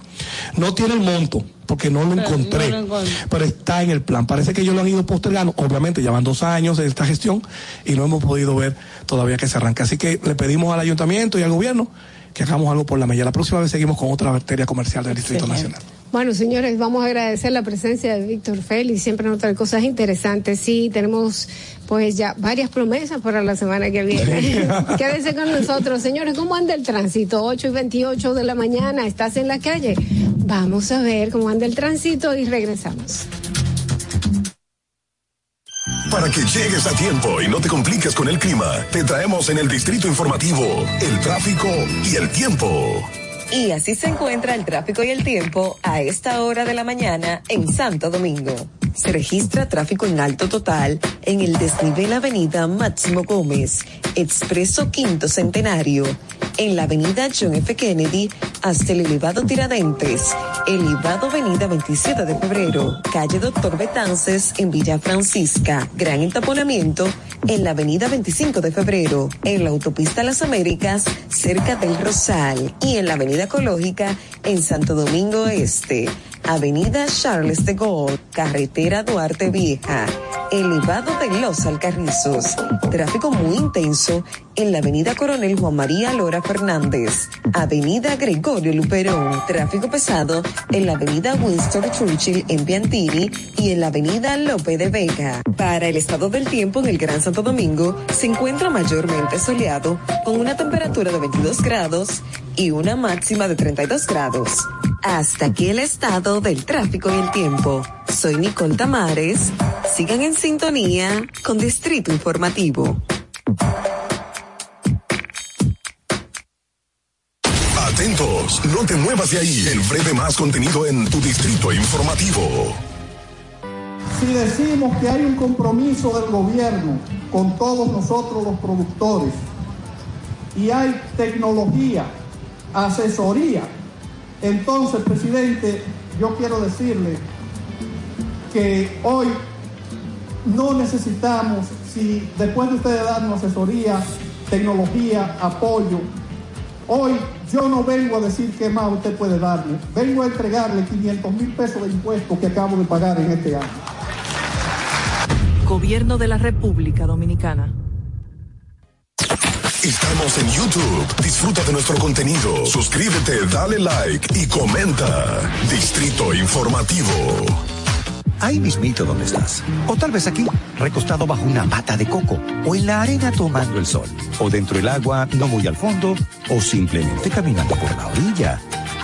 No tiene el monto, porque no lo encontré,
no lo encontré.
pero está en el plan. Parece que ellos lo han ido postergando. Obviamente, ya van dos años de esta gestión y no hemos podido ver todavía que se arranca. Así que le pedimos al ayuntamiento y al gobierno que hagamos algo por la mella. La próxima vez seguimos con otra arteria comercial del Distrito Nacional.
Bueno, señores, vamos a agradecer la presencia de Víctor Félix, siempre nos trae cosas interesantes. Sí, tenemos pues ya varias promesas para la semana que viene. Quédense con nosotros, señores, ¿cómo anda el tránsito? 8 y 28 de la mañana, ¿estás en la calle? Vamos a ver cómo anda el tránsito y regresamos.
Para que llegues a tiempo y no te compliques con el clima, te traemos en el Distrito Informativo el tráfico y el tiempo.
Y así se encuentra el tráfico y el tiempo a esta hora de la mañana en Santo Domingo. Se registra tráfico en alto total en el desnivel Avenida Máximo Gómez, Expreso Quinto Centenario, en la Avenida John F. Kennedy hasta el elevado Tiradentes, elevado Avenida 27 de Febrero, calle Doctor Betances en Villa Francisca, gran entaponamiento en la Avenida 25 de Febrero, en la autopista Las Américas, cerca del Rosal, y en la Avenida Ecológica en Santo Domingo Este, Avenida Charles de Gaulle, Carretera Duarte Vieja, elevado de Los Alcarrizos, tráfico muy intenso en la Avenida Coronel Juan María Lora Fernández, Avenida Gregorio Luperón, tráfico pesado en la Avenida Winston Churchill en Piantini y en la Avenida Lope de Vega. Para el estado del tiempo en el Gran Santo Domingo se encuentra mayormente soleado con una temperatura de 22 grados y una máxima de 32 grados. Hasta aquí el estado del tráfico y el tiempo. Soy Nicole Tamares. Sigan en sintonía con Distrito Informativo.
Atentos, no te muevas de ahí. El breve más contenido en tu Distrito Informativo.
Si decimos que hay un compromiso del gobierno con todos nosotros los productores y hay tecnología, asesoría, entonces, presidente, yo quiero decirle que hoy no necesitamos, si después de ustedes darnos asesoría, tecnología, apoyo, hoy yo no vengo a decir qué más usted puede darle, vengo a entregarle 500 mil pesos de impuestos que acabo de pagar en este año.
Gobierno de la República Dominicana.
Estamos en YouTube. Disfruta de nuestro contenido. Suscríbete, dale like y comenta. Distrito Informativo.
Ahí mismito donde estás. O tal vez aquí, recostado bajo una mata de coco. O en la arena tomando el sol. O dentro del agua, no muy al fondo. O simplemente caminando por la orilla.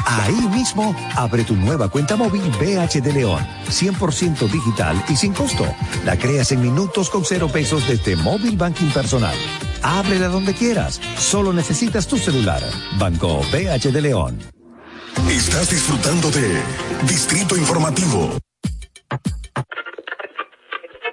Ahí mismo, abre tu nueva cuenta móvil BH de León. 100% digital y sin costo. La creas en minutos con cero pesos desde Móvil Banking Personal. Ábrela donde quieras. Solo necesitas tu celular. Banco BH de León.
Estás disfrutando de Distrito Informativo.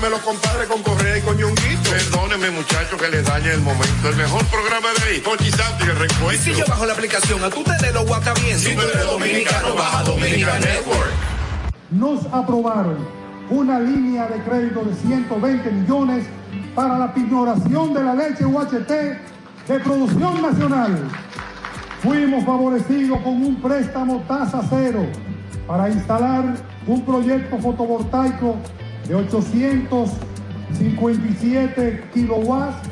de los compadres con Correa y con Ñonguito. Perdóneme, muchacho, que le dañe el momento. El mejor programa de ahí, Conchi Santi, el
Y
recuento.
si yo bajo la aplicación, a tú te lo guata bien.
Si tú eres dominicano, baja Dominican Network.
nos aprobaron una línea de crédito de 120 millones para la pignoración de la leche UHT de producción nacional. Fuimos favorecidos con un préstamo tasa cero para instalar un proyecto fotovoltaico de 857 kilowatts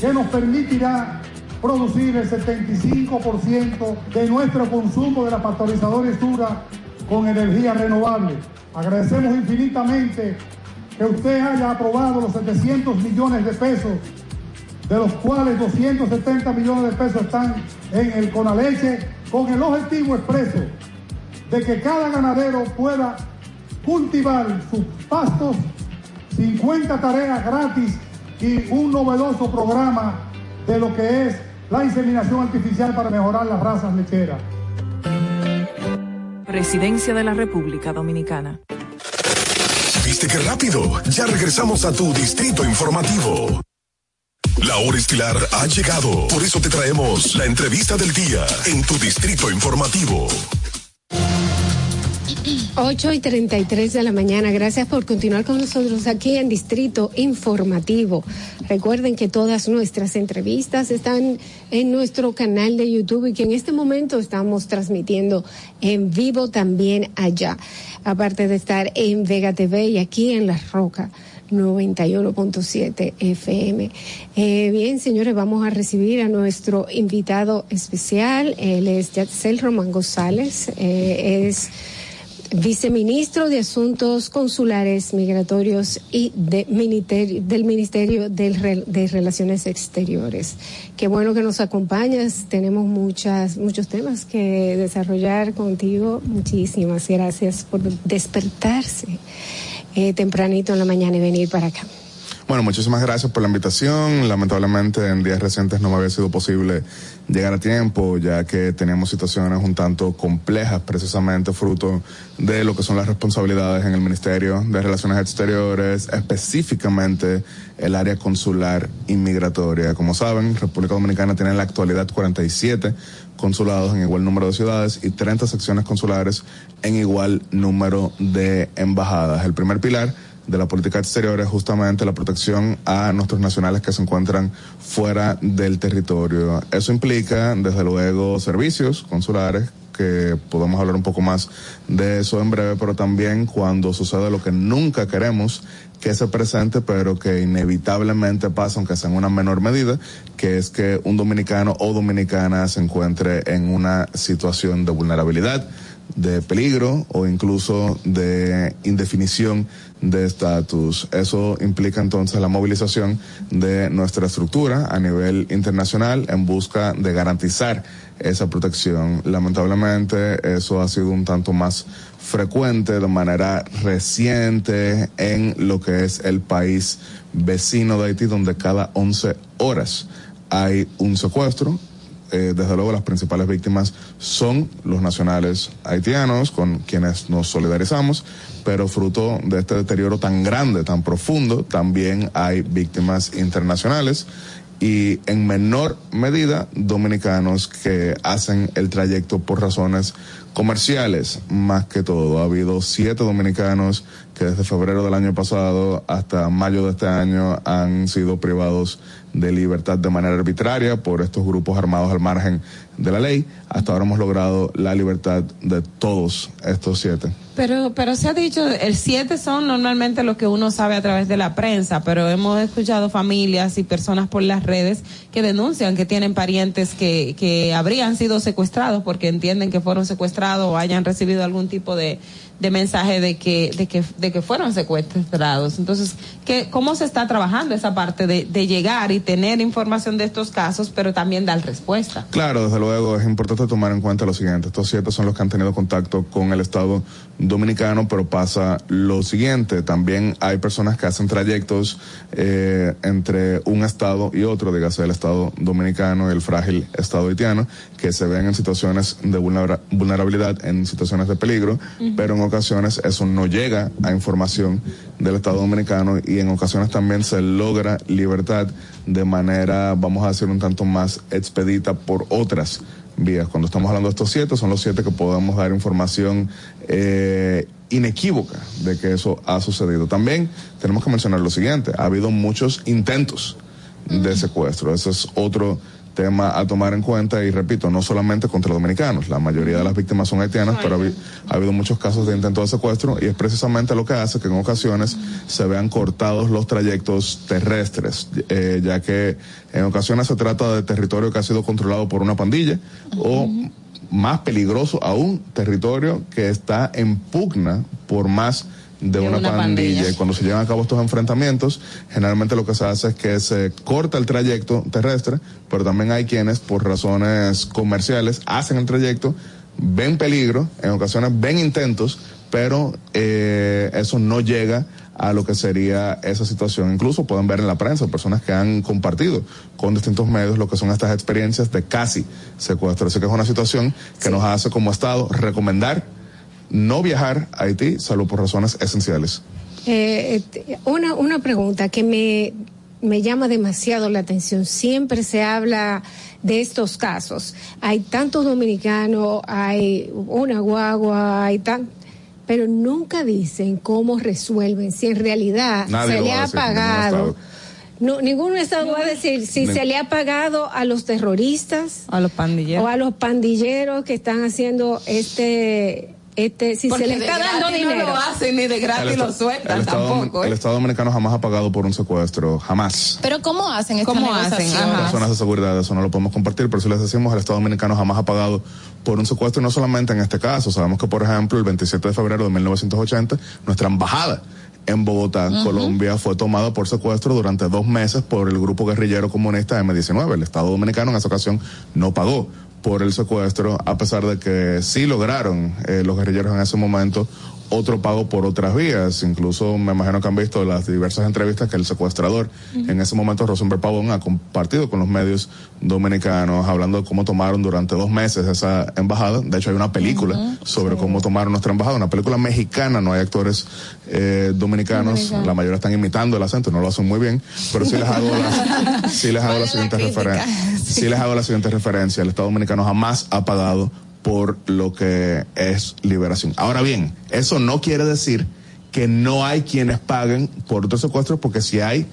que nos permitirá producir el 75% de nuestro consumo de la pasteurizadora Isura con energía renovable. Agradecemos infinitamente que usted haya aprobado los 700 millones de pesos, de los cuales 270 millones de pesos están en el Conaleche, con el objetivo expreso de que cada ganadero pueda cultivar sus pastos, 50 tareas gratis y un novedoso programa de lo que es la inseminación artificial para mejorar las razas lecheras.
Presidencia de la República Dominicana.
¿Viste qué rápido? Ya regresamos a tu distrito informativo. La hora estilar ha llegado. Por eso te traemos la entrevista del día en tu distrito informativo.
8 y 33 de la mañana. Gracias por continuar con nosotros aquí en Distrito Informativo. Recuerden que todas nuestras entrevistas están en nuestro canal de YouTube y que en este momento estamos transmitiendo en vivo también allá. Aparte de estar en Vega TV y aquí en La Roca. 91.7 FM. Eh, bien, señores, vamos a recibir a nuestro invitado especial. Él es Yatzel Román González. Eh, es viceministro de Asuntos Consulares, Migratorios y de ministerio, del Ministerio de Relaciones Exteriores. Qué bueno que nos acompañas. Tenemos muchas, muchos temas que desarrollar contigo. Muchísimas gracias por despertarse eh, tempranito en la mañana y venir para acá.
Bueno, muchísimas gracias por la invitación. Lamentablemente en días recientes no me había sido posible llegar a tiempo, ya que teníamos situaciones un tanto complejas, precisamente fruto de lo que son las responsabilidades en el Ministerio de Relaciones Exteriores, específicamente el área consular inmigratoria. Como saben, República Dominicana tiene en la actualidad 47 consulados en igual número de ciudades y 30 secciones consulares en igual número de embajadas. El primer pilar de la política exterior es justamente la protección a nuestros nacionales que se encuentran fuera del territorio. Eso implica, desde luego, servicios consulares que podemos hablar un poco más de eso en breve, pero también cuando sucede lo que nunca queremos que se presente, pero que inevitablemente pasa, aunque sea en una menor medida, que es que un dominicano o dominicana se encuentre en una situación de vulnerabilidad, de peligro o incluso de indefinición de estatus. Eso implica entonces la movilización de nuestra estructura a nivel internacional en busca de garantizar esa protección. Lamentablemente eso ha sido un tanto más frecuente de manera reciente en lo que es el país vecino de Haití, donde cada 11 horas hay un secuestro, eh, desde luego las principales víctimas son los nacionales haitianos con quienes nos solidarizamos, pero fruto de este deterioro tan grande, tan profundo, también hay víctimas internacionales y en menor medida dominicanos que hacen el trayecto por razones comerciales, más que todo. Ha habido siete dominicanos que desde febrero del año pasado hasta mayo de este año han sido privados de libertad de manera arbitraria por estos grupos armados al margen de la ley. Hasta ahora hemos logrado la libertad de todos estos siete.
Pero, pero se ha dicho, el siete son normalmente lo que uno sabe a través de la prensa, pero hemos escuchado familias y personas por las redes que denuncian que tienen parientes que, que habrían sido secuestrados porque entienden que fueron secuestrados o hayan recibido algún tipo de, de mensaje de que, de que, de que fueron secuestrados. Entonces, ¿qué, ¿cómo se está trabajando esa parte de, de llegar y tener información de estos casos, pero también dar respuesta?
Claro, desde luego es importante tomar en cuenta lo siguiente. Estos siete son los que han tenido contacto con el Estado dominicano, pero pasa lo siguiente. También hay personas que hacen trayectos eh, entre un Estado y otro, dígase el Estado dominicano y el frágil Estado haitiano, que se ven en situaciones de vulnerabilidad, en situaciones de peligro, pero en ocasiones eso no llega a información del Estado Dominicano y en ocasiones también se logra libertad de manera, vamos a decir, un tanto más expedita por otras vías. Cuando estamos hablando de estos siete, son los siete que podemos dar información eh, inequívoca de que eso ha sucedido. También tenemos que mencionar lo siguiente, ha habido muchos intentos de secuestro, ese es otro tema a tomar en cuenta y repito, no solamente contra los dominicanos, la mayoría de las víctimas son haitianas, pero ha habido muchos casos de intento de secuestro y es precisamente lo que hace que en ocasiones se vean cortados los trayectos terrestres, eh, ya que en ocasiones se trata de territorio que ha sido controlado por una pandilla o más peligroso aún, territorio que está en pugna por más de, una,
una
pandilla.
pandilla.
Y cuando se llevan a cabo estos enfrentamientos, generalmente lo que se hace es que se corta el trayecto terrestre, pero también hay quienes, por razones comerciales, hacen el trayecto, ven peligro, en ocasiones ven intentos, pero eh, eso no llega a lo que sería esa situación. Incluso pueden ver en la prensa personas que han compartido con distintos medios lo que son estas experiencias de casi secuestro. Así que es una situación que nos hace como Estado recomendar no viajar a Haití, salvo por razones esenciales.
Eh, este, una, una pregunta que me, me llama demasiado la atención. Siempre se habla de estos casos. Hay tantos dominicanos, hay una guagua, hay tan pero nunca dicen cómo resuelven, si en realidad
Nadie
se le ha pagado. No, ningún estado va a decir si se le ha pagado a los terroristas
A los pandilleros.
o a los pandilleros que están haciendo este, este, si
Porque
se le está dando
gratis no
dinero.
lo hacen ni de gratis
El
lo sueltan
el Estado,
tampoco.
el
¿eh?
Estado dominicano jamás ha pagado por un secuestro, jamás.
Pero ¿cómo hacen esta
¿Cómo hacen?
Personas de seguridad, eso no lo podemos compartir, pero si les decimos, el Estado dominicano jamás ha pagado por un secuestro, y no solamente en este caso. Sabemos que, por ejemplo, el 27 de febrero de 1980, nuestra embajada en Bogotá, Colombia, fue tomada por secuestro durante dos meses por el grupo guerrillero comunista M19. El Estado dominicano en esa ocasión no pagó por el secuestro, a pesar de que sí lograron eh, los guerrilleros en ese momento otro pago por otras vías. Incluso me imagino que han visto las diversas entrevistas que el secuestrador, en ese momento Rosenberg Pavón, ha compartido con los medios dominicanos, hablando de cómo tomaron durante dos meses esa embajada. De hecho, hay una película sobre cómo tomaron nuestra embajada, una película mexicana, no hay actores eh, dominicanos, la mayoría están imitando el acento, no lo hacen muy bien, pero sí les hago la, sí les hago
¿Cuál
la
es la
siguiente
crítica?
referencia. Sí les hago la siguiente referencia. El Estado dominicano jamás ha pagado por lo que es liberación. Ahora bien, eso no quiere decir que no hay quienes paguen por otros secuestros, porque si hay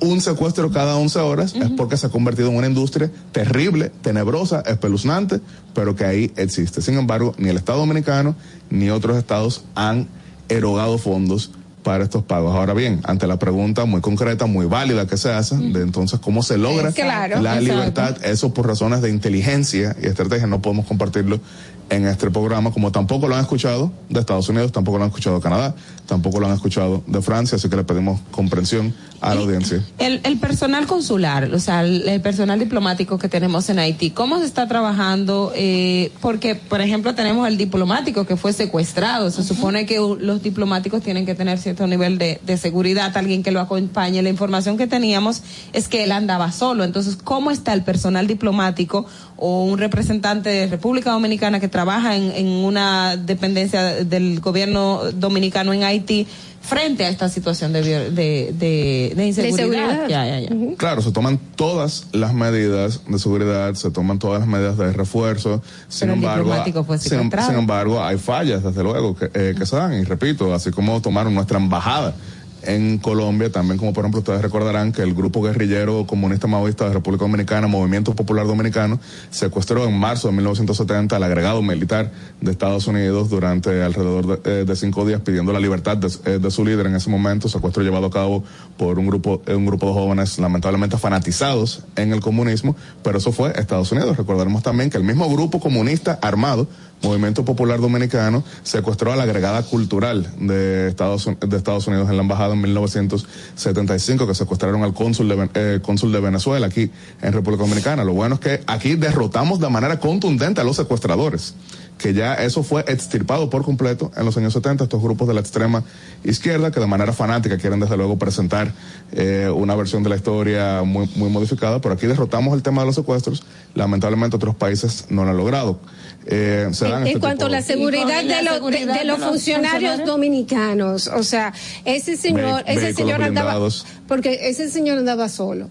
un secuestro cada 11 horas es porque se ha convertido en una industria terrible, tenebrosa, espeluznante, pero que ahí existe. Sin embargo, ni el Estado dominicano ni otros estados han erogado fondos para estos pagos. Ahora bien, ante la pregunta muy concreta, muy válida que se hace, de entonces cómo se logra
claro,
la
exacto.
libertad, eso por razones de inteligencia y estrategia no podemos compartirlo en este programa, como tampoco lo han escuchado de Estados Unidos, tampoco lo han escuchado de Canadá, tampoco lo han escuchado de Francia, así que le pedimos comprensión a la audiencia.
El, el personal consular, o sea, el, el personal diplomático que tenemos en Haití, ¿cómo se está trabajando? Eh, porque, por ejemplo, tenemos el diplomático que fue secuestrado. Se supone que los diplomáticos tienen que tener cierto nivel de, de seguridad, alguien que lo acompañe. La información que teníamos es que él andaba solo. Entonces, ¿cómo está el personal diplomático o un representante de República Dominicana que trabaja en, en una dependencia del gobierno dominicano en Haití? Frente a esta situación de, de, de, de inseguridad.
seguridad.
Ya, ya, ya.
Claro, se toman todas las medidas de seguridad, se toman todas las medidas de refuerzo. Sin
Pero
embargo, sin, sin embargo, hay fallas, desde luego, que, eh, que se dan. Y repito, así como tomaron nuestra embajada en Colombia, también como por ejemplo ustedes recordarán que el grupo guerrillero comunista maoísta de República Dominicana, Movimiento Popular Dominicano, secuestró en marzo de 1970 al agregado militar de Estados Unidos durante alrededor de, eh, cinco días pidiendo la libertad de, eh, de su líder en ese momento, secuestro llevado a cabo por un grupo, eh, un grupo de jóvenes lamentablemente fanatizados en el comunismo, pero eso fue Estados Unidos. Recordaremos también que el mismo grupo comunista armado Movimiento Popular Dominicano secuestró a la agregada cultural de Estados, de Estados Unidos en la embajada en 1975, que secuestraron al cónsul de, eh, cónsul de Venezuela aquí en República Dominicana. Lo bueno es que aquí derrotamos de manera contundente a los secuestradores que ya eso fue extirpado por completo en los años 70, estos grupos de la extrema izquierda que de manera fanática quieren desde luego presentar eh, una versión de la historia muy, muy modificada, pero aquí derrotamos el tema de los secuestros, lamentablemente otros países no lo han logrado. Eh, se dan
En,
este
en cuanto a la seguridad, de, los- de-
seguridad
de
de
los
los
funcionarios
funcionarios.
dominicanos, o sea, ese señor, ese señor andaba, porque ese señor andaba solo.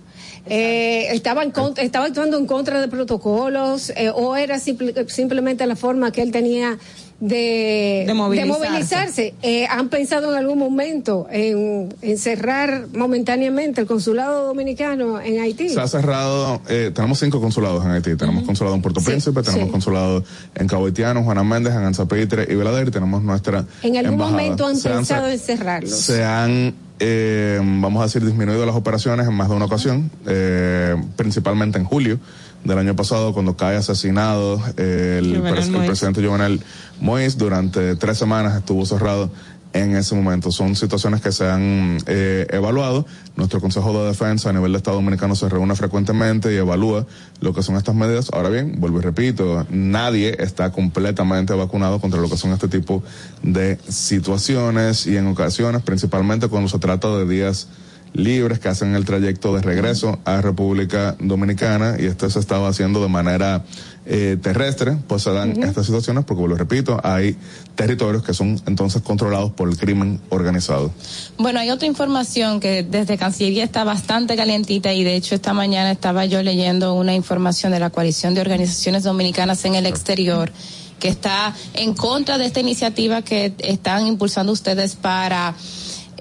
Eh, estaba, en contra- estaba actuando en contra de protocolos eh, o era simple- simplemente la forma que él tenía de,
De movilizarse.
movilizarse. Eh, ¿Han pensado en algún momento en, en cerrar momentáneamente el consulado dominicano en Haití?
Se ha cerrado, eh, tenemos cinco consulados en Haití. Tenemos consulado en Puerto
Sí,
Príncipe, tenemos
sí.
consulado en Cabo Haitiano, Juana Méndez, en Anzapitre y Belader. Y tenemos nuestra
¿En algún
embajada.
momento han
Se
pensado
ce-
en cerrarlos?
Se han, eh, vamos a decir, disminuido las operaciones en más de una ocasión, eh, principalmente en julio del año pasado, cuando cae asesinado el, pres- el presidente Jovenel Moïse. Durante tres semanas estuvo cerrado en ese momento. Son situaciones que se han eh, evaluado. Nuestro Consejo de Defensa a nivel de Estado Dominicano se reúne frecuentemente y evalúa lo que son estas medidas. Ahora bien, vuelvo y repito, nadie está completamente vacunado contra lo que son este tipo de situaciones y en ocasiones, principalmente cuando se trata de días libres que hacen el trayecto de regreso a República Dominicana y esto se estaba haciendo de manera eh, terrestre, pues se dan estas situaciones porque, lo repito, hay territorios que son entonces controlados por el crimen organizado.
Bueno, hay otra información que desde Cancillería está bastante calientita y de hecho esta mañana estaba yo leyendo una información de la coalición de organizaciones dominicanas en el exterior que está en contra de esta iniciativa que están impulsando ustedes para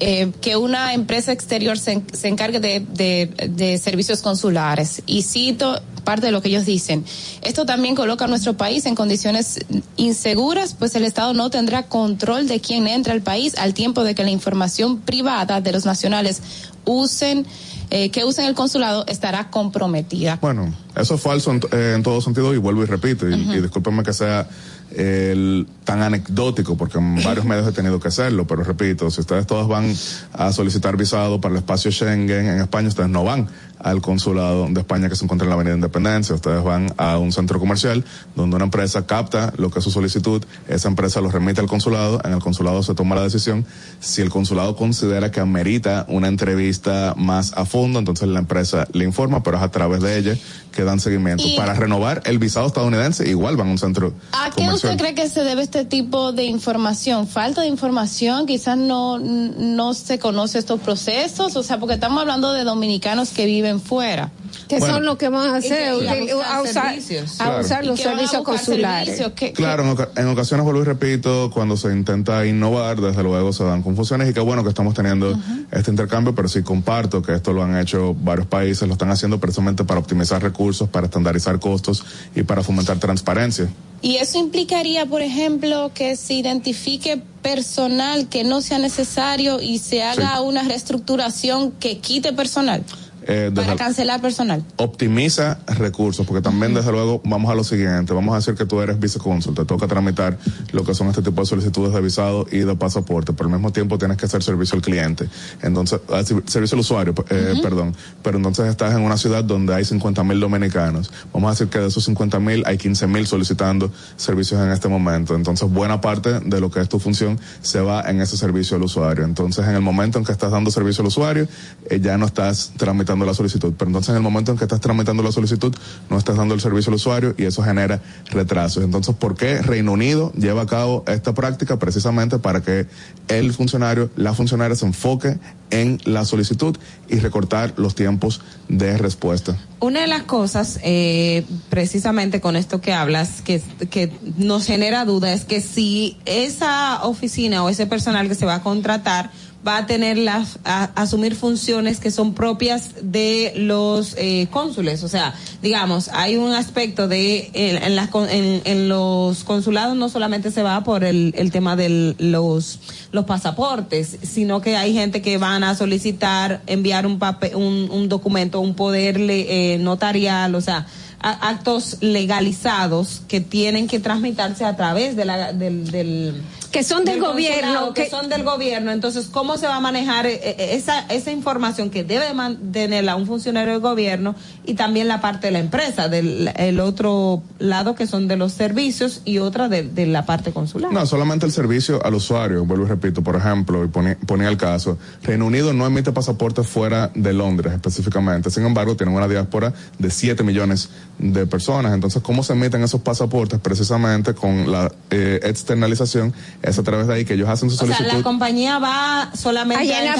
eh, que una empresa exterior se, se encargue de, de- de servicios consulares. Y cito parte de lo que ellos dicen. Esto también coloca a nuestro país en condiciones inseguras, pues el Estado no tendrá control de quién entra al país al tiempo de que la información privada de los nacionales usen, eh, que usen el consulado estará comprometida.
Bueno, eso es falso en, eh, en todo sentido y vuelvo y repito, y, y discúlpenme que sea el, tan anecdótico, porque en varios medios he tenido que hacerlo, pero repito, si ustedes todos van a solicitar visado para el espacio Schengen en España, ustedes no van al consulado de España que se encuentra en la Avenida Independencia, ustedes van a un centro comercial donde una empresa capta lo que es su solicitud, esa empresa lo remite al consulado, en el consulado se toma la decisión, si el consulado considera que amerita una entrevista más a fondo, entonces la empresa le informa, pero es a través de ella que dan seguimiento.
Y-
Para renovar el visado estadounidense, igual van a un centro
¿A qué
comercial.
usted cree que se debe este tipo de información? ¿Falta de información? Quizás no, no se conoce estos procesos, o sea, porque estamos hablando de dominicanos que viven fuera.
que
Bueno.
son los que van a hacer,
Y que- y a
usar, a
Claro.
usar los servicios consulares.
servicios,
Claro, en, oca- en ocasiones vuelvo y repito, cuando se intenta innovar, desde luego se dan confusiones y qué bueno que estamos teniendo este intercambio, pero sí comparto que esto lo han hecho varios países, lo están haciendo precisamente para optimizar recursos, para estandarizar costos y para fomentar transparencia.
Y eso implicaría, por ejemplo, que se identifique personal que no sea necesario y se haga
Sí.
una reestructuración que quite personal
Eh,
para cancelar personal.
optimiza recursos, porque también desde luego vamos a lo siguiente, vamos a decir que tú eres vicecónsul, te toca tramitar lo que son este tipo de solicitudes de visado y de pasaporte, pero al mismo tiempo tienes que hacer servicio al cliente, entonces, ah, servicio al usuario, eh, perdón, pero entonces estás en una ciudad donde hay 50 mil dominicanos, vamos a decir que de esos 50 mil hay 15 mil solicitando servicios en este momento, entonces buena parte de lo que es tu función se va en ese servicio al usuario, entonces en el momento en que estás dando servicio al usuario, eh, ya no estás tramitando la solicitud, pero entonces en el momento en que estás tramitando la solicitud, no estás dando el servicio al usuario y eso genera retrasos. Entonces, ¿por qué Reino Unido lleva a cabo esta práctica? Precisamente para que el funcionario, la funcionaria se enfoque en la solicitud y recortar los tiempos de respuesta.
Una de las cosas, eh, precisamente con esto que hablas, que, que nos genera duda, es que si esa oficina o ese personal que se va a contratar va a tener las, a, asumir funciones que son propias de los eh, cónsules. O sea, digamos, hay un aspecto de, en, las en, en los consulados no solamente se va por el, el tema de los, los pasaportes, sino que hay gente que van a solicitar enviar un papel, un, un documento, un poder eh, notarial, o sea, actos legalizados que tienen que transmitirse a través de la, del, del
Que son del gobierno,
que,
que-
son del gobierno. Entonces, ¿cómo se va a manejar eh, eh, esa, esa información que debe mantenerla un funcionario del gobierno y también la parte de la empresa, del el otro lado que son de los servicios y otra de, de la parte consular?
No, solamente el servicio al usuario, vuelvo y repito, por ejemplo, y ponía, ponía el caso, Reino Unido no emite pasaportes fuera de Londres específicamente, sin embargo, tienen una diáspora de 7 millones de personas, entonces, ¿cómo se emiten esos pasaportes? Precisamente con la eh, externalización, es a través de ahí que ellos hacen su
O sea,
solicitud.
la compañía va solamente
A llenar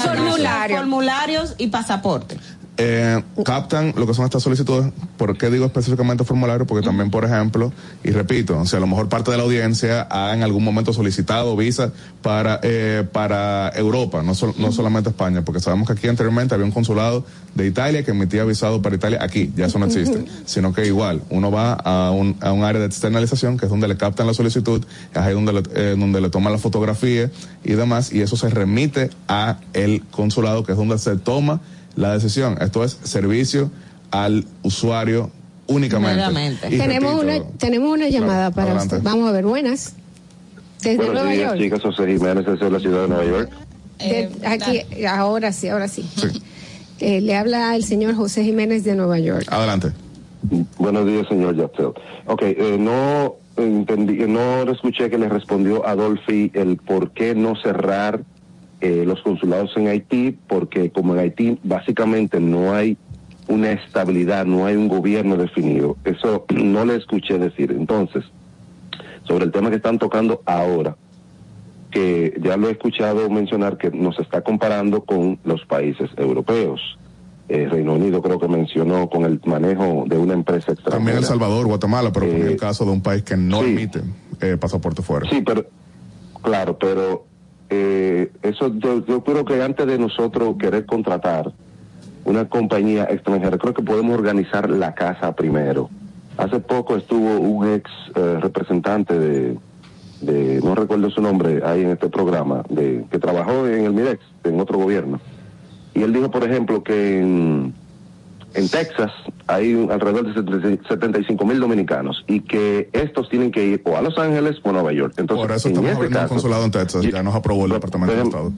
formularios y pasaporte.
Eh, captan lo que son estas solicitudes. ¿Por qué digo específicamente formulario? Porque también, por ejemplo, y repito, o sea, a lo mejor parte de la audiencia ha en algún momento solicitado visa para eh, para Europa, no, sol- no solamente España, porque sabemos que aquí anteriormente había un consulado de Italia que emitía visado para Italia. Aquí ya eso no existe, sino que igual uno va a un, a un área de externalización que es donde le captan la solicitud, es ahí donde le, eh, donde le toman la fotografía y demás, y eso se remite a el consulado, que es donde se toma la decisión. Esto es servicio al usuario únicamente.
Tenemos
repito,
una, tenemos una llamada para
adelante.
usted. Vamos a ver, buenas. Desde
Buenos
Nueva
días,
York.
chicas. José Jiménez, desde la ciudad de Nueva York.
De- aquí, ahora sí, ahora sí. Eh, le habla el señor José Jiménez de Nueva York.
Adelante.
Buenos días, señor Yaptel. Ok, eh, no entendí, no escuché que le respondió a Adolfi el por qué no cerrar eh, los consulados en Haití, porque como en Haití básicamente no hay una estabilidad, no hay un gobierno definido. Eso no le escuché decir. Entonces, sobre el tema que están tocando ahora, que ya lo he escuchado mencionar que nos está comparando con los países europeos. Eh, Reino Unido creo que mencionó con el manejo de una empresa extranjera.
También El Salvador, Guatemala, pero
Eh,
el caso de un país que no
sí.
emite eh, pasaporte fuera.
Sí, pero claro, pero eh, eso yo, yo creo que antes de nosotros querer contratar una compañía extranjera, creo que podemos organizar la casa primero. Hace poco estuvo un ex eh, representante de, de, no recuerdo su nombre, ahí en este programa, de que trabajó en el MIDEX, en otro gobierno. Y él dijo, por ejemplo, que en, en Texas hay alrededor de 75 mil dominicanos y que estos tienen que ir o a Los Ángeles o a Nueva York. Entonces,
Por eso
en
estamos
ese
abriendo un
caso-
consulado en Texas, ya nos aprobó el Departamento de Estado.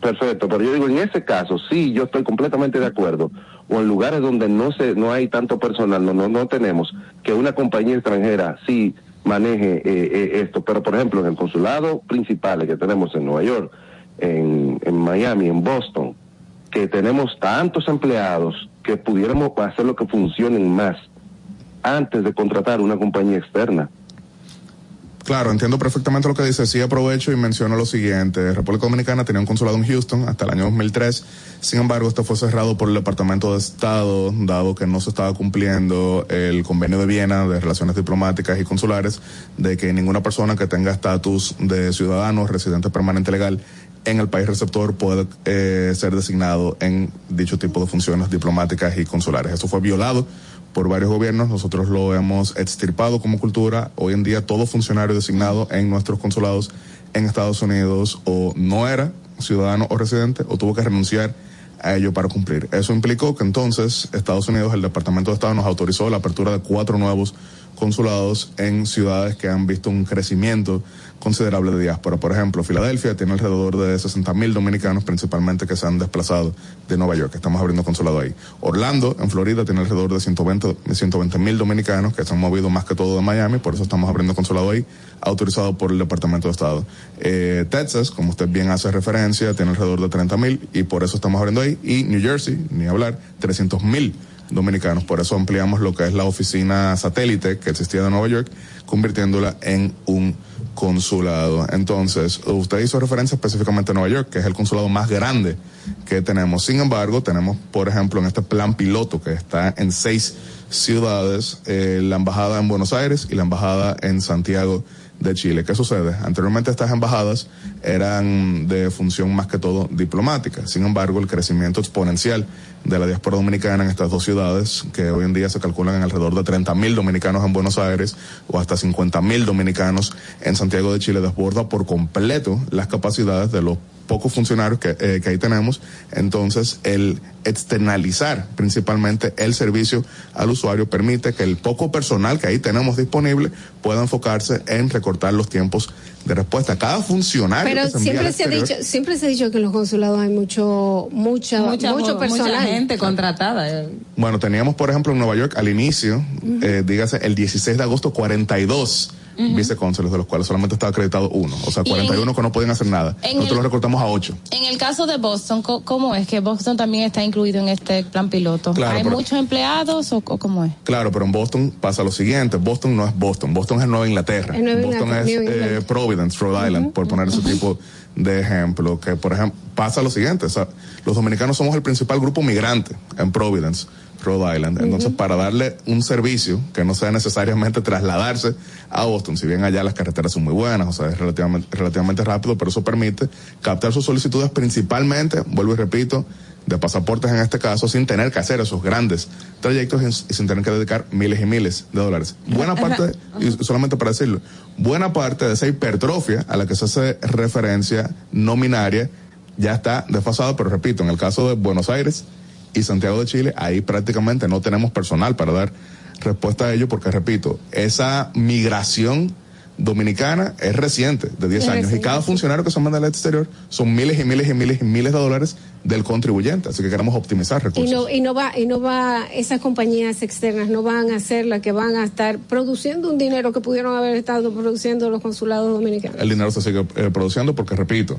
Perfecto, pero yo digo, en ese caso, sí, yo estoy completamente de acuerdo. O en lugares donde no se, no hay tanto personal, no, no, no tenemos, que una compañía extranjera sí maneje eh, eh, esto. Pero, por ejemplo, en el consulado principal que tenemos en Nueva York, en, en Miami, en Boston, que tenemos tantos empleados que pudiéramos hacer lo que funcionen más antes de contratar una compañía externa.
Claro, entiendo perfectamente lo que dice. Sí, aprovecho y menciono lo siguiente. República Dominicana tenía un consulado en Houston hasta el año 2003. Sin embargo, este fue cerrado por el Departamento de Estado, dado que no se estaba cumpliendo el convenio de Viena de relaciones diplomáticas y consulares, de que ninguna persona que tenga estatus de ciudadano residente permanente legal en el país receptor puede eh, ser designado en dicho tipo de funciones diplomáticas y consulares. Esto fue violado por varios gobiernos, nosotros lo hemos extirpado como cultura. Hoy en día todo funcionario designado en nuestros consulados en Estados Unidos o no era ciudadano o residente o tuvo que renunciar a ello para cumplir. Eso implicó que entonces Estados Unidos, el Departamento de Estado nos autorizó la apertura de cuatro nuevos consulados en ciudades que han visto un crecimiento considerable de diáspora. Por ejemplo, Filadelfia tiene alrededor de 60 mil dominicanos, principalmente que se han desplazado de Nueva York. Estamos abriendo consulado ahí. Orlando, en Florida, tiene alrededor de 120 mil dominicanos que se han movido más que todo de Miami, por eso estamos abriendo consulado ahí, autorizado por el Departamento de Estado. Eh, Texas, como usted bien hace referencia, tiene alrededor de 30 mil y por eso estamos abriendo ahí. Y New Jersey, ni hablar, 300 mil dominicanos. Por eso ampliamos lo que es la oficina satélite que existía de Nueva York, convirtiéndola en un consulado. Entonces, usted hizo referencia específicamente a Nueva York, que es el consulado más grande que tenemos. Sin embargo, tenemos, por ejemplo, en este plan piloto que está en seis ciudades, eh, la embajada en Buenos Aires y la embajada en Santiago de Chile. ¿Qué sucede? Anteriormente estas embajadas eran de función más que todo diplomática. Sin embargo, el crecimiento exponencial de la diáspora dominicana en estas dos ciudades, que hoy en día se calculan en alrededor de 30 mil dominicanos en Buenos Aires o hasta 50 mil dominicanos en Santiago de Chile, desborda por completo las capacidades de los pocos funcionarios que, eh, que ahí tenemos. Entonces, el externalizar principalmente el servicio al usuario permite que el poco personal que ahí tenemos disponible pueda enfocarse en recortar los tiempos de respuesta. Cada funcionario
Pero
que se envía
siempre
al
se ha dicho, siempre se ha dicho que en los consulados hay mucho, mucha,
Mucha-
mucho
mucha
personal.
gente contratada.
Bueno, teníamos, por ejemplo, en Nueva York al inicio, eh, dígase, el 16 de agosto, 42 vicecónsules, de los cuales solamente estaba acreditado uno. O sea, 41 que no podían hacer nada. Nosotros los recortamos a 8.
En el caso de Boston, ¿cómo es que Boston también está incluido en este plan piloto? ¿Hay muchos empleados o, cómo es?
Claro, pero en Boston pasa lo siguiente. Boston no es Boston. Boston es Nueva Inglaterra. Boston es eh, Providence, Rhode Island, por poner ese tipo de ejemplo. Que, por ejemplo, pasa lo siguiente. O sea, los dominicanos somos el principal grupo migrante en Providence. Rhode Island. Entonces, para darle un servicio que no sea necesariamente trasladarse a Boston, si bien allá las carreteras son muy buenas, o sea, es relativamente, relativamente rápido, pero eso permite captar sus solicitudes principalmente, vuelvo y repito, de pasaportes en este caso, sin tener que hacer esos grandes trayectos y sin tener que dedicar miles y miles de dólares. Buena parte, y solamente para decirlo, buena parte de esa hipertrofia a la que se hace referencia nominaria ya está desfasado, pero repito, en el caso de Buenos Aires, y Santiago de Chile, ahí prácticamente no tenemos personal para dar respuesta a ello, porque repito, esa migración dominicana es reciente, de 10 años, y cada funcionario que se manda al exterior son miles y miles y miles y miles de dólares del contribuyente, así que queremos optimizar recursos.
Y no, y no va, y no va, esas compañías externas no van a ser las que van a estar produciendo un dinero que pudieron haber estado produciendo los consulados dominicanos.
El dinero se sigue eh, produciendo porque, repito,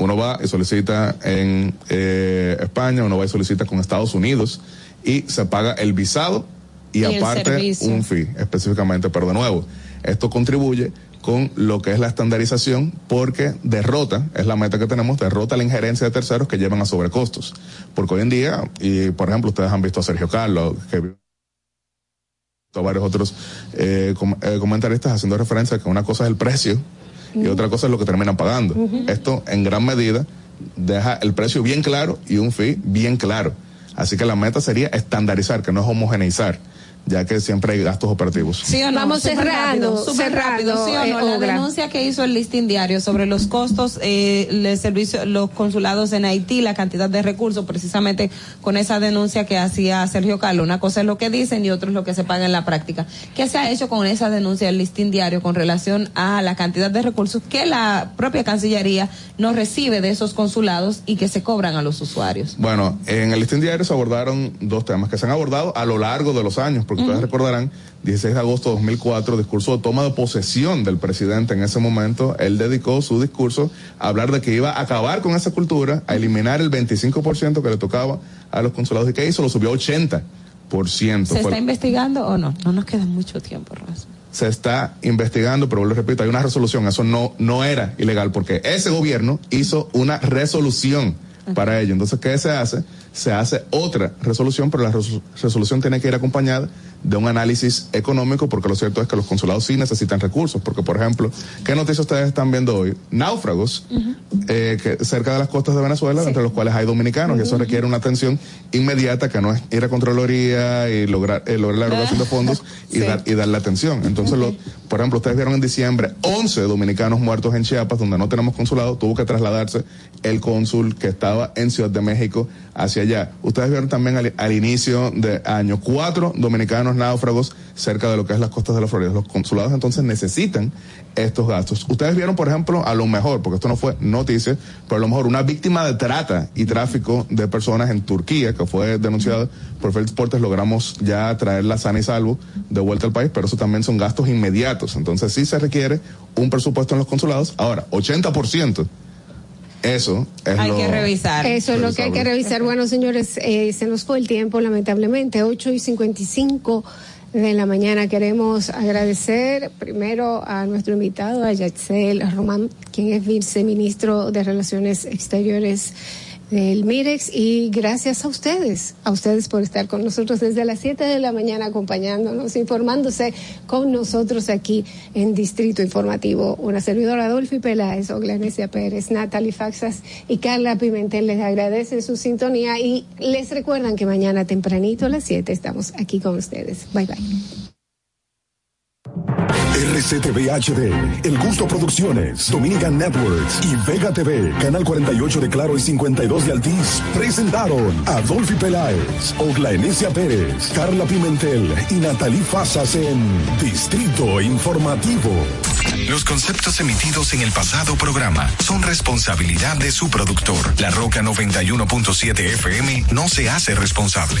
uno va y solicita en eh, España, uno va y solicita con Estados Unidos y se paga el visado y, aparte un fee específicamente, pero de nuevo, esto contribuye con lo que es la estandarización porque derrota, es la meta que tenemos, derrota la injerencia de terceros que llevan a sobrecostos. Porque hoy en día, y por ejemplo, ustedes han visto a Sergio Carlos, que a varios otros eh, eh, comentaristas haciendo referencia a que una cosa es el precio y otra cosa es lo que terminan pagando. Esto en gran medida deja el precio bien claro y un fee bien claro. Así que la meta sería estandarizar, que no es homogeneizar ya que siempre hay gastos operativos.
Sí o no, Vamos cerrando, súper rápido, sí o no, la denuncia que hizo el listing diario sobre los costos eh, servicio, los consulados en Haití, la cantidad de recursos, precisamente con esa denuncia que hacía Sergio Carlos. Una cosa es lo que dicen y otro es lo que se paga en la práctica. ¿Qué se ha hecho con esa denuncia del listing diario con relación a la cantidad de recursos que la propia Cancillería no recibe de esos consulados y que se cobran a los usuarios?
Bueno, en el listing diario se abordaron dos temas que se han abordado a lo largo de los años porque ustedes recordarán, 16 de agosto de 2004, discurso de toma de posesión del presidente en ese momento, él dedicó su discurso a hablar de que iba a acabar con esa cultura, a eliminar el 25% que le tocaba a los consulados y que hizo, lo subió a 80%.
¿Se está investigando o no? No nos queda mucho tiempo, Rosa
se está investigando, pero lo repito, hay una resolución, eso no, no era ilegal, porque ese gobierno hizo una resolución para ello. Entonces, ¿qué se hace? Se hace otra resolución, pero la resolución tiene que ir acompañada de un análisis económico, porque lo cierto es que los consulados sí necesitan recursos, porque por ejemplo, ¿qué noticias ustedes están viendo hoy? Náufragos eh, que cerca de las costas de Venezuela, entre los cuales hay dominicanos, y eso requiere una atención inmediata que no es ir a Contraloría y lograr, eh, lograr la erogación de fondos y, dar, y darle atención. Entonces, por ejemplo, ustedes vieron en diciembre 11 dominicanos muertos en Chiapas, donde no tenemos consulado, tuvo que trasladarse el cónsul que estaba en Ciudad de México hacia allá. Ustedes vieron también al, inicio de año cuatro dominicanos náufragos cerca de lo que es las costas de la Florida. Los consulados entonces necesitan estos gastos. Ustedes vieron, por ejemplo, a lo mejor, porque esto no fue noticia, pero a lo mejor una víctima de trata y tráfico de personas en Turquía, que fue denunciada por Félix Portes, logramos ya traerla sana y salvo de vuelta al país, pero eso también son gastos inmediatos. Entonces sí se requiere un presupuesto en los consulados. Ahora, 80%. Eso es
hay que revisar.
Eso es lo que hay que revisar. Bueno, señores, eh, se nos fue el tiempo, lamentablemente, 8 y 55 de la mañana. Queremos agradecer primero a nuestro invitado, a Yatzel Román, quien es viceministro de Relaciones Exteriores del Mirex y gracias a ustedes, a ustedes por estar con nosotros desde las 7 de la mañana acompañándonos, informándose con nosotros aquí en Distrito Informativo. Una servidora Adolfi Peláez, Oglanesia Pérez, Natalie Faxas y Carla Pimentel les agradecen su sintonía y les recuerdan que mañana tempranito a las 7 estamos aquí con ustedes. Bye bye.
RCTV HD, El Gusto Producciones, Dominican Networks y Vega TV, Canal 48 de Claro y 52 de Altiz, presentaron a Dolphy Peláez, Ogla Enesia Pérez, Carla Pimentel y Natalie Fasas en Distrito Informativo.
Los conceptos emitidos en el pasado programa son responsabilidad de su productor. La Roca 91.7 FM no se hace responsable.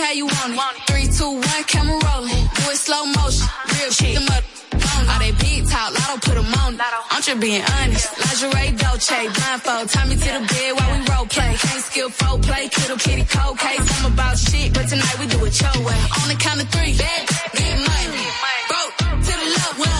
How you want it. Three, two, one, camera rolling. Do it slow motion. Uh-huh. Real chick. Them up all they big talk, lotto put 'em on. I'm just being honest. Lingerie, Dolce, blindfold. Tie me to the bed while we role play. Can't skill folk play, kiddo kitty cold case. I'm about shit, but tonight we do it your way. On the count of three, bad, get money. Broke to the love,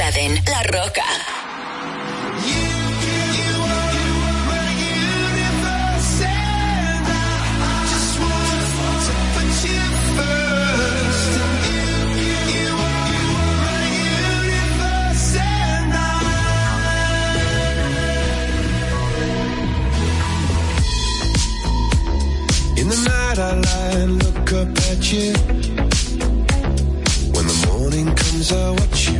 91.7 La Roca.
In the night I lie and look up at you. When the morning comes I watch you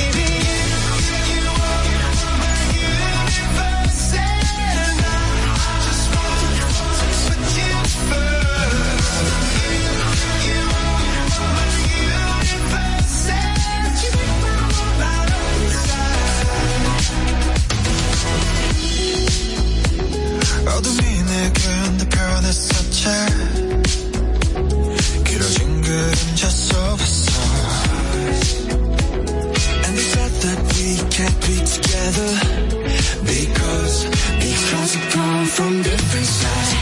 어둠이 내게 편했었지 길어진 그림자 속에서 And they said that we can't be together Because each closer come from different sides